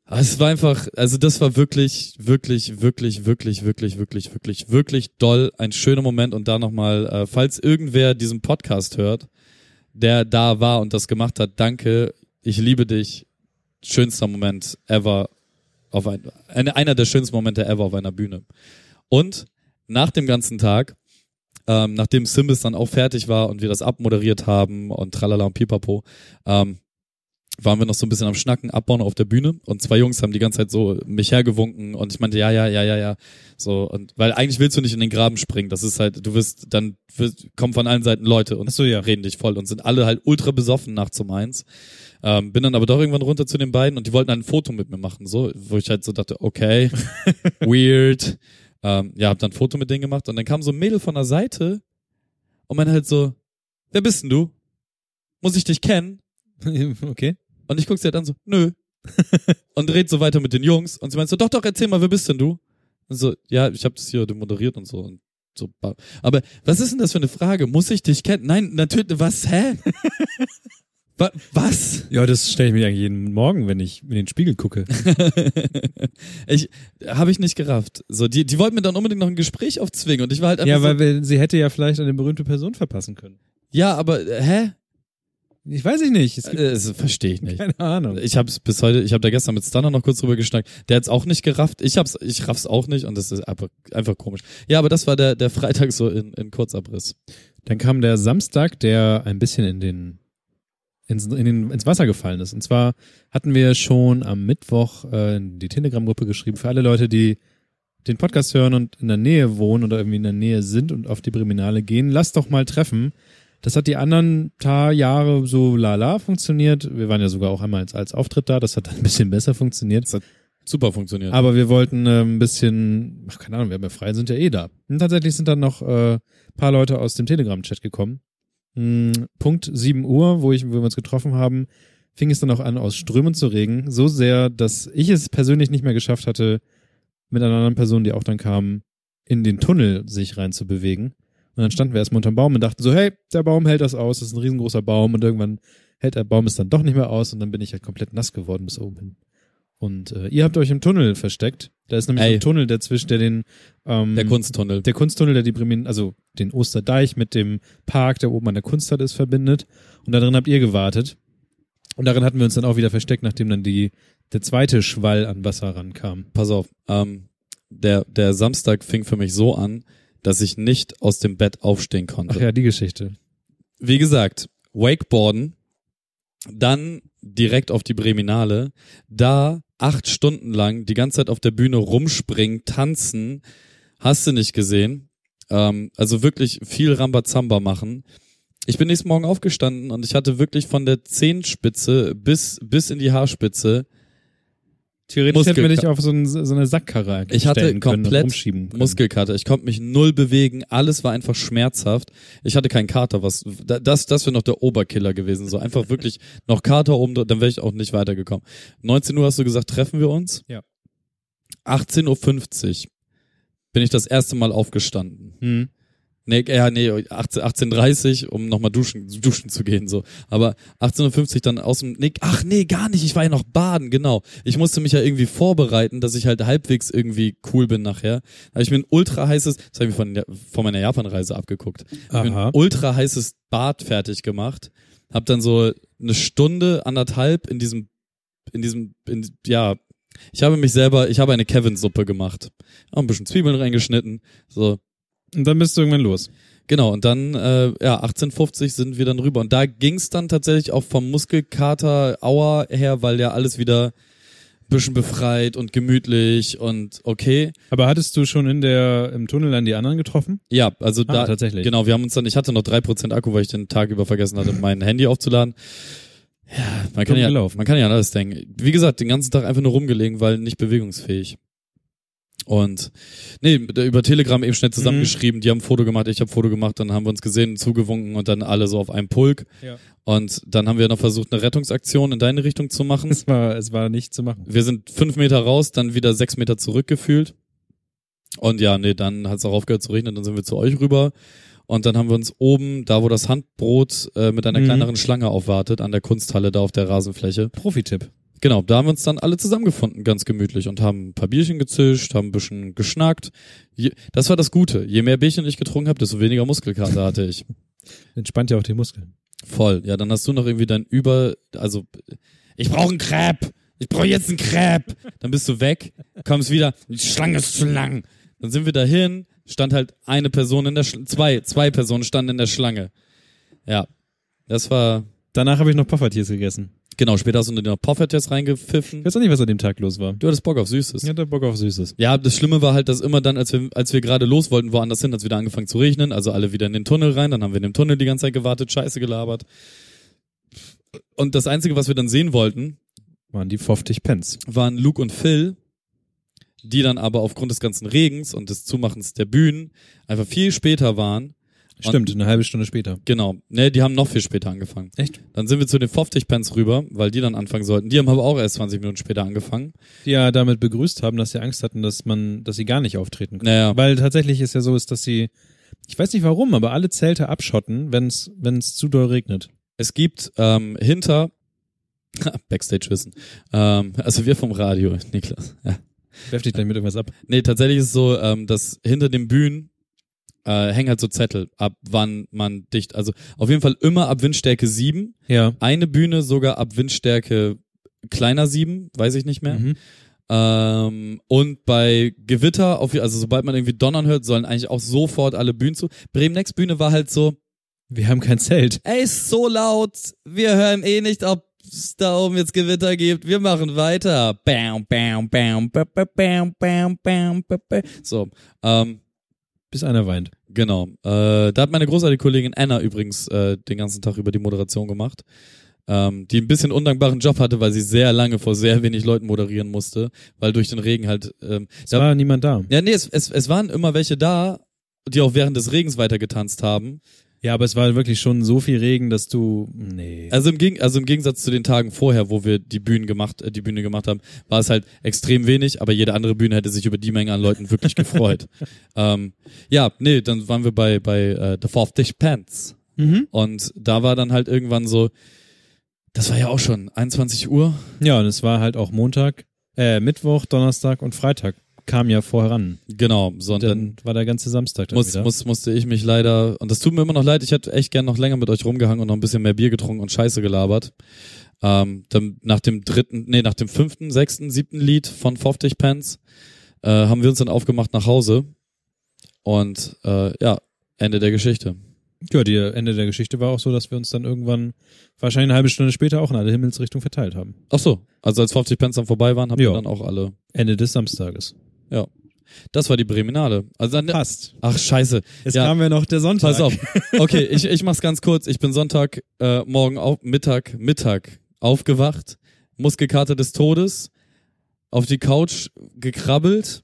B: Aber es war einfach, also das war wirklich, wirklich, wirklich, wirklich, wirklich, wirklich, wirklich, wirklich doll. Ein schöner Moment und da nochmal, äh, falls irgendwer diesen Podcast hört, der da war und das gemacht hat, danke, ich liebe dich. Schönster Moment ever auf ein, eine, einer der schönsten Momente ever auf einer Bühne. Und nach dem ganzen Tag, ähm, nachdem Simbis dann auch fertig war und wir das abmoderiert haben und tralala und pipapo, ähm, waren wir noch so ein bisschen am Schnacken, abbauen auf der Bühne und zwei Jungs haben die ganze Zeit so mich hergewunken und ich meinte, ja, ja, ja, ja, ja, so und weil eigentlich willst du nicht in den Graben springen, das ist halt, du wirst, dann wirst, kommen von allen Seiten Leute und
A: so, ja.
B: reden dich voll und sind alle halt ultra besoffen nachts um eins. Ähm, bin dann aber doch irgendwann runter zu den beiden und die wollten ein Foto mit mir machen, so, wo ich halt so dachte, okay, weird. Ähm, ja, hab dann ein Foto mit denen gemacht und dann kam so ein Mädel von der Seite und meinte halt so, wer bist denn du? Muss ich dich kennen?
A: okay.
B: Und ich guck sie halt an so, nö. und red so weiter mit den Jungs und sie meint so, doch, doch, erzähl mal, wer bist denn du? Und so, ja, ich habe das hier moderiert und so und so. Aber was ist denn das für eine Frage? Muss ich dich kennen? Nein, natürlich, was, hä? Wa- was?
A: Ja, das stelle ich mir eigentlich jeden Morgen, wenn ich in den Spiegel gucke.
B: ich habe ich nicht gerafft. So, die, die wollten mir dann unbedingt noch ein Gespräch aufzwingen und ich war halt einfach
A: ja,
B: so,
A: weil wir, sie hätte ja vielleicht eine berühmte Person verpassen können.
B: ja, aber äh, hä?
A: Ich weiß ich nicht. Es
B: Äh, Das verstehe ich nicht.
A: keine Ahnung.
B: Ich habe bis heute, ich habe da gestern mit Stunner noch kurz drüber geschnackt. Der hat's auch nicht gerafft. Ich hab's, ich raff's auch nicht und das ist einfach, einfach komisch. Ja, aber das war der der Freitag so in, in Kurzabriss.
A: Dann kam der Samstag, der ein bisschen in den, ins, in den ins Wasser gefallen ist. Und zwar hatten wir schon am Mittwoch äh, in die Telegram-Gruppe geschrieben für alle Leute, die den Podcast hören und in der Nähe wohnen oder irgendwie in der Nähe sind und auf die Briminale gehen, lasst doch mal treffen. Das hat die anderen paar Jahre so lala funktioniert. Wir waren ja sogar auch einmal als, als Auftritt da. Das hat dann ein bisschen besser funktioniert.
B: Super funktioniert.
A: Aber wir wollten äh, ein bisschen, ach, keine Ahnung, wir haben ja frei, sind ja eh da. Und tatsächlich sind dann noch äh, paar Leute aus dem Telegram-Chat gekommen. Hm, Punkt 7 Uhr, wo, ich, wo wir uns getroffen haben, fing es dann auch an, aus Strömen zu regen. So sehr, dass ich es persönlich nicht mehr geschafft hatte, mit einer anderen Person, die auch dann kam, in den Tunnel sich rein zu bewegen. Und dann standen wir erstmal unterm Baum und dachten so, hey, der Baum hält das aus, das ist ein riesengroßer Baum und irgendwann hält der Baum es dann doch nicht mehr aus und dann bin ich halt komplett nass geworden bis oben hin. Und äh, ihr habt euch im Tunnel versteckt. Da ist nämlich
B: Ey.
A: ein Tunnel, der zwischen der den ähm,
B: der Kunsttunnel.
A: der Kunsttunnel, der die Bremen, also den Osterdeich mit dem Park, der oben an der Kunststadt ist, verbindet. Und da drin habt ihr gewartet. Und darin hatten wir uns dann auch wieder versteckt, nachdem dann die der zweite Schwall an Wasser rankam.
B: Pass auf. Ähm, der der Samstag fing für mich so an, dass ich nicht aus dem Bett aufstehen konnte.
A: Ach ja, die Geschichte.
B: wie gesagt, Wakeboarden, dann direkt auf die Breminale, da acht Stunden lang die ganze Zeit auf der Bühne rumspringen, tanzen, hast du nicht gesehen. Ähm, also wirklich viel Rambazamba machen. Ich bin nächsten Morgen aufgestanden und ich hatte wirklich von der Zehenspitze bis, bis in die Haarspitze
A: Theoretisch hätten wir dich auf so, ein, so eine Sackkarre
B: Ich hatte
A: können
B: komplett
A: rumschieben können.
B: Muskelkater. Ich konnte mich null bewegen. Alles war einfach schmerzhaft. Ich hatte keinen Kater. Was da- das das wäre noch der Oberkiller gewesen. So einfach wirklich noch Kater oben. Dann wäre ich auch nicht weitergekommen. 19 Uhr hast du gesagt, treffen wir uns.
A: Ja.
B: 18:50 Uhr bin ich das erste Mal aufgestanden.
A: Hm.
B: Nee, ja, nee, 18, 18.30 um nochmal duschen, duschen zu gehen, so. Aber 18.50 Uhr dann aus dem, nee, ach nee, gar nicht, ich war ja noch baden, genau. Ich musste mich ja irgendwie vorbereiten, dass ich halt halbwegs irgendwie cool bin nachher. Da habe ich mir ein ultra heißes, das habe ich mir von, von meiner Japanreise abgeguckt. Ein ultra heißes Bad fertig gemacht. Hab dann so eine Stunde, anderthalb in diesem, in diesem, in, ja, ich habe mich selber, ich habe eine Kevin-Suppe gemacht. Auch ein bisschen Zwiebeln reingeschnitten, so.
A: Und dann bist du irgendwann los.
B: Genau, und dann, äh, ja, 1850 sind wir dann rüber. Und da ging's dann tatsächlich auch vom Muskelkater Auer her, weil ja alles wieder bisschen befreit und gemütlich und okay.
A: Aber hattest du schon in der, im Tunnel dann die anderen getroffen?
B: Ja, also
A: Ah,
B: da
A: tatsächlich.
B: Genau, wir haben uns dann, ich hatte noch drei Prozent Akku, weil ich den Tag über vergessen hatte, mein Handy aufzuladen. Ja, man kann
A: Dumm
B: ja,
A: gelaufen.
B: man kann ja an alles denken. Wie gesagt, den ganzen Tag einfach nur rumgelegen, weil nicht bewegungsfähig. Und nee, über Telegram eben schnell zusammengeschrieben, die haben ein Foto gemacht, ich habe Foto gemacht, dann haben wir uns gesehen, zugewunken und dann alle so auf einem Pulk.
A: Ja.
B: Und dann haben wir noch versucht, eine Rettungsaktion in deine Richtung zu machen.
A: Es war, es war nicht zu machen.
B: Wir sind fünf Meter raus, dann wieder sechs Meter zurückgefühlt. Und ja, nee, dann hat es auch aufgehört zu regnen, dann sind wir zu euch rüber. Und dann haben wir uns oben, da wo das Handbrot äh, mit einer
A: Mhm.
B: kleineren Schlange aufwartet, an der Kunsthalle da auf der Rasenfläche.
A: Profitipp.
B: Genau, da haben wir uns dann alle zusammengefunden, ganz gemütlich und haben ein paar Bierchen gezischt, haben ein bisschen geschnackt. Je, das war das Gute. Je mehr Bierchen ich getrunken habe, desto weniger Muskelkater hatte ich.
A: Entspannt ja auch die Muskeln.
B: Voll. Ja, dann hast du noch irgendwie dein Über, also ich brauche einen Crepe. Ich brauche jetzt einen Crepe. Dann bist du weg, kommst wieder, die Schlange ist zu lang. Dann sind wir dahin, stand halt eine Person in der Schlange, zwei, zwei Personen standen in der Schlange. Ja, das war,
A: Danach habe ich noch Poffertiers gegessen.
B: Genau, später hast du noch Poffertjes reingepfiffen.
A: Ich weiß auch nicht, was an dem Tag los war.
B: Du hattest Bock auf Süßes.
A: Ich hatte Bock auf Süßes.
B: Ja, das Schlimme war halt, dass immer dann, als wir, als wir gerade los wollten, woanders hin, als wieder angefangen zu regnen, also alle wieder in den Tunnel rein, dann haben wir in dem Tunnel die ganze Zeit gewartet, Scheiße gelabert. Und das Einzige, was wir dann sehen wollten,
A: Waren die Foftig Pens.
B: waren Luke und Phil, die dann aber aufgrund des ganzen Regens und des Zumachens der Bühnen einfach viel später waren.
A: Stimmt, eine halbe Stunde später.
B: Genau. Ne, die haben noch viel später angefangen.
A: Echt?
B: Dann sind wir zu den Foftig-Pens rüber, weil die dann anfangen sollten. Die haben aber auch erst 20 Minuten später angefangen.
A: Die ja damit begrüßt haben, dass sie Angst hatten, dass man, dass sie gar nicht auftreten können.
B: Naja.
A: Weil tatsächlich ist ja so ist, dass sie, ich weiß nicht warum, aber alle Zelte abschotten, wenn es wenn es zu doll regnet.
B: Es gibt ähm, hinter Backstage-Wissen. Ähm, also wir vom Radio, Niklas. Ja.
A: Werf dich gleich mit irgendwas ab.
B: Nee, tatsächlich ist es so, ähm, dass hinter den Bühnen äh, hängen halt so Zettel, ab wann man dicht, also auf jeden Fall immer ab Windstärke 7.
A: Ja.
B: Eine Bühne sogar ab Windstärke kleiner 7, weiß ich nicht mehr.
A: Mhm.
B: Ähm, und bei Gewitter, auf, also sobald man irgendwie donnern hört, sollen eigentlich auch sofort alle Bühnen zu. Bremen Next Bühne war halt so,
A: Wir haben kein Zelt.
B: ey, ist so laut, wir hören eh nicht, ob es da oben jetzt Gewitter gibt, wir machen weiter. Bam, bam, bam, bam, bam, bam, bam, bam, bam. So, ähm,
A: Bis einer weint.
B: genau. Äh, da hat meine großartige Kollegin Anna übrigens äh, den ganzen Tag über die Moderation gemacht. Ähm, die ein bisschen undankbaren Job hatte, weil sie sehr lange vor sehr wenig Leuten moderieren musste, weil durch den Regen halt ähm,
A: Es war niemand da.
B: ja, nee, es, es, es waren immer welche da, die auch während des Regens weiter getanzt haben.
A: Ja, aber es war wirklich schon so viel Regen, dass du. Nee.
B: Also im, Geg also im Gegensatz zu den Tagen vorher, wo wir die Bühnen gemacht, äh, die Bühne gemacht haben, war es halt extrem wenig, aber jede andere Bühne hätte sich über die Menge an Leuten wirklich gefreut. ähm, ja, nee, dann waren wir bei bei äh, The Fourth Dish Pants
A: Mhm.
B: und da war dann halt irgendwann so, das war ja auch schon 21 Uhr.
A: Ja, und es war halt auch Montag, äh, Mittwoch, Donnerstag und Freitag. Kam ja voran.
B: Genau, so und dann
A: Dann war der ganze Samstag dann
B: muss,
A: wieder.
B: muss, musste ich mich leider, und das tut mir immer noch leid, ich hätte echt gern noch länger mit euch rumgehangen und noch ein bisschen mehr Bier getrunken und Scheiße gelabert. Ähm, dann nach dem dritten, nee, nach dem fünften, sechsten, siebten Lied von Foftig Pants äh, haben wir uns dann aufgemacht nach Hause. Und äh, ja, Ende der Geschichte.
A: Ja, die Ende der Geschichte war auch so, dass wir uns dann irgendwann wahrscheinlich eine halbe Stunde später auch in alle Himmelsrichtungen verteilt haben.
B: Ach so, also als Foftig Pants dann vorbei waren, haben wir dann auch alle.
A: Ende des Samstages.
B: Ja. Das war die Breminale. Also dann,
A: Passt.
B: ach scheiße.
A: Jetzt
B: Ja.
A: kam ja noch der Sonntag.
B: Pass auf. Okay, ich, ich mach's ganz kurz. Ich bin Sonntag äh, morgen auf Mittag Mittag aufgewacht, Muskelkater des Todes, auf die Couch gekrabbelt,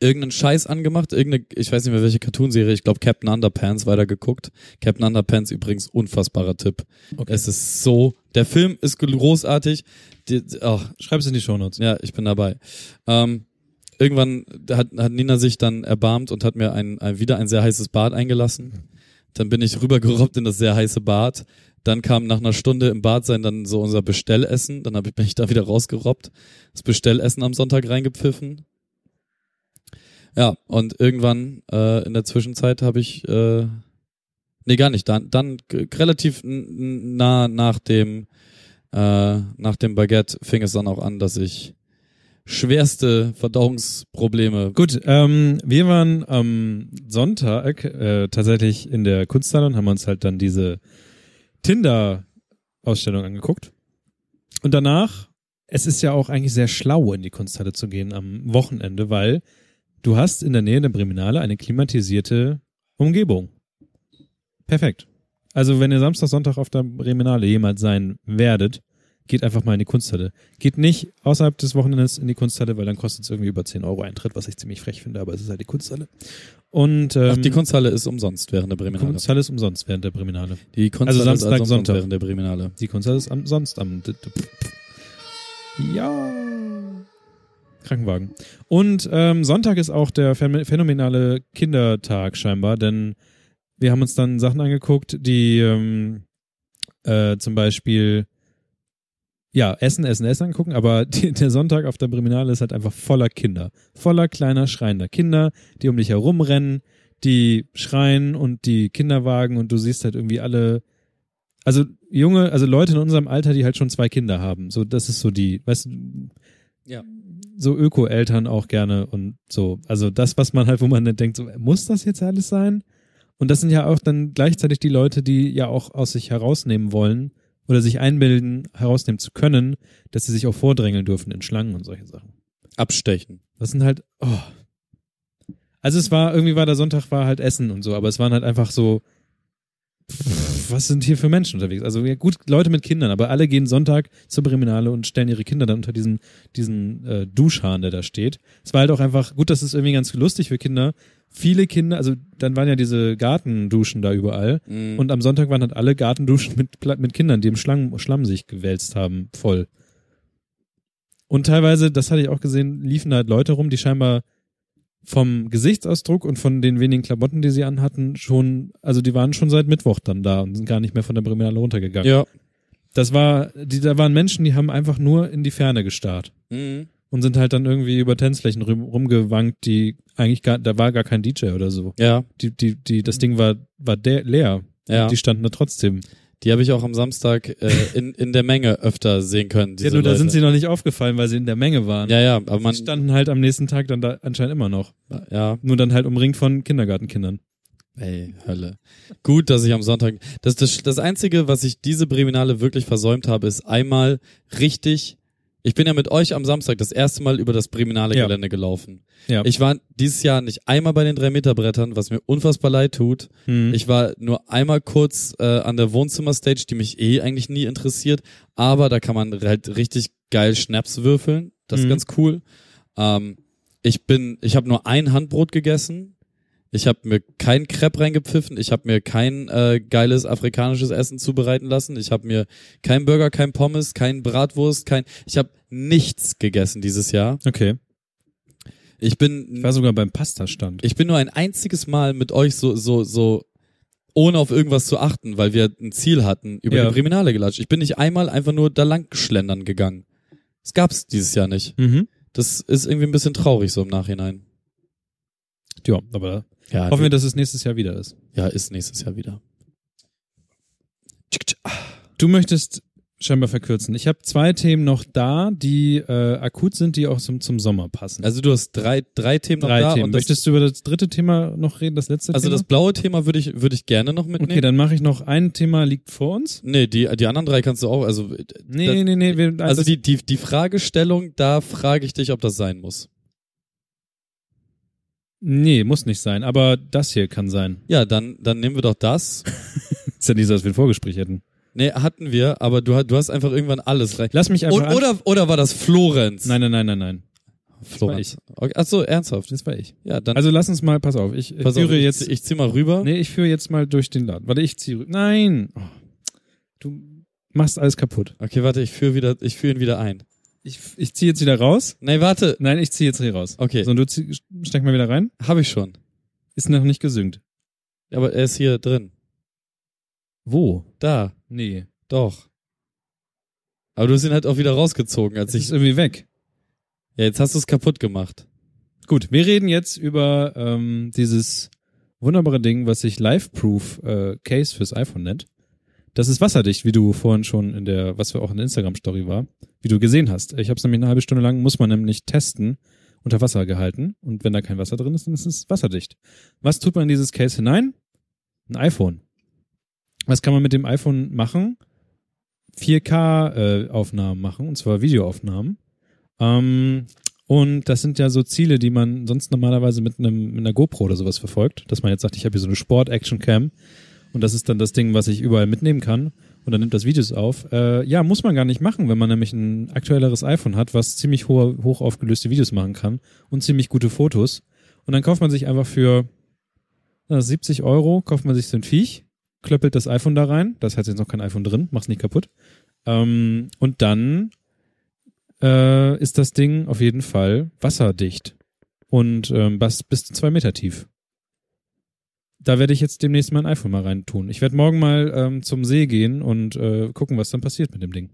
B: irgendeinen Scheiß angemacht, irgendeine, ich weiß nicht mehr welche Cartoonserie, ich glaube Captain Underpants weitergeguckt. Captain Underpants übrigens unfassbarer Tipp.
A: Okay.
B: Es ist so, der Film ist großartig. Die, oh,
A: Schreib's in die Shownotes.
B: ja, ich bin dabei. Ähm, irgendwann hat, hat Nina sich dann erbarmt und hat mir ein, ein, wieder ein sehr heißes Bad eingelassen. Dann bin ich rübergerobbt in das sehr heiße Bad. Dann kam nach einer Stunde im Bad sein dann so unser Bestellessen. Dann hab ich, bin ich da wieder rausgerobbt. Das Bestellessen am Sonntag reingepfiffen. Ja, und irgendwann äh, in der Zwischenzeit habe ich, äh, nee, gar nicht, dann, dann relativ nah nach dem, äh, nach dem Baguette fing es dann auch an, dass ich schwerste Verdauungsprobleme.
A: Gut, ähm, wir waren am Sonntag äh, tatsächlich in der Kunsthalle und haben uns halt dann diese Tinder-Ausstellung angeguckt. Und danach es ist ja auch eigentlich sehr schlau, in die Kunsthalle zu gehen am Wochenende, weil du hast in der Nähe der Breminale eine klimatisierte Umgebung. Perfekt. Also wenn ihr Samstag, Sonntag auf der Breminale jemals sein werdet, geht einfach mal in die Kunsthalle. Geht nicht außerhalb des Wochenendes in die Kunsthalle, weil dann kostet es irgendwie über 10 Euro Eintritt, was ich ziemlich frech finde, aber es ist halt die Kunsthalle. Und ähm,
B: Ach, die Kunsthalle ist umsonst während der
A: die
B: Breminale.
A: Kunsthalle ist umsonst während der Breminale.
B: Die Kunsthalle
A: Also Samstag,
B: ist umsonst
A: Sonntag.
B: während der Breminale.
A: Die Kunsthalle ist am, sonst am. Ja. Krankenwagen. Und ähm, Sonntag ist auch der phän- phänomenale Kindertag scheinbar, denn wir haben uns dann Sachen angeguckt, die ähm, äh, zum Beispiel ja, Essen, Essen, Essen angucken, aber die, der Sonntag auf der Breminale ist halt einfach voller Kinder. Voller kleiner, schreiender Kinder, die um dich herumrennen, die schreien und die Kinderwagen und du siehst halt irgendwie alle also junge, also Leute in unserem Alter, die halt schon zwei Kinder haben. So, das ist so die, weißt du,
B: Ja.
A: so Öko-Eltern auch gerne und so. Also das, was man halt, wo man dann denkt, so, muss das jetzt alles sein? Und das sind ja auch dann gleichzeitig die Leute, die ja auch aus sich herausnehmen wollen oder sich einbilden, herausnehmen zu können, dass sie sich auch vordrängeln dürfen in Schlangen und solche Sachen.
B: Abstechen.
A: Das sind halt, oh. Also es war, irgendwie war der Sonntag war halt Essen und so, aber es waren halt einfach so, pff, was sind hier für Menschen unterwegs? Also ja, gut, Leute mit Kindern, aber alle gehen Sonntag zur Breminale und stellen ihre Kinder dann unter diesen, diesen äh, Duschhahn, der da steht. Es war halt auch einfach, gut, das ist irgendwie ganz lustig für Kinder. Viele Kinder, also dann waren ja diese Gartenduschen da überall
B: Mhm.
A: und am Sonntag waren halt alle Gartenduschen mit, mit Kindern, die im Schlamm, Schlamm sich gewälzt haben, voll. Und teilweise, das hatte ich auch gesehen, liefen da halt Leute rum, die scheinbar vom Gesichtsausdruck und von den wenigen Klamotten, die sie anhatten, schon, also die waren schon seit Mittwoch dann da und sind gar nicht mehr von der Breminale runtergegangen.
B: ja.
A: Das war, die, da waren Menschen, die haben einfach nur in die Ferne gestarrt
B: Mhm.
A: Und sind halt dann irgendwie über Tanzflächen rum, rumgewankt, die eigentlich gar, da war gar kein DJ oder so.
B: Ja.
A: Die, die, die, das Ding war, war der, leer.
B: Ja.
A: Die standen da trotzdem.
B: Die habe ich auch am Samstag äh, in, in der Menge öfter sehen können.
A: Ja, nur da
B: Leute.
A: sind sie noch nicht aufgefallen, weil sie in der Menge waren.
B: Ja, ja, aber man.
A: Die standen halt am nächsten Tag dann da anscheinend immer noch.
B: Ja,
A: Nur dann halt umringt von Kindergartenkindern.
B: ey, Hölle. Gut, dass ich am Sonntag. Das, das, das Einzige, was ich diese Breminale wirklich versäumt habe, ist einmal richtig. Ich bin ja mit euch am Samstag das erste Mal über das Breminale
A: Ja.
B: Gelände gelaufen.
A: Ja.
B: Ich war dieses Jahr nicht einmal bei den drei Meter Brettern, was mir unfassbar leid tut.
A: Hm.
B: Ich war nur einmal kurz äh, an der Wohnzimmerstage, die mich eh eigentlich nie interessiert, aber da kann man halt richtig geil Schnaps würfeln. Das ist
A: Mhm.
B: ganz cool. Ähm, ich bin, ich habe nur ein Handbrot gegessen. Ich habe mir kein Crepe reingepfiffen. Ich habe mir kein äh, geiles afrikanisches Essen zubereiten lassen. Ich habe mir kein Burger, kein Pommes, kein Bratwurst, kein. Ich habe nichts gegessen dieses Jahr.
A: okay.
B: Ich bin
A: Ich war sogar beim Pastastand.
B: ich bin nur ein einziges Mal mit euch so, so, so, ohne auf irgendwas zu achten, weil wir ein Ziel hatten, über
A: Ja.
B: die Breminale gelatscht. Ich bin nicht einmal einfach nur da lang schlendern gegangen. Das gab's dieses Jahr nicht.
A: Mhm.
B: Das ist irgendwie ein bisschen traurig so im Nachhinein.
A: Ja, aber
B: Ja,
A: hoffen wir, dass es nächstes Jahr wieder ist.
B: ja, ist nächstes Jahr wieder.
A: Du möchtest scheinbar verkürzen. Ich habe zwei Themen noch da, die äh, akut sind, die auch zum, zum Sommer passen.
B: Also du hast drei, drei Themen noch
A: drei
B: da
A: Themen. Möchtest du über das dritte Thema noch reden, das letzte
B: also
A: Thema?
B: das blaue Thema würde ich, würde ich gerne noch mitnehmen.
A: okay, dann mache ich noch ein Thema liegt vor uns.
B: nee, die, die anderen drei kannst du auch, also,
A: Nee,
B: da,
A: nee, nee. Wir,
B: also die, die, die Fragestellung, da frage ich dich, ob das sein muss.
A: Nee, muss nicht sein, aber das hier kann sein.
B: Ja, dann, dann nehmen wir doch das.
A: Ist ja nicht so, dass wir ein Vorgespräch hätten.
B: Nee, hatten wir, aber du, du hast einfach irgendwann alles rein.
A: Lass mich einfach
B: Und, oder, oder war das Florenz?
A: Nein, nein, nein, nein, nein.
B: Florenz. Okay. Ach so, ernsthaft.
A: Das war ich.
B: Ja, dann
A: Also lass uns mal, pass auf, ich
B: pass auf,
A: führe
B: ich,
A: jetzt.
B: ich zieh mal rüber.
A: nee, ich führe jetzt mal durch den Laden. Warte, ich ziehe. rü- Nein! Oh. Du machst alles kaputt.
B: Okay, warte, ich führe wieder, ich führe ihn wieder ein.
A: Ich, ich ziehe jetzt wieder raus.
B: Nee, warte.
A: Nein, ich ziehe jetzt hier raus.
B: Okay,
A: So, und du zieh, steck mal wieder rein.
B: habe ich schon.
A: Ist noch nicht gesynkt.
B: Aber er ist hier drin.
A: Wo?
B: Da.
A: Nee.
B: Doch. Aber du hast ihn halt auch wieder rausgezogen, als
A: Das
B: ich.
A: ist irgendwie weg.
B: Ja, jetzt hast du es kaputt gemacht.
A: Gut, wir reden jetzt über ähm, dieses wunderbare Ding, was sich Live-Proof äh, Case fürs iPhone nennt. Das ist wasserdicht, wie du vorhin schon in der, was wir auch in der Instagram-Story war, wie du gesehen hast. Ich habe es nämlich eine halbe Stunde lang, muss man nämlich testen, unter Wasser gehalten. Und wenn da kein Wasser drin ist, dann ist es wasserdicht. Was tut man in dieses Case hinein? Ein iPhone. Was kann man mit dem iPhone machen? 4K-Aufnahmen machen, und zwar Videoaufnahmen. Ähm, und das sind ja so Ziele, die man sonst normalerweise mit, einem, mit einer GoPro oder sowas verfolgt, dass man jetzt sagt, ich habe hier so eine Sport-Action-Cam und das ist dann das Ding, was ich überall mitnehmen kann und dann nimmt das Videos auf. Äh, ja, muss man gar nicht machen, wenn man nämlich ein aktuelleres iPhone hat, was ziemlich hohe, hoch aufgelöste Videos machen kann und ziemlich gute Fotos. Und dann kauft man sich einfach für äh, 70 Euro, kauft man sich so ein Viech, klöppelt das iPhone da rein, das hat jetzt noch kein iPhone drin, macht's nicht kaputt. Ähm, und dann äh, ist das Ding auf jeden Fall wasserdicht und ähm, bis, bis zu zwei Meter tief. Da werde ich jetzt demnächst mein iPhone mal rein tun. Ich werde morgen mal ähm, zum See gehen und äh, gucken, was dann passiert mit dem Ding.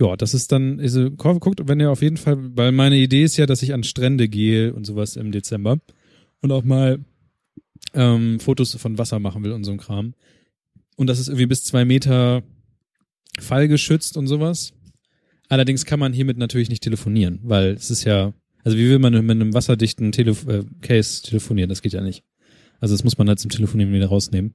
A: Ja, das ist dann, also, guckt, wenn ihr auf jeden Fall, weil meine Idee ist ja, dass ich an Strände gehe und sowas im Dezember und auch mal ähm, Fotos von Wasser machen will und so ein Kram. Und das ist irgendwie bis zwei Meter fallgeschützt und sowas. Allerdings kann man hiermit natürlich nicht telefonieren, weil es ist ja, also wie will man mit einem wasserdichten Telef äh, Case telefonieren? Das geht ja nicht. Also das muss man halt zum Telefonieren wieder rausnehmen.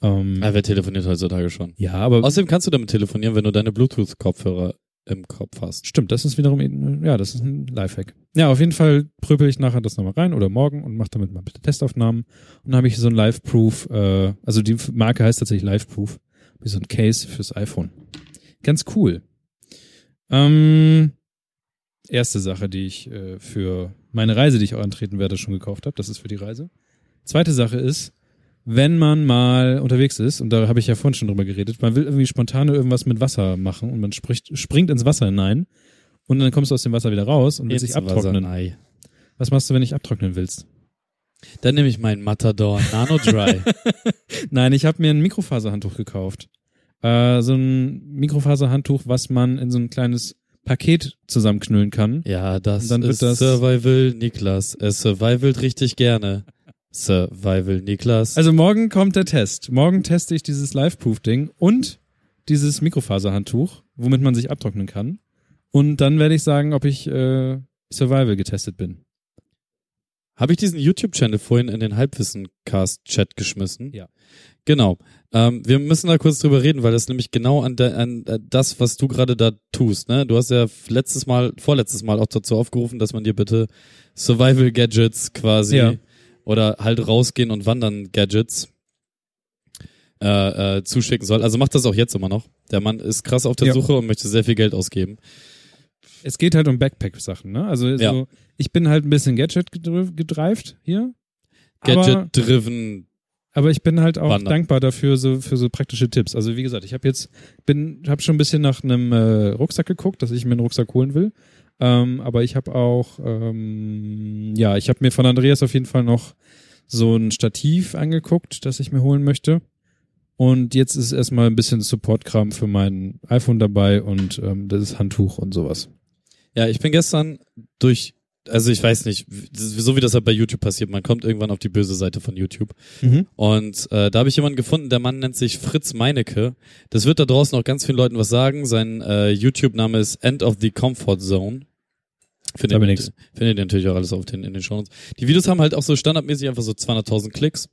A: Ähm,
B: Ah, wer telefoniert heutzutage schon?
A: ja, aber
B: Außerdem kannst du damit telefonieren, wenn du deine Bluetooth-Kopfhörer im Kopf hast.
A: stimmt, das ist wiederum, eben- ja, das ist ein Lifehack. Ja, auf jeden Fall prüpel ich nachher das nochmal rein oder morgen und mache damit mal bitte Testaufnahmen. Und dann habe ich so ein Live-Proof, äh, also die Marke heißt tatsächlich Live-Proof, wie so ein Case fürs iPhone. Ganz cool. Ähm, erste Sache, die ich äh, für meine Reise, die ich auch antreten werde, schon gekauft habe. Das ist für die Reise. Zweite Sache ist, wenn man mal unterwegs ist, und da habe ich ja vorhin schon drüber geredet, man will irgendwie spontan irgendwas mit Wasser machen und man spricht, springt ins Wasser hinein und dann kommst du aus dem Wasser wieder raus und willst dich abtrocknen.
B: Wasser,
A: Was machst du, wenn du dich abtrocknen willst?
B: Dann nehme ich meinen Matador Nano Dry.
A: Nein, ich habe mir ein Mikrofaserhandtuch gekauft. Äh, so ein Mikrofaserhandtuch, was man in so ein kleines Paket zusammenknüllen kann.
B: ja, das
A: Und dann wird
B: ist
A: das-
B: Survival Niklas. Er survivalt richtig gerne. Survival Niklas.
A: Also morgen kommt der Test. Morgen teste ich dieses Live-Proof-Ding und dieses Mikrofaserhandtuch, womit man sich abtrocknen kann. Und dann werde ich sagen, ob ich äh, Survival getestet bin.
B: Habe ich diesen YouTube-Channel vorhin in den Halbwissen-Cast-Chat geschmissen?
A: Ja.
B: Genau. Ähm, wir müssen da kurz drüber reden, weil das nämlich genau an, de, an äh, das, was du gerade da tust. Ne? Du hast ja letztes Mal, vorletztes Mal auch dazu aufgerufen, dass man dir bitte Survival-Gadgets quasi
A: Ja.
B: Oder halt rausgehen und wandern Gadgets äh, äh, zuschicken soll. Also macht das auch jetzt immer noch. Der Mann ist krass auf der
A: Ja.
B: Suche und möchte sehr viel Geld ausgeben.
A: Es geht halt um Backpack-Sachen, ne? Also so,
B: Ja.
A: ich bin halt ein bisschen Gadget gedreift hier. Aber,
B: Gadget-driven.
A: aber ich bin halt auch
B: Wandern.
A: dankbar dafür so für so praktische Tipps. Also wie gesagt, ich habe jetzt bin habe schon ein bisschen nach einem äh, Rucksack geguckt, dass ich mir einen Rucksack holen will. Ähm, aber ich habe auch ähm, ja, ich habe mir von Andreas auf jeden Fall noch so ein Stativ angeguckt, das ich mir holen möchte. Und jetzt ist erstmal ein bisschen Support-Kram für mein iPhone dabei und ähm, das Handtuch und sowas.
B: Ja, ich bin gestern durch, also ich weiß nicht, so wie das halt bei YouTube passiert, man kommt irgendwann auf die böse Seite von YouTube. Und äh, da habe ich jemanden gefunden, der Mann nennt sich Fritz Meinecke. Das wird da draußen auch ganz vielen Leuten was sagen. Sein äh, YouTube-Name ist End of the Comfort Zone. Findet
A: nix.
B: findet ihr natürlich auch alles auf den, in den Shownotes. Die Videos haben halt auch so standardmäßig einfach so 200.000 Klicks.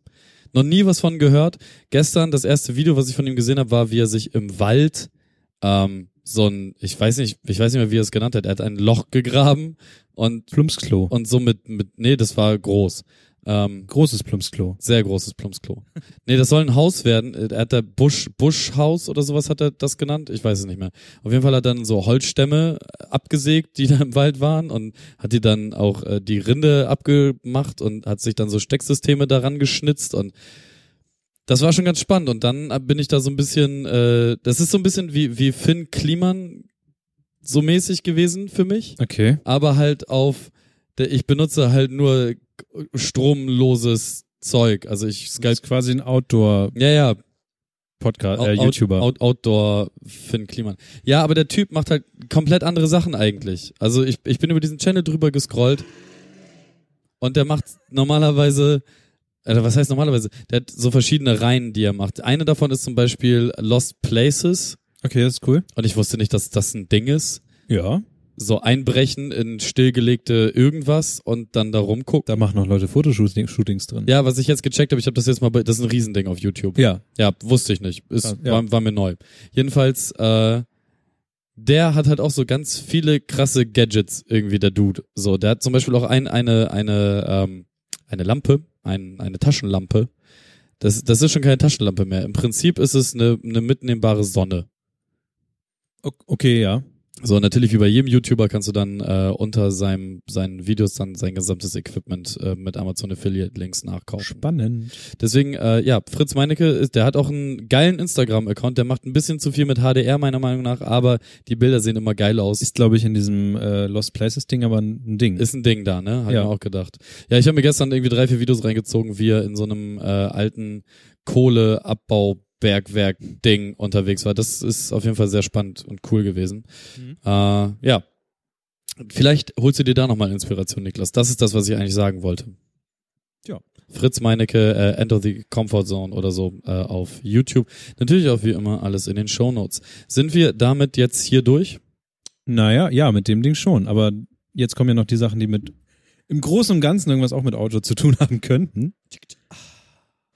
B: Noch nie was von gehört. Gestern das erste Video, was ich von ihm gesehen habe, war, wie er sich im Wald ähm, so ein, ich weiß nicht, ich weiß nicht mehr, wie er es genannt hat. Er hat ein Loch gegraben und
A: Plumpsklo.
B: und so mit, mit nee, das war groß. Ähm,
A: Großes Plumpsklo.
B: sehr großes Plumpsklo. nee, das soll ein Haus werden. Er hat da Busch, Buschhaus oder sowas hat er das genannt. Ich weiß es nicht mehr. Auf jeden Fall hat er dann so Holzstämme abgesägt, die da im Wald waren und hat die dann auch äh, die Rinde abgemacht und hat sich dann so Stecksysteme daran geschnitzt und das war schon ganz spannend. Und dann bin ich da so ein bisschen, äh, das ist so ein bisschen wie, wie Finn Kliman so mäßig gewesen für mich
A: Okay.
B: aber halt auf, ich benutze halt nur stromloses Zeug. Also ich
A: Das
B: Skype,
A: ist quasi ein Outdoor-Podcast,
B: ja, ja,
A: äh,
B: Out-
A: YouTuber.
B: Out, Outdoor Finn Kliman. Ja, aber der Typ macht halt komplett andere Sachen eigentlich. Also ich, ich bin über diesen Channel drüber gescrollt und der macht normalerweise, äh, was heißt normalerweise? Der hat so verschiedene Reihen, die er macht. Eine davon ist zum Beispiel Lost Places
A: Okay, das ist cool.
B: und ich wusste nicht, dass das ein Ding ist.
A: Ja.
B: So einbrechen in stillgelegte irgendwas und dann da rumgucken.
A: Da machen noch Leute Fotoshootings drin.
B: Ja, was ich jetzt gecheckt habe, ich habe das jetzt mal bei, das ist ein Riesending auf YouTube.
A: Ja.
B: Ja, wusste ich nicht. Ist,
A: ja.
B: war, war mir neu. Jedenfalls, äh, der hat halt auch so ganz viele krasse Gadgets irgendwie, der Dude. So, der hat zum Beispiel auch ein, eine, eine, ähm, eine Lampe, ein, eine Taschenlampe. Das, das ist schon keine Taschenlampe mehr. Im Prinzip ist es eine, eine mitnehmbare Sonne.
A: Okay, ja.
B: So, natürlich wie bei jedem YouTuber kannst du dann äh, unter seinem, seinen Videos dann sein gesamtes Equipment äh, mit Amazon Affiliate Links nachkaufen.
A: Spannend.
B: Deswegen, äh, ja, Fritz Meinecke, ist, der hat auch einen geilen Instagram-Account, der macht ein bisschen zu viel mit HDR meiner Meinung nach, aber die Bilder sehen immer geil aus.
A: Ist, glaube ich, in diesem äh, Lost Places Ding aber ein Ding.
B: Ist ein Ding da, ne? Hab
A: Ja.
B: ich mir auch gedacht. Ja, ich habe mir gestern irgendwie drei, vier Videos reingezogen, wie er in so einem äh, alten Kohleabbaubergwerk-Ding unterwegs war. Das ist auf jeden Fall sehr spannend und cool gewesen.
A: Mhm.
B: Äh, ja. Vielleicht holst du dir da nochmal Inspiration, Niklas. Das ist das, was ich eigentlich sagen wollte.
A: Ja.
B: Fritz Meinecke, äh, Enter the Comfort Zone oder so äh, auf YouTube. Natürlich auch wie immer alles in den Show Notes. Sind wir damit jetzt hier durch?
A: Naja, ja, mit dem Ding schon. Aber jetzt kommen ja noch die Sachen, die mit im Großen und Ganzen irgendwas auch mit Auto zu tun haben könnten.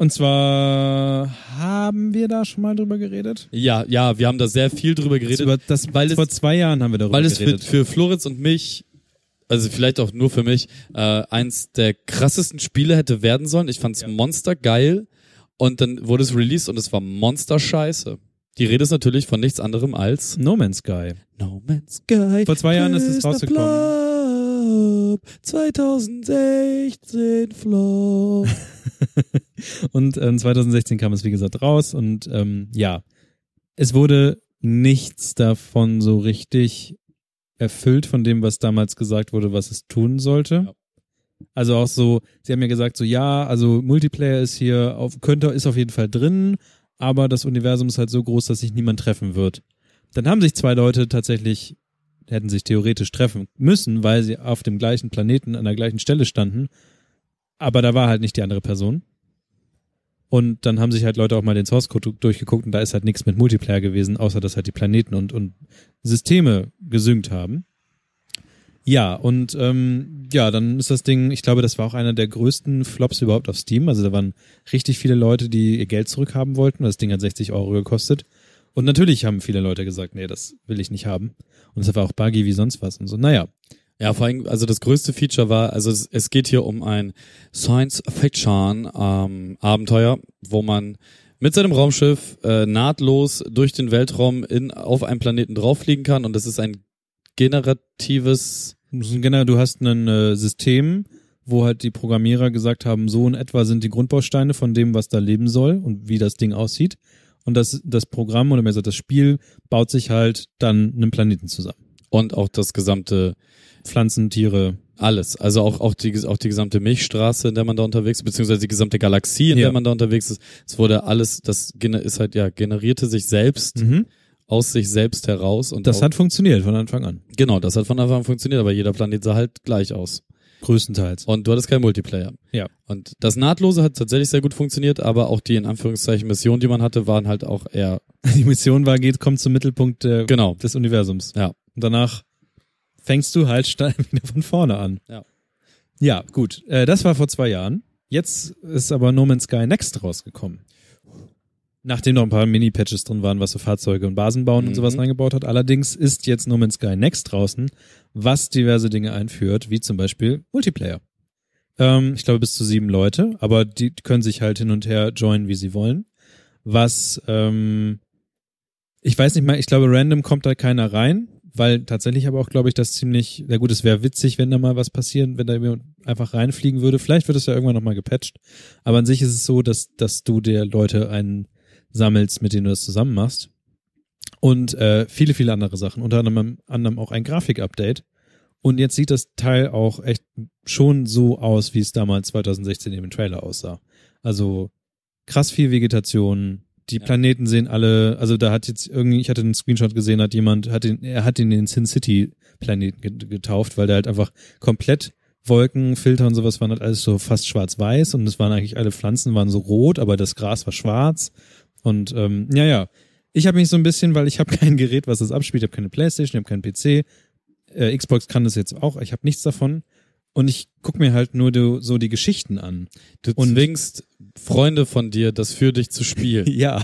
A: Und zwar haben wir da schon mal drüber geredet.
B: Ja, ja, wir haben da sehr viel drüber geredet.
A: Über das,
B: weil es-
A: vor zwei Jahren haben wir darüber
B: weil es für,
A: geredet.
B: für Floritz und mich, also vielleicht auch nur für mich, äh, eins der krassesten Spiele hätte werden sollen. Ich fand's monster geil und dann wurde es released und es war monster scheiße. Die Rede ist natürlich von nichts anderem als
A: no Man's Sky.
B: No Man's Sky.
A: Vor zwei Jahren ist es rausgekommen.
B: Flop, 2016 Flop.
A: Und ähm, 2016 kam es, wie gesagt, raus. Und ähm, ja, es wurde nichts davon so richtig erfüllt von dem, was damals gesagt wurde, was es tun sollte.
B: Ja.
A: Also auch so, sie haben ja gesagt, so ja, also Multiplayer ist hier auf, könnte, ist auf jeden Fall drin, aber das Universum ist halt so groß, dass sich niemand treffen wird. Dann haben sich zwei Leute tatsächlich, hätten sich theoretisch treffen müssen, weil sie auf dem gleichen Planeten an der gleichen Stelle standen, aber da war halt nicht die andere Person. Und dann haben sich halt Leute auch mal den Source Code durchgeguckt und da ist halt nichts mit Multiplayer gewesen, außer dass halt die Planeten und, und Systeme gesynkt haben. Ja, und ähm, ja, dann ist das Ding, ich glaube, das war auch einer der größten Flops überhaupt auf Steam. Also da waren richtig viele Leute, die ihr Geld zurückhaben wollten. Das Ding hat 60 Euro gekostet. Und natürlich haben viele Leute gesagt, nee, das will ich nicht haben. Und es war auch buggy wie sonst was und so. Naja,
B: Ja, vor allem, also das größte Feature war, also es, es geht hier um ein Science-Fiction-Abenteuer, wo man mit seinem Raumschiff äh, nahtlos durch den Weltraum in, auf einen Planeten drauffliegen kann und das ist ein generatives,
A: Genau, du hast ein äh, System, wo halt die Programmierer gesagt haben, so in etwa sind die Grundbausteine von dem, was da leben soll und wie das Ding aussieht. Und das, das Programm oder mehr gesagt das Spiel baut sich halt dann einen Planeten zusammen.
B: und auch das gesamte
A: Pflanzen, Tiere.
B: alles, also auch auch die auch die gesamte Milchstraße, in der man da unterwegs ist, beziehungsweise die gesamte Galaxie, in
A: Ja.
B: der man da unterwegs ist. Es wurde alles, das ist halt ja generierte sich selbst
A: Mhm.
B: aus sich selbst heraus und
A: Das
B: auch,
A: hat funktioniert von Anfang an.
B: genau, das hat von Anfang an funktioniert, aber jeder Planet sah halt gleich aus.
A: Größtenteils.
B: Und du hattest keinen Multiplayer.
A: Ja.
B: Und das Nahtlose hat tatsächlich sehr gut funktioniert, aber auch die in Anführungszeichen Missionen, die man hatte, waren halt auch eher,
A: Die Mission war, geht, kommt zum Mittelpunkt der,
B: genau.
A: des Universums.
B: Ja.
A: Und danach fängst du halt wieder von vorne an.
B: Ja.
A: Ja, gut. Äh, das war vor zwei Jahren. Jetzt ist aber No Man's Sky Next rausgekommen. Nachdem noch ein paar Mini-Patches drin waren, was so Fahrzeuge und Basen bauen und
B: Mhm.
A: sowas reingebaut hat. Allerdings ist jetzt No Man's Sky Next draußen, was diverse Dinge einführt, wie zum Beispiel Multiplayer. Ähm, ich glaube bis zu sieben Leute, aber die können sich halt hin und her joinen, wie sie wollen. Was, ähm, ich weiß nicht mal, ich glaube, random kommt da keiner rein, weil tatsächlich aber auch, glaube ich, das ziemlich, ja gut, es wäre witzig, wenn da mal was passieren, wenn da jemand einfach reinfliegen würde. Vielleicht wird es ja irgendwann nochmal gepatcht. Aber an sich ist es so, dass, dass du dir Leute einsammelst, mit denen du das zusammen machst. Und äh, viele, viele andere Sachen. Unter anderem, anderem auch ein Grafik-Update. Und jetzt sieht das Teil auch echt schon so aus, wie es damals 2016 im Trailer aussah. Also krass viel Vegetation. Die
B: Ja.
A: Planeten sehen alle, also da hat jetzt irgendwie, ich hatte einen Screenshot gesehen, hat jemand, hat den, er hat ihn den Sin City Planeten get- getauft, weil der halt einfach komplett Wolken, Filter und sowas waren halt alles so fast schwarz-weiß und es waren eigentlich alle Pflanzen waren so rot, aber das Gras war schwarz und ähm, ja, ja. Ich habe mich so ein bisschen, weil ich habe kein Gerät, was das abspielt, ich habe keine Playstation, ich habe keinen PC, Äh, Xbox kann das jetzt auch. Ich habe nichts davon. Und ich guck mir halt nur do, so die Geschichten an.
B: Du
A: Und-
B: zwingst Freunde von dir, das für dich zu spielen.
A: Ja.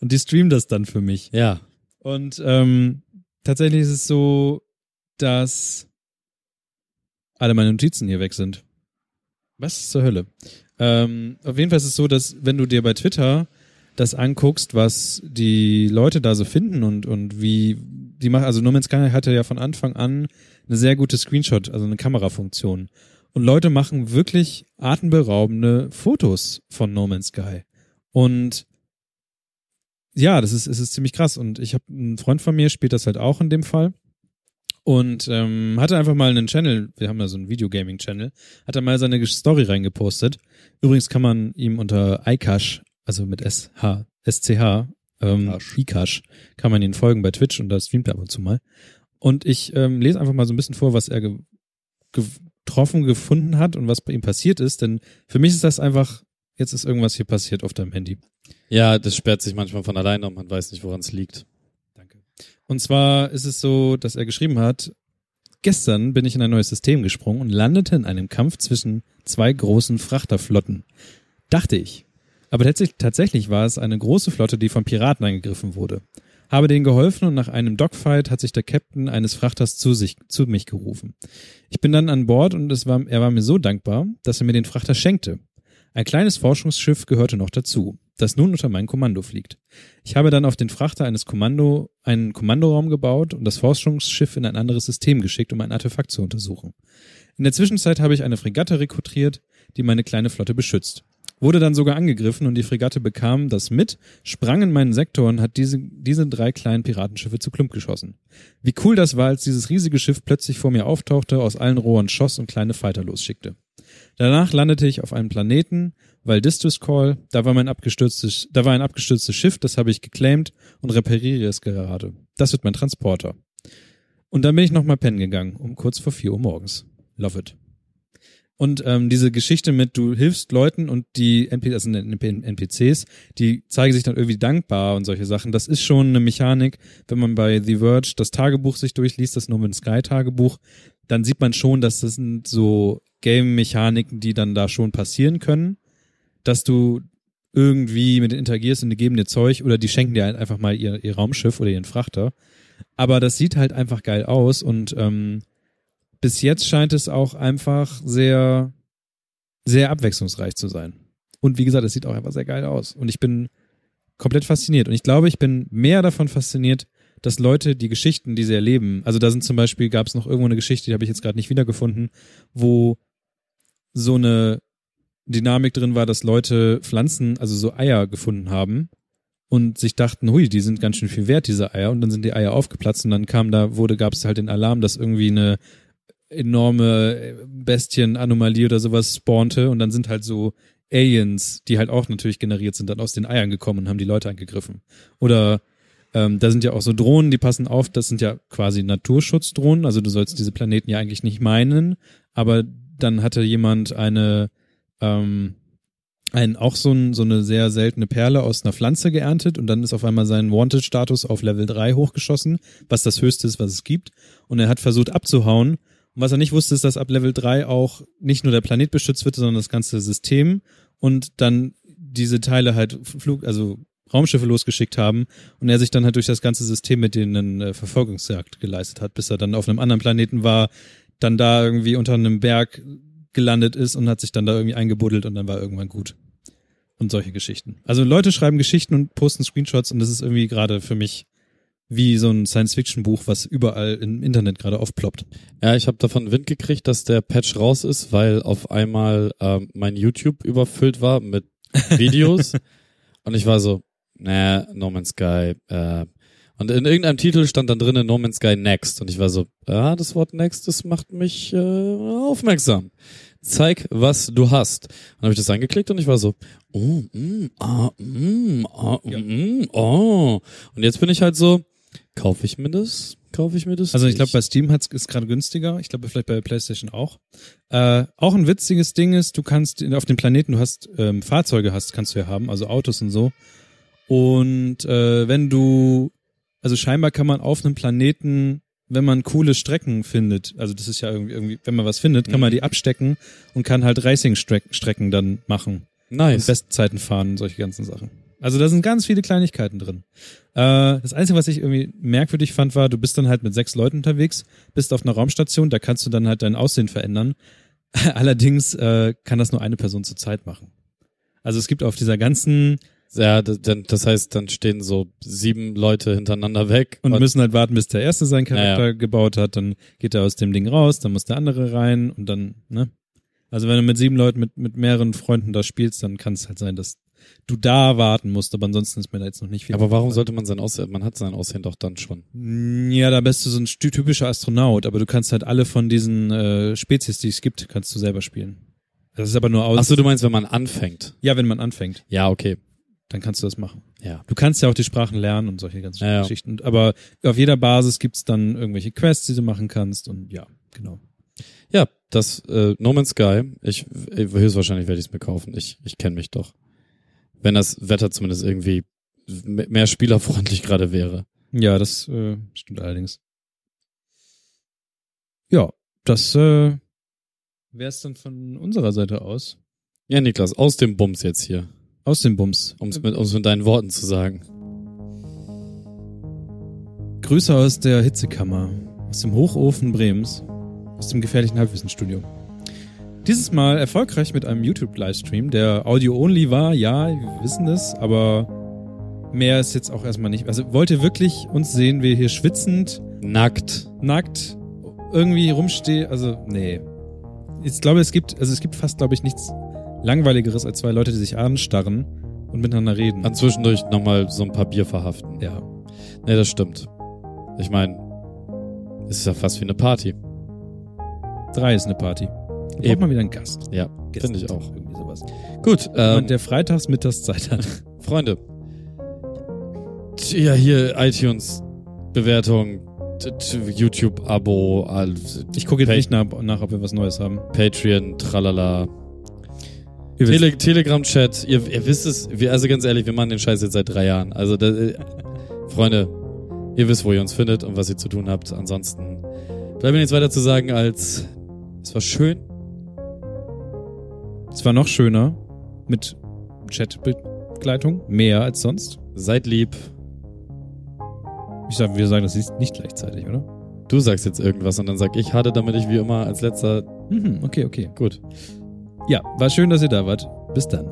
A: Und die streamen das dann für mich.
B: ja.
A: Und ähm, tatsächlich ist es so, dass alle meine Notizen hier weg sind. Was zur Hölle? Ähm, auf jeden Fall ist es so, dass wenn du dir bei Twitter das anguckst, was die Leute da so finden und, und wie die machen, also No Man's Sky hatte ja von Anfang an eine sehr gute Screenshot, also eine Kamerafunktion. Und Leute machen wirklich atemberaubende Fotos von No Man's Sky. Und ja, das ist, es ist ziemlich krass. Und ich habe einen Freund von mir, spielt das halt auch in dem Fall. Und ähm, hatte einfach mal einen Channel, wir haben ja so einen Videogaming-Channel, hat er mal seine Story reingepostet. Übrigens kann man ihm unter iCash, also mit SH, SCH, ähm,
C: Cash.
A: iCash, kann man ihn folgen bei Twitch und da streamt er ab und zu mal. Und ich ähm, lese einfach mal so ein bisschen vor, was er ge getroffen, gefunden hat und was bei ihm passiert ist. Denn für mich ist das einfach, jetzt ist irgendwas hier passiert auf deinem Handy.
B: Ja, das sperrt sich manchmal von alleine und man weiß nicht, woran es liegt.
A: Danke. Und zwar ist es so, dass er geschrieben hat, gestern bin ich in ein neues System gesprungen und landete in einem Kampf zwischen zwei großen Frachterflotten. Dachte ich. Aber tatsächlich, tatsächlich war es eine große Flotte, die von Piraten angegriffen wurde. Habe denen geholfen und nach einem Dogfight hat sich der Captain eines Frachters zu sich, zu mich gerufen. Ich bin dann an Bord und es war, er war mir so dankbar, dass er mir den Frachter schenkte. Ein kleines Forschungsschiff gehörte noch dazu, das nun unter mein Kommando fliegt. Ich habe dann auf den Frachter eines Kommando einen Kommandoraum gebaut und das Forschungsschiff in ein anderes System geschickt, um ein Artefakt zu untersuchen. In der Zwischenzeit habe ich eine Fregatte rekrutiert, die meine kleine Flotte beschützt. Wurde dann sogar angegriffen und die Fregatte bekam das mit, sprang in meinen Sektor und hat diese, diese drei kleinen Piratenschiffe zu Klump geschossen. Wie cool das war, als dieses riesige Schiff plötzlich vor mir auftauchte, aus allen Rohren schoss und kleine Fighter losschickte. Danach landete ich auf einem Planeten, weil Distress Call, da war mein abgestürztes, da war ein abgestürztes Schiff, das habe ich geclaimed und repariere es gerade. Das wird mein Transporter. Und dann bin ich nochmal pennen gegangen, um kurz vor vier Uhr morgens. Love it. Und ähm, diese Geschichte mit, du hilfst Leuten und die NP, also NPCs, die zeigen sich dann irgendwie dankbar und solche Sachen. Das ist schon eine Mechanik, wenn man bei The Verge das Tagebuch sich durchliest, das No Man's Sky Tagebuch, dann sieht man schon, dass das sind so Game-Mechaniken, die dann da schon passieren können, dass du irgendwie mit denen interagierst und die geben dir Zeug oder die schenken dir einfach mal ihr, ihr Raumschiff oder ihren Frachter. Aber das sieht halt einfach geil aus und ähm, bis jetzt scheint es auch einfach sehr, sehr abwechslungsreich zu sein. Und wie gesagt, es sieht auch einfach sehr geil aus. Und ich bin komplett fasziniert. Und ich glaube, ich bin mehr davon fasziniert, dass Leute die Geschichten, die sie erleben, also da sind zum Beispiel, gab es noch irgendwo eine Geschichte, die habe ich jetzt gerade nicht wiedergefunden, wo so eine Dynamik drin war, dass Leute Pflanzen, also so Eier gefunden haben und sich dachten, hui, die sind ganz schön viel wert, diese Eier. Und dann sind die Eier aufgeplatzt und dann kam da, wurde, gab es halt den Alarm, dass irgendwie eine enorme Bestienanomalie oder sowas spawnte und dann sind halt so Aliens, die halt auch natürlich generiert sind, dann aus den Eiern gekommen und haben die Leute angegriffen. Oder ähm, da sind ja auch so Drohnen, die passen auf, das sind ja quasi Naturschutzdrohnen, also du sollst diese Planeten ja eigentlich nicht meinen, aber dann hatte jemand eine ähm, ein, auch so, ein, so eine sehr seltene Perle aus einer Pflanze geerntet und dann ist auf einmal sein Wanted-Status auf Level 3 hochgeschossen, was das höchste ist, was es gibt. Und er hat versucht abzuhauen. Und was er nicht wusste, ist, dass ab Level 3 auch nicht nur der Planet beschützt wird, sondern das ganze System und dann diese Teile halt Flug, also Raumschiffe losgeschickt haben und er sich dann halt durch das ganze System mit denen äh, Verfolgungsjagd geleistet hat, bis er dann auf einem anderen Planeten war, dann da irgendwie unter einem Berg gelandet ist und hat sich dann da irgendwie eingebuddelt und dann war irgendwann gut. Und solche Geschichten. Also Leute schreiben Geschichten und posten Screenshots und das ist irgendwie gerade für mich wie so ein Science-Fiction-Buch, was überall im Internet gerade aufploppt.
B: Ja, ich habe davon Wind gekriegt, dass der Patch raus ist, weil auf einmal ähm, mein YouTube überfüllt war mit Videos und ich war so, nah, No Man's Sky. Äh, und in irgendeinem Titel stand dann drinnen No Man's Sky Next und ich war so, ja, das Wort Next, das macht mich äh, aufmerksam. Zeig, was du hast. Und habe ich das angeklickt und ich war so, oh, mm, ah, mm, ah, mm, oh. Und jetzt bin ich halt so, kaufe ich mir das? Kaufe ich mir das?
A: Also ich glaube, bei Steam hat's, ist gerade günstiger. Ich glaube, vielleicht bei PlayStation auch. Äh, auch ein witziges Ding ist, du kannst auf dem Planeten, du hast ähm, Fahrzeuge hast, kannst du ja haben, also Autos und so. Und äh, wenn du, also scheinbar kann man auf einem Planeten wenn man coole Strecken findet, also das ist ja irgendwie, irgendwie wenn man was findet, kann man die abstecken und kann halt Racing-Strecken dann machen. Und
B: Nice.
A: Bestzeiten fahren und solche ganzen Sachen. Also da sind ganz viele Kleinigkeiten drin. Äh, das Einzige, was ich irgendwie merkwürdig fand, war, du bist dann halt mit sechs Leuten unterwegs, bist auf einer Raumstation, da kannst du dann halt dein Aussehen verändern. Allerdings äh, kann das nur eine Person zur Zeit machen. Also es gibt auf dieser ganzen
B: Ja, das, heißt, dann stehen so sieben Leute hintereinander weg
A: und müssen halt warten, bis der erste seinen Charakter
B: Ja,
A: gebaut hat, dann geht er aus dem Ding raus, dann muss der andere rein und dann, ne? Also wenn du mit sieben Leuten, mit, mit mehreren Freunden da spielst, dann kann es halt sein, dass du da warten musst, aber ansonsten ist mir da jetzt noch nicht viel.
B: aber warum sollte man sein Aussehen, man hat sein Aussehen doch dann schon.
A: Ja, da bist du so ein typischer Astronaut, aber du kannst halt alle von diesen äh, Spezies, die es gibt, kannst du selber spielen. Das ist aber nur aus.
B: Ach so, du meinst, wenn man anfängt.
A: ja, wenn man anfängt,
B: Ja, okay.
A: dann kannst du das machen.
B: Ja.
A: Du kannst ja auch die Sprachen lernen und solche ganzen
B: Ja, ja.
A: Geschichten. Aber auf jeder Basis gibt's dann irgendwelche Quests, die du machen kannst und ja, genau.
B: Ja, das äh, No Man's Sky, ich höchstwahrscheinlich werde ich es mir kaufen. Ich, ich kenne mich doch. Wenn das Wetter zumindest irgendwie mehr spielerfreundlich gerade wäre.
A: Ja, das äh, stimmt allerdings. Ja, das äh, wäre es dann von unserer Seite aus.
B: Ja, Niklas, aus dem Bums jetzt hier,
A: Aus dem Bums.
B: um es mit, um's mit deinen Worten zu sagen.
A: Grüße aus der Hitzekammer, aus dem Hochofen Bremens, aus dem gefährlichen Halbwissenstudio. Dieses Mal erfolgreich mit einem YouTube-Livestream, der Audio-only war, ja, wir wissen es, aber mehr ist jetzt auch erstmal nicht. Also wollt ihr wirklich uns sehen, wir hier schwitzend,
B: Nackt.
A: nackt, irgendwie rumstehen? Also, nee. Ich glaube, es gibt, also es gibt fast, glaube ich, nichts langweiligeres als zwei Leute, die sich anstarren und miteinander reden.
B: Dann zwischendurch nochmal so ein paar Bier verhaften.
A: ja.
B: Nee, das stimmt. Ich meine, es ist ja fast wie eine Party.
A: Drei ist eine Party. Braucht
B: Eben.
A: mal wieder einen Gast.
B: Ja, finde ich auch.
A: Irgendwie sowas.
B: Gut, ähm,
A: Und der freitags mittags Zeit hat.
B: Freunde. Ja, hier iTunes Bewertung, YouTube-Abo, all-
A: Ich gucke jetzt nicht nach, nach, ob wir was Neues haben.
B: Patreon, tralala. Tele Telegram-Chat, ihr, ihr wisst es, wir, also ganz ehrlich, wir machen den Scheiß jetzt seit drei Jahren. Also, da, äh, Freunde, ihr wisst, wo ihr uns findet und was ihr zu tun habt. Ansonsten bleibt mir nichts weiter zu sagen als, es war schön.
A: Es war noch schöner mit Chatbegleitung. Mehr als sonst.
B: Seid lieb.
A: Ich sag, wir sagen das nicht gleichzeitig, oder?
B: Du sagst jetzt irgendwas und dann sag ich, hatte, damit ich wie immer als letzter,
A: Mhm, okay, okay.
B: gut.
A: Ja, war schön, dass ihr da wart. Bis dann.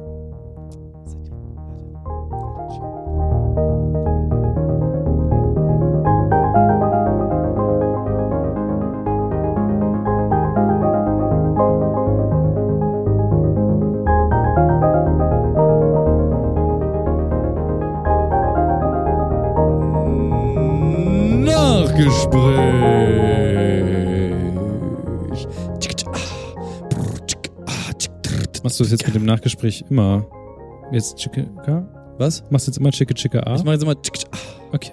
B: Nachgespräch.
A: Machst du das jetzt mit dem Nachgespräch immer? Jetzt Chicka?
B: Was?
A: Machst du jetzt immer Chicka Chicka A?
B: Ich mache jetzt immer.
A: Okay.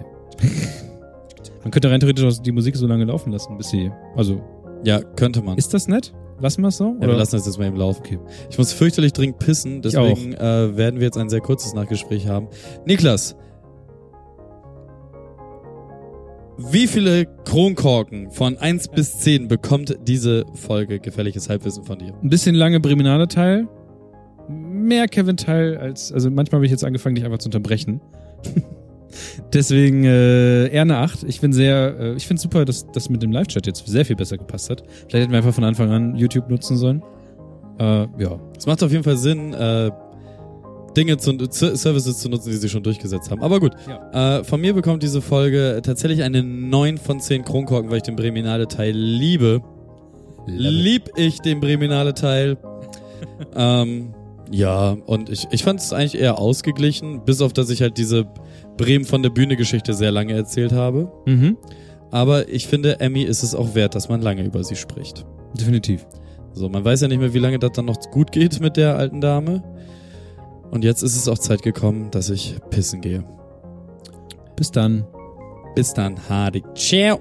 A: Man könnte rein theoretisch auch die Musik so lange laufen lassen, bis sie. Also,
B: Ja, könnte man.
A: ist das nett? Lassen wir es so?
B: Ja, wir lassen das jetzt mal eben laufen.
A: Okay.
B: Ich muss fürchterlich dringend pissen, deswegen äh, werden wir jetzt ein sehr kurzes Nachgespräch haben. Niklas, wie viele Kronkorken von 1 bis 10 bekommt diese Folge Gefährliches Halbwissen von dir?
A: Ein bisschen lange Breminale Teil. Mehr Kevin Teil als. Also manchmal habe ich jetzt angefangen, dich einfach zu unterbrechen. Deswegen äh, eher eine 8. Ich bin sehr, äh, ich finde super, dass das mit dem Live-Chat jetzt sehr viel besser gepasst hat. Vielleicht hätten wir einfach von Anfang an YouTube nutzen sollen. Äh, ja.
B: Es macht auf jeden Fall Sinn, äh, Dinge zu, Services zu nutzen, die sie schon durchgesetzt haben. Aber gut, äh, von mir bekommt diese Folge tatsächlich eine 9 von 10 Kronkorken, weil ich den Breminale Teil liebe. Lieb ich den Breminale Teil. ähm, ja, und ich, ich fand es eigentlich eher ausgeglichen, bis auf dass ich halt diese Bremen von der Bühne Geschichte sehr lange erzählt habe.
A: Mhm.
B: Aber ich finde, Emmy ist es auch wert, dass man lange über sie spricht.
A: Definitiv.
B: So, man weiß ja nicht mehr, wie lange das dann noch gut geht mit der alten Dame. Und jetzt ist es auch Zeit gekommen, dass ich pissen gehe.
A: Bis dann.
B: Bis dann, Hardy. Ciao.